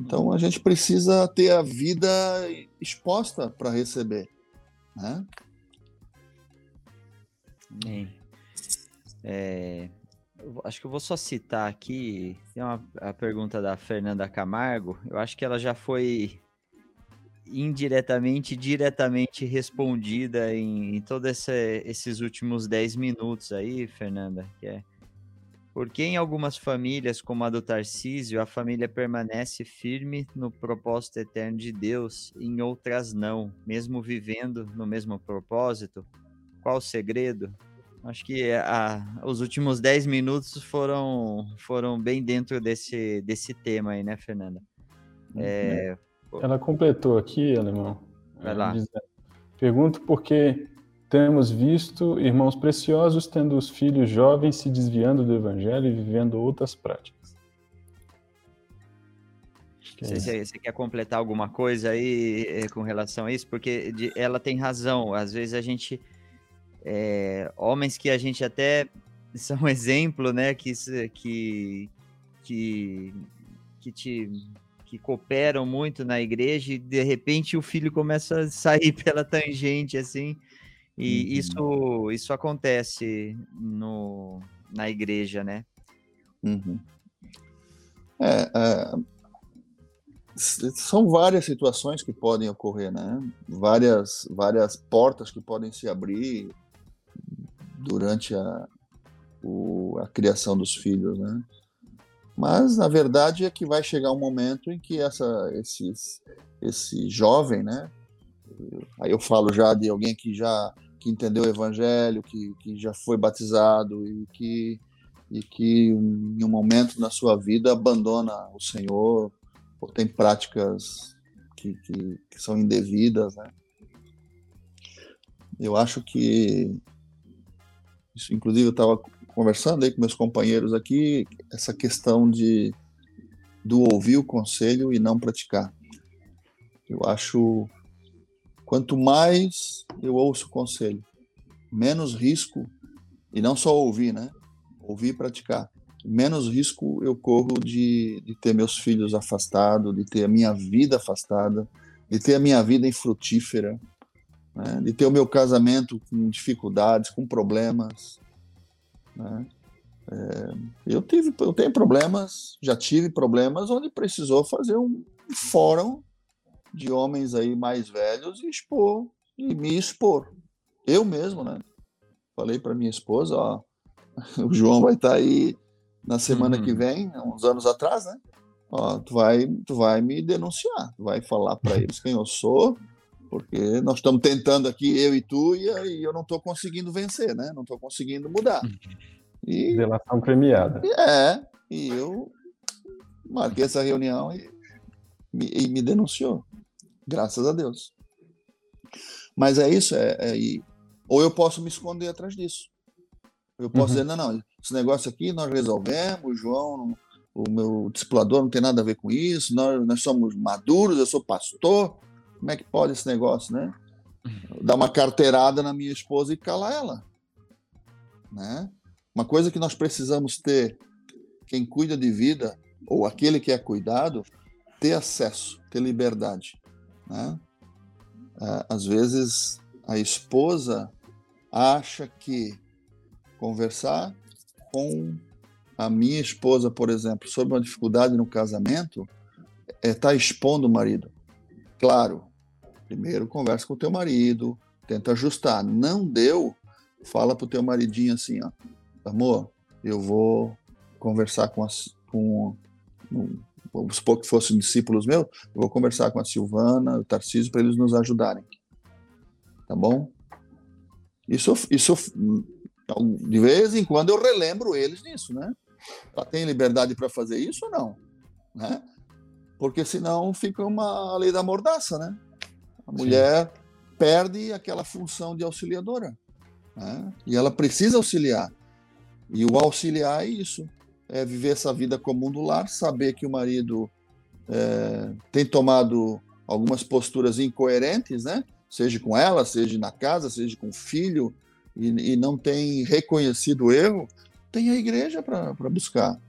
Então a gente precisa ter a vida exposta para receber. Né? Amém. É, acho que eu vou só citar aqui, tem uma, a pergunta da Fernanda Camargo, eu acho que ela já foi indiretamente, diretamente respondida em, em todos esse- esses últimos 10 minutos aí, Fernanda, que é por que em algumas famílias, como a do Tarcísio, a família permanece firme no propósito eterno de Deus, e em outras não, mesmo vivendo no mesmo propósito? Qual o segredo? Acho que a- os últimos 10 minutos foram, foram bem dentro desse, desse tema aí, né, Fernanda? É, Ela completou aqui, alemão. Vai lá. Pergunto por que temos visto irmãos preciosos tendo os filhos jovens se desviando do evangelho e vivendo outras práticas. É Você, você- você quer completar alguma coisa aí eh, com relação a isso? Porque de- ela tem razão. Às vezes a gente. é, homens que a gente até são exemplo, né? Que, que, que, que te que cooperam muito na igreja e de repente o filho começa a sair pela tangente assim e Uhum. isso isso acontece no, na igreja né Uhum. É, é, são várias situações que podem ocorrer, né? Várias, várias portas que podem se abrir durante a, o- a criação dos filhos, né? Mas na verdade é que vai chegar um momento em que essa, esses, esse jovem, né? Aí eu falo já de alguém que já que entendeu o evangelho, que, que já foi batizado e que e que em um momento na sua vida abandona o Senhor ou tem práticas que, que, que são indevidas, né? Eu acho que isso, inclusive eu estava conversando aí com meus companheiros aqui essa questão de do ouvir o conselho e não praticar. Eu acho quanto mais eu ouço o conselho, menos risco e não só ouvir, né? ouvir e praticar. Menos risco eu corro de, de ter meus filhos afastados, de ter a minha vida afastada, de ter a minha vida infrutífera, né? de ter o meu casamento com dificuldades, com problemas. Né? É, eu tive, eu tenho problemas, já tive problemas onde precisou fazer um fórum de homens aí mais velhos e expor e me expor. Eu mesmo, né? Falei para minha esposa, ó, o João vai estar tá aí na semana uhum. que vem, uns anos atrás, né? Ó, tu vai, tu vai me denunciar, tu vai falar para eles quem eu sou, porque nós estamos tentando aqui eu e tu e, e eu não estou conseguindo vencer, né? Não estou conseguindo mudar. E, Delação premiada. É, e eu marquei essa reunião e e me denunciou, graças a Deus. Mas é isso, é, é, ou eu posso me esconder atrás disso. Eu posso uhum. dizer, não, não, esse negócio aqui nós resolvemos, o João, o meu discipulador não tem nada a ver com isso, nós, nós somos maduros, eu sou pastor, como é que pode esse negócio, né? Uhum. Dar uma carteirada na minha esposa e calar ela, né? Uma coisa que nós precisamos ter, quem cuida de vida, ou aquele que é cuidado, ter acesso, ter liberdade, né? É, às vezes a esposa acha que conversar com a minha esposa, por exemplo, sobre uma dificuldade no casamento, é estar tá expondo o marido. Claro, primeiro conversa com o teu marido, tenta ajustar. Não deu, fala pro teu maridinho assim, ó, amor, eu vou conversar com, as, com vamos supor que fossem discípulos meus, eu vou conversar com a Silvana, o Tarcísio, para eles nos ajudarem. Tá bom? Isso, isso então, de vez em quando eu relembro eles nisso, né? Ela tem liberdade para fazer isso ou não? Né? Porque senão fica uma lei da mordaça, né? A mulher Sim. perde aquela função de auxiliadora. Né? E ela precisa auxiliar. E o auxiliar é isso: é viver essa vida comum do lar, saber que o marido é, tem tomado algumas posturas incoerentes, né? Seja com ela, seja na casa, seja com o filho, e, e não tem reconhecido o erro, tem a igreja para buscar.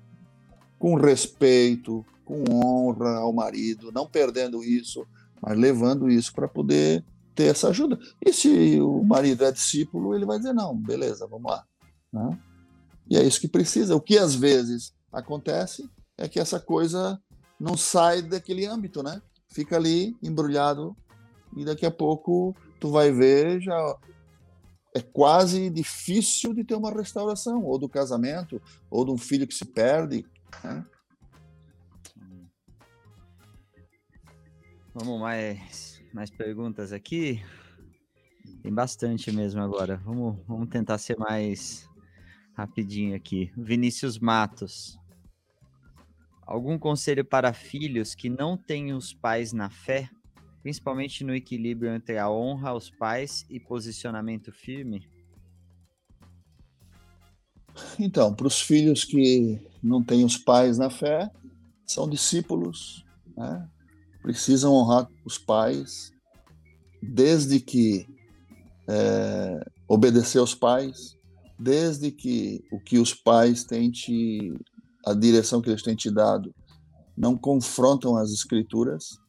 Com respeito, com honra ao marido, não perdendo isso, mas levando isso para poder ter essa ajuda. E se o marido é discípulo, ele vai dizer: não, beleza, vamos lá. Né? E é isso que precisa. O que às vezes acontece é que essa coisa não sai daquele âmbito, né? Fica ali embrulhado e daqui a pouco tu vai ver já é quase difícil de ter uma restauração, ou do casamento, ou de um filho que se perde. Né? Vamos mais, mais perguntas aqui. Tem bastante mesmo agora. Vamos, vamos tentar ser mais rapidinho aqui. Vinícius Matos. Algum conselho para filhos que não têm os pais na fé principalmente no equilíbrio entre a honra aos pais e posicionamento firme? Então, para os filhos que não têm os pais na fé, são discípulos, né? precisam honrar os pais, desde que é, obedecer aos pais, desde que o que os pais têm te, a direção que eles têm te dado, não confrontam as escrituras,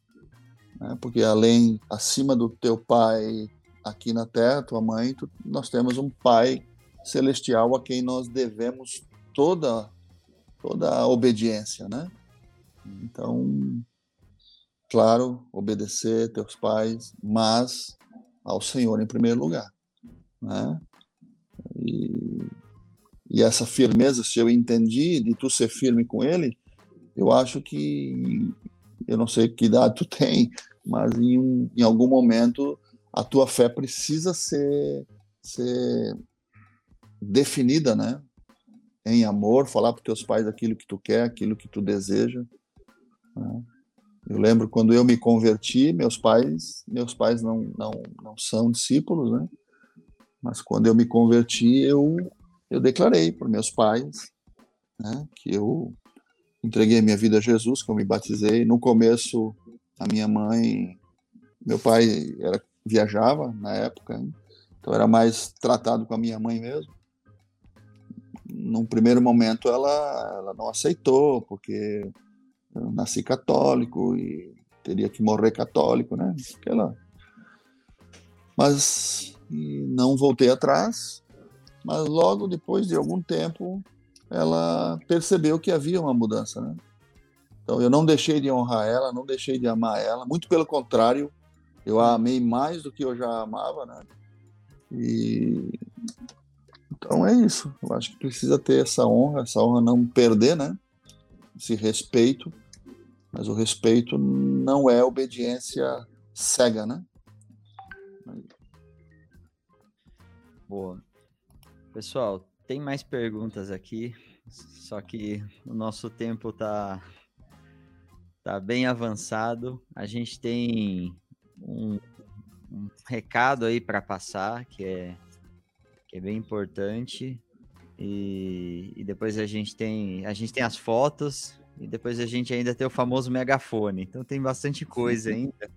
né? porque além, acima do teu pai aqui na terra, tua mãe, tu, nós temos um pai celestial a quem nós devemos toda toda a obediência, né? Então, claro, obedecer teus pais, mas ao Senhor em primeiro lugar, né? E, e essa firmeza, se eu entendi de tu ser firme com Ele, eu acho que eu não sei que idade tu tem, mas em, em algum momento a tua fé precisa ser, ser definida, né? Em amor, falar para teus pais aquilo que tu quer, aquilo que tu deseja. Né? Eu lembro quando eu me converti, meus pais, meus pais não, não, não são discípulos, né? Mas quando eu me converti, eu, eu declarei para meus pais né, que eu entreguei minha vida a Jesus, que eu me batizei. No começo, a minha mãe, meu pai era, viajava na época, hein? então era mais tratado com a minha mãe mesmo. Num primeiro momento ela, ela não aceitou, porque eu nasci católico e teria que morrer católico, né? Aquela. Mas não voltei atrás. Mas logo depois de algum tempo, ela percebeu que havia uma mudança, né? Então eu não deixei de honrar ela, não deixei de amar ela, muito pelo contrário, eu a amei mais do que eu já amava, né? E então é isso. Eu acho que precisa ter essa honra, essa honra não perder, né? Esse respeito, mas o respeito não é obediência cega, né? Boa. Pessoal, tem mais perguntas aqui, só que o nosso tempo tá tá bem avançado. A gente tem um, um recado aí para passar que é que é bem importante. E, e, depois a gente tem a gente tem as fotos e depois a gente ainda tem o famoso megafone. Então tem bastante coisa ainda.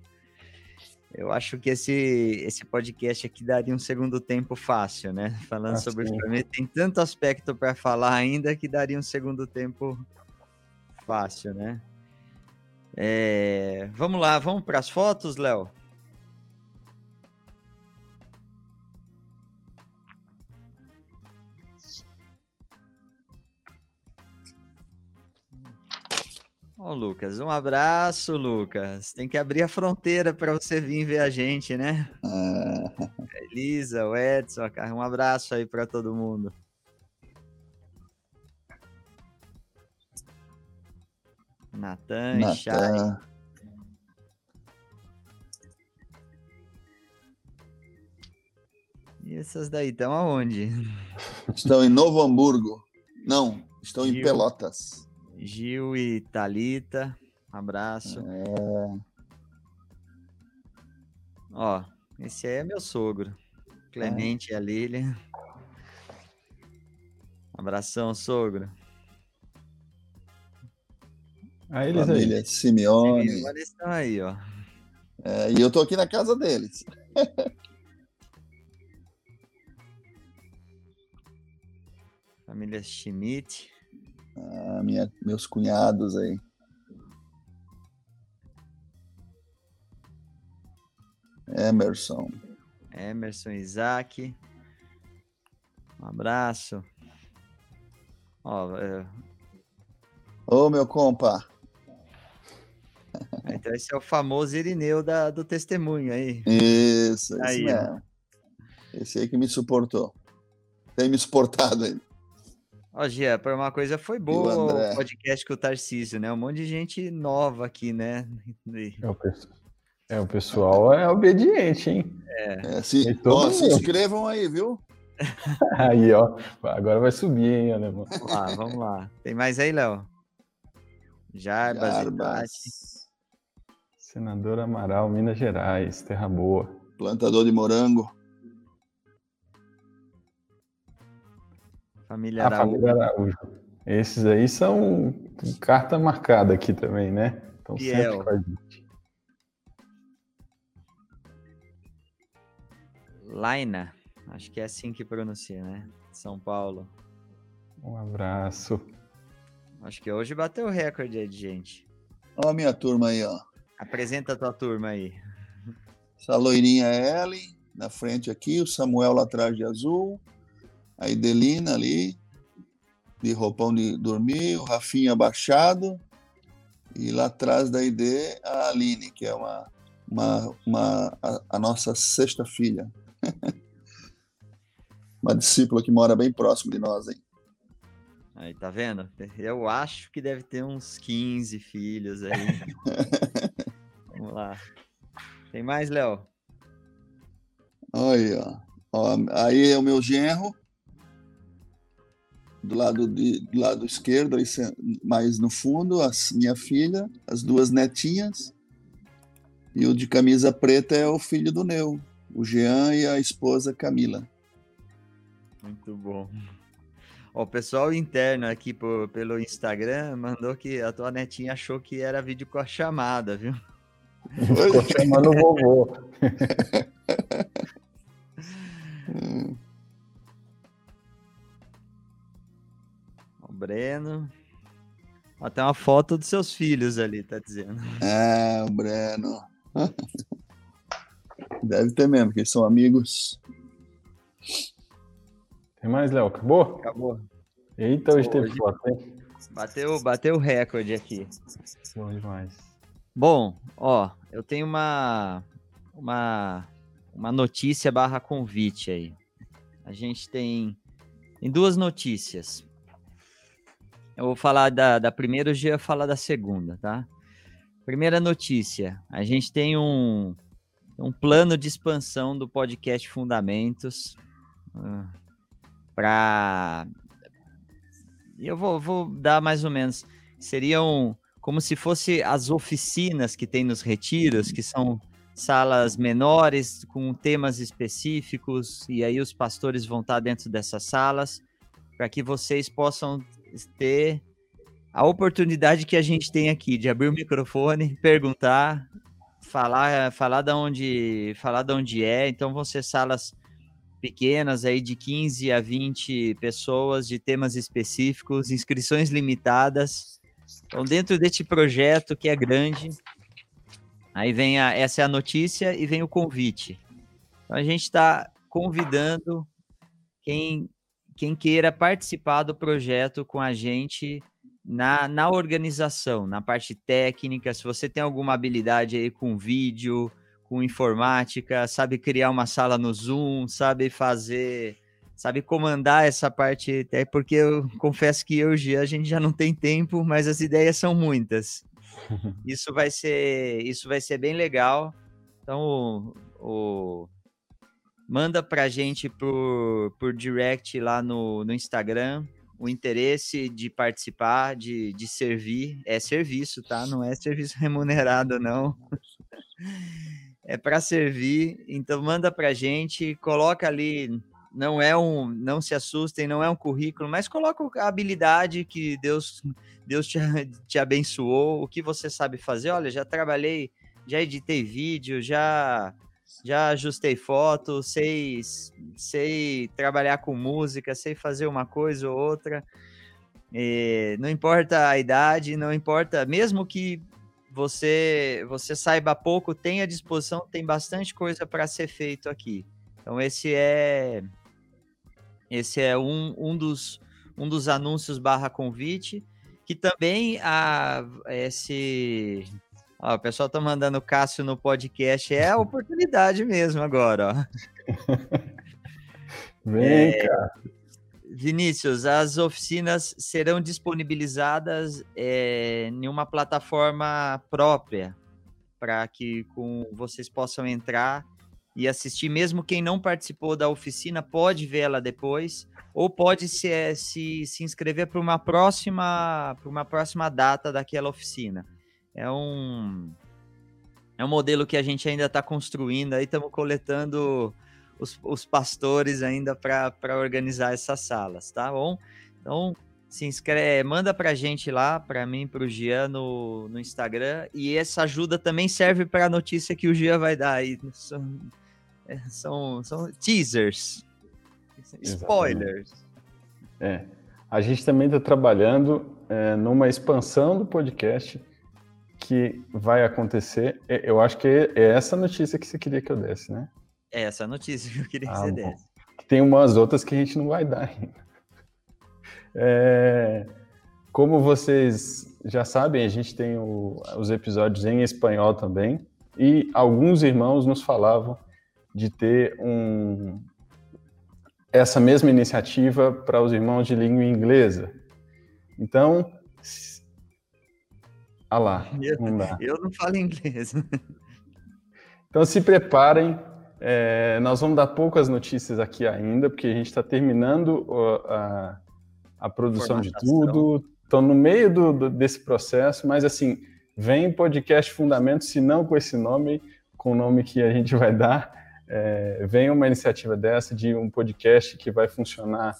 Eu acho que esse, esse podcast aqui daria um segundo tempo fácil, né? Falando ah, sobre sim. o tem tanto aspecto para falar ainda que daria um segundo tempo fácil, né? É, vamos lá, vamos para as fotos, Léo? Ô, Lucas, um abraço, Lucas. Tem que abrir a fronteira para você vir ver a gente, né? É. Elisa, o Edson, um abraço aí para todo mundo. Natan, Chay. E essas daí estão aonde? Estão em Novo Hamburgo. Não, estão em Pelotas. Gil e Talita, um abraço. É... Ó, esse aí é meu sogro. Clemente é. e a Lilian. Abração, sogro. Aí eles Família aí. Simeone. Simeone estão aí, ó. É, e eu tô aqui na casa deles. Família Schmidt. Ah, minha, meus cunhados aí. Emerson. Emerson Isaac. Um abraço. Ó, é... Ô, meu compa. Então esse é o famoso Irineu da, do testemunho aí. Isso, aí, esse mesmo. Esse aí que me suportou. Tem me suportado aí. Ó, Gia, por uma coisa foi boa o, o podcast com o Tarcísio, né? Um monte de gente nova aqui, né? É o, é, o pessoal é obediente, hein? É. é se, ó, se inscrevam aí, viu? aí, ó. Agora vai subir, hein, alemão? Vamos lá, vamos lá. Tem mais aí, Léo? Jarbas, Jarbas. Senador Amaral, Minas Gerais, Terra Boa. Plantador de morango. Família Araújo. Família Araújo. Esses aí são carta marcada aqui também, né? Estão sempre com a gente. Laina, acho que é assim que pronuncia, né? São Paulo. Um abraço. Acho que hoje bateu o recorde aí de gente. Olha a minha turma aí, ó. Apresenta a tua turma aí. Essa loirinha é Ellen, na frente aqui, o Samuel lá atrás de azul, a Idelina ali, de roupão de dormir, o Rafinha abaixado, e lá atrás da ID a Aline, que é uma, uma, uma a, a nossa sexta filha. uma discípula que mora bem próximo de nós, hein? Aí, tá vendo? Eu acho que deve ter uns 15 filhos aí. Vamos lá. Tem mais, Léo? Aí, ó. ó. Aí é o meu genro, do lado, de, do lado esquerdo, mais no fundo, a minha filha, as duas netinhas, e o de camisa preta é o filho do Neu, o Jean e a esposa Camila. Muito bom. o pessoal interno aqui por, pelo Instagram mandou que a tua netinha achou que era vídeo com a chamada, viu? Ficou chamando o vovô. Breno. Até uma foto dos seus filhos ali, tá dizendo. É, o Breno. Deve ter mesmo, porque eles são amigos. Tem mais, Léo? Acabou? Acabou. Eita, hoje teve foto, hein? Bateu, bateu o recorde aqui. Bom demais. Bom, ó, eu tenho uma uma uma notícia barra convite aí. A gente tem, tem duas notícias. Eu vou falar da, da primeira, o Gia vai falar da segunda, tá? Primeira notícia, a gente tem um, um plano de expansão do podcast Fundamentos para eu vou, vou dar mais ou menos seriam como se fosse as oficinas que tem nos retiros, que são salas menores com temas específicos e aí os pastores vão estar dentro dessas salas para que vocês possam ter a oportunidade que a gente tem aqui de abrir o microfone, perguntar, falar, falar da onde, falar de onde é. Então vão ser salas pequenas aí de 15 a 20 pessoas de temas específicos, inscrições limitadas. Então dentro deste projeto que é grande, aí vem a, essa é a notícia e vem o convite. Então a gente está convidando quem quem queira participar do projeto com a gente na, na organização, na parte técnica, se você tem alguma habilidade aí com vídeo, com informática, sabe criar uma sala no Zoom, sabe fazer, sabe comandar essa parte, até porque eu confesso que eu e a gente já não tem tempo, mas as ideias são muitas. Isso vai ser, isso vai ser bem legal. Então, o, o manda pra gente por, por direct lá no, no Instagram o interesse de participar, de, de servir. É serviço, tá? Não é serviço remunerado, não. É para servir. Então manda pra gente, coloca ali. Não é um, não se assustem, não é um currículo, mas coloca a habilidade que Deus, Deus te, te abençoou, o que você sabe fazer. Olha, já trabalhei, já editei vídeo, já já ajustei foto, sei, sei trabalhar com música, sei fazer uma coisa ou outra. E não importa a idade, não importa, mesmo que você você saiba pouco, tem à disposição, tem bastante coisa para ser feito aqui. Então esse é esse é um, um dos um dos anúncios barra convite que também a esse Ó, o pessoal tá mandando Cássio no podcast. É a oportunidade mesmo agora, ó. Vem, é. Vinícius, as oficinas serão disponibilizadas é, em uma plataforma própria para que com, vocês possam entrar e assistir. Mesmo quem não participou da oficina pode vê-la depois ou pode se, se, se inscrever para uma próxima para uma próxima data daquela oficina é um é um modelo que a gente ainda está construindo aí estamos coletando os, os pastores ainda para organizar essas salas tá bom? Então se inscreve manda para a gente lá para mim para o Gian no, no Instagram e essa ajuda também serve para a notícia que o Gian vai dar aí. São, são, são teasers spoilers. É. A gente também está trabalhando é, numa expansão do podcast que vai acontecer. Eu acho que é essa notícia que você queria que eu desse, né? É essa notícia que eu queria que ah, você bom. desse. Tem umas outras que a gente não vai dar ainda. É, como vocês já sabem, a gente tem o, os episódios em espanhol também, e alguns irmãos nos falavam de ter um, essa mesma iniciativa para os irmãos de língua inglesa. Então, ah lá, eu não, eu não falo inglês. Então se preparem, é, nós vamos dar poucas notícias aqui ainda, porque a gente está terminando a, a produção de tudo, estão no meio do, do, desse processo, mas assim, vem podcast Fundamentos, se não com esse nome, com o nome que a gente vai dar, é, vem uma iniciativa dessa de um podcast que vai funcionar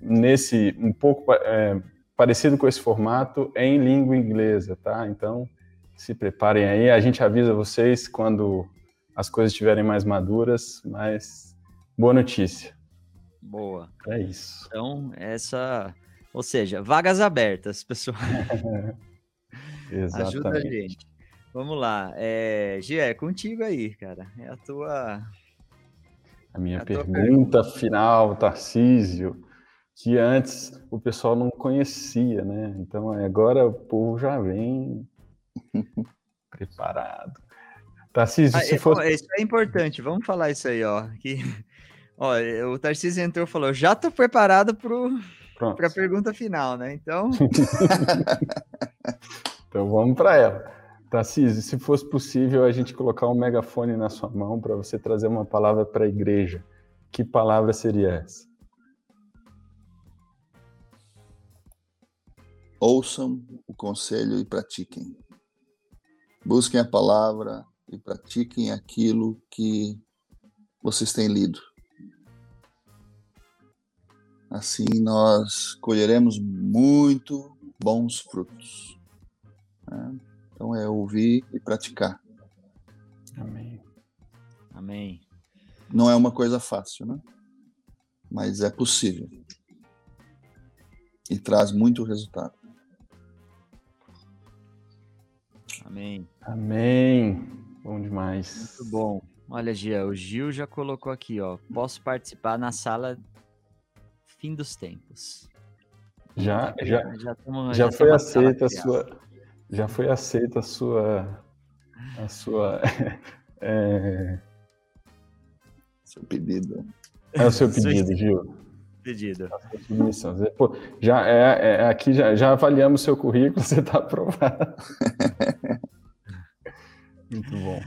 nesse um pouco é, parecido com esse formato em língua inglesa, tá? Então, se preparem aí, a gente avisa vocês quando as coisas estiverem mais maduras, mas boa notícia. Boa. É isso. Então, essa Ou seja, vagas abertas, pessoal. Exatamente. Ajuda a gente. Vamos lá. É, Gia, é contigo aí, cara. É a tua. A minha A tua pergunta final, Tarcísio, que antes o pessoal não conhecia, né? Então agora o povo já vem preparado. Tarcísio, Ah, se é, fosse. Isso é importante, vamos falar isso aí, ó. Que, ó, o Tarcísio entrou e falou: já tô preparado para a pergunta final, né? Então, Então vamos para ela. Tarcísio, se fosse possível a gente colocar um megafone na sua mão para você trazer uma palavra para a igreja, que palavra seria essa? Ouçam o conselho e pratiquem. Busquem a palavra e pratiquem aquilo que vocês têm lido. Assim nós colheremos muito bons frutos. né? Então é ouvir e praticar. Amém. amém. Não é uma coisa fácil, né? Mas é possível. E traz muito resultado. Amém. Amém. Bom demais. Muito bom. Olha, Gia, o Gil já colocou aqui, ó. Posso participar na sala fim dos tempos. Já, já, já, tamo- já já foi aceita a sua, já foi aceita a sua, a sua, é, Seu pedido. é o seu pedido, Gil. pedido. Você, pô, já é, é- aqui já, já avaliamos seu currículo, você está aprovado. Muito bom.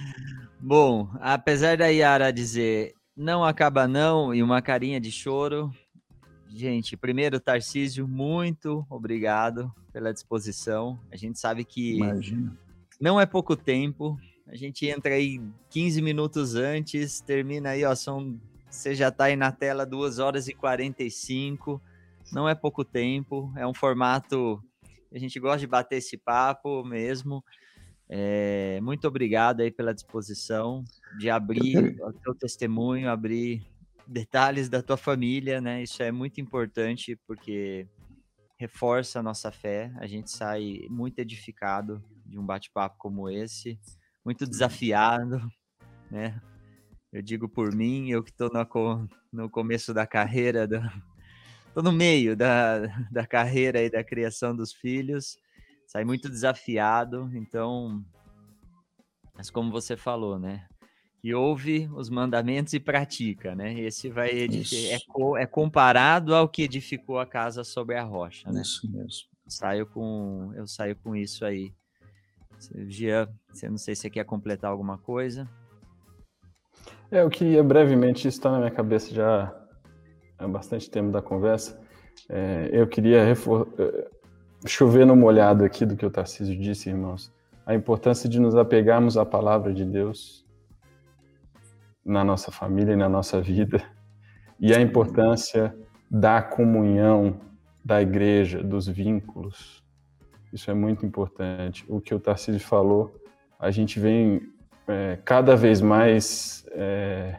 Bom, apesar da Yara dizer não acaba não e uma carinha de choro, gente, primeiro Tarcísio, muito obrigado pela disposição. A gente sabe que Imagina. não é pouco tempo. A gente entra aí 15 minutos antes, termina aí, ó, são você já tá aí na tela 2 horas e 45. Não é pouco tempo, é um formato a gente gosta de bater esse papo mesmo. É, muito obrigado aí pela disposição de abrir o teu testemunho, abrir detalhes da tua família, né? Isso é muito importante porque reforça a nossa fé. A gente sai muito edificado de um bate-papo como esse, muito desafiado, né? Eu digo por mim, eu que estou no começo da carreira, do, tô no meio da, da carreira e da criação dos filhos, sai muito desafiado, então, mas como você falou, né? Que ouve os mandamentos e pratica, né? Esse vai edificar, é, co- é comparado ao que edificou a casa sobre a rocha, né? Isso mesmo. Eu saio com, eu saio com isso aí. Gia, você não sei se você quer completar alguma coisa. É, eu queria brevemente, isso está na minha cabeça já há bastante tempo da conversa. É, eu queria refor- eh, chover no molhado aqui do que o Tarcísio disse, irmãos. A importância de nos apegarmos à palavra de Deus na nossa família e na nossa vida. E a importância da comunhão da igreja, dos vínculos. Isso é muito importante. O que o Tarcísio falou, a gente vem é, cada vez mais é,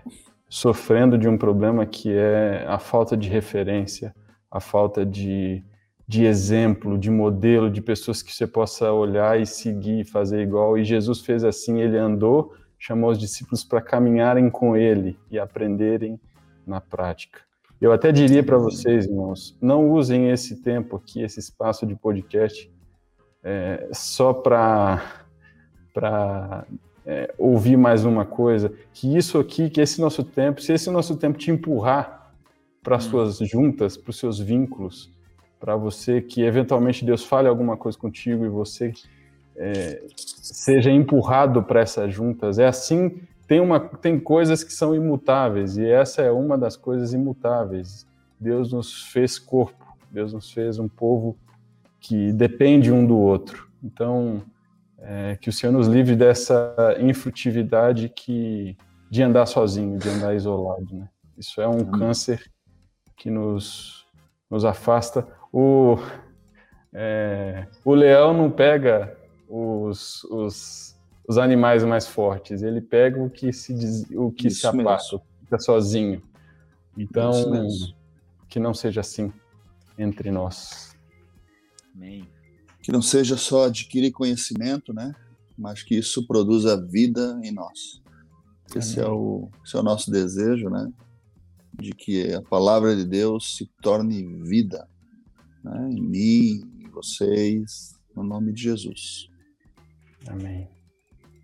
sofrendo de um problema que é a falta de referência, a falta de, de exemplo, de modelo, de pessoas que você possa olhar e seguir, fazer igual. E Jesus fez assim, ele andou, chamou os discípulos para caminharem com ele e aprenderem na prática. Eu até diria para vocês, irmãos, não usem esse tempo aqui, esse espaço de podcast, é, só para é, ouvir mais uma coisa, que isso aqui, que esse nosso tempo, se esse nosso tempo te empurrar para as Hum. suas juntas, para os seus vínculos, para você que eventualmente Deus fale alguma coisa contigo e você é, seja empurrado para essas juntas, é assim. Tem, uma, tem coisas que são imutáveis e essa é uma das coisas imutáveis. Deus nos fez corpo, Deus nos fez um povo que depende um do outro. Então, é, que o Senhor nos livre dessa infrutividade que de andar sozinho, de andar isolado, né? Isso é um câncer que nos, nos afasta. O, é, o leão não pega os, os, os animais mais fortes, ele pega o que se, diz, o que se Isso aparta, mesmo. fica sozinho. Então, que não seja assim entre nós. Amém. Que não seja só adquirir conhecimento, né? Mas que isso produza vida em nós. Esse é, o, esse é o nosso desejo, né? De que a palavra de Deus se torne vida né? em mim, em vocês, no nome de Jesus. Amém.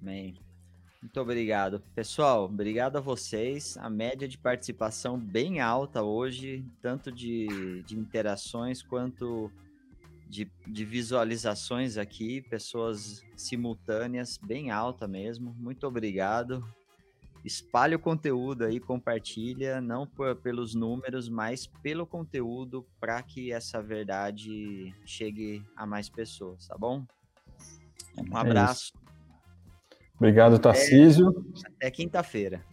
Amém. Muito obrigado. Pessoal, obrigado a vocês. A média de participação bem alta hoje, tanto de, de interações quanto de, de visualizações aqui, pessoas simultâneas, bem alta mesmo. Muito obrigado. Espalhe o conteúdo aí, compartilha, não por, pelos números, mas pelo conteúdo, para que essa verdade chegue a mais pessoas, tá bom? Um É abraço. Obrigado, Tarcísio. Até quinta-feira.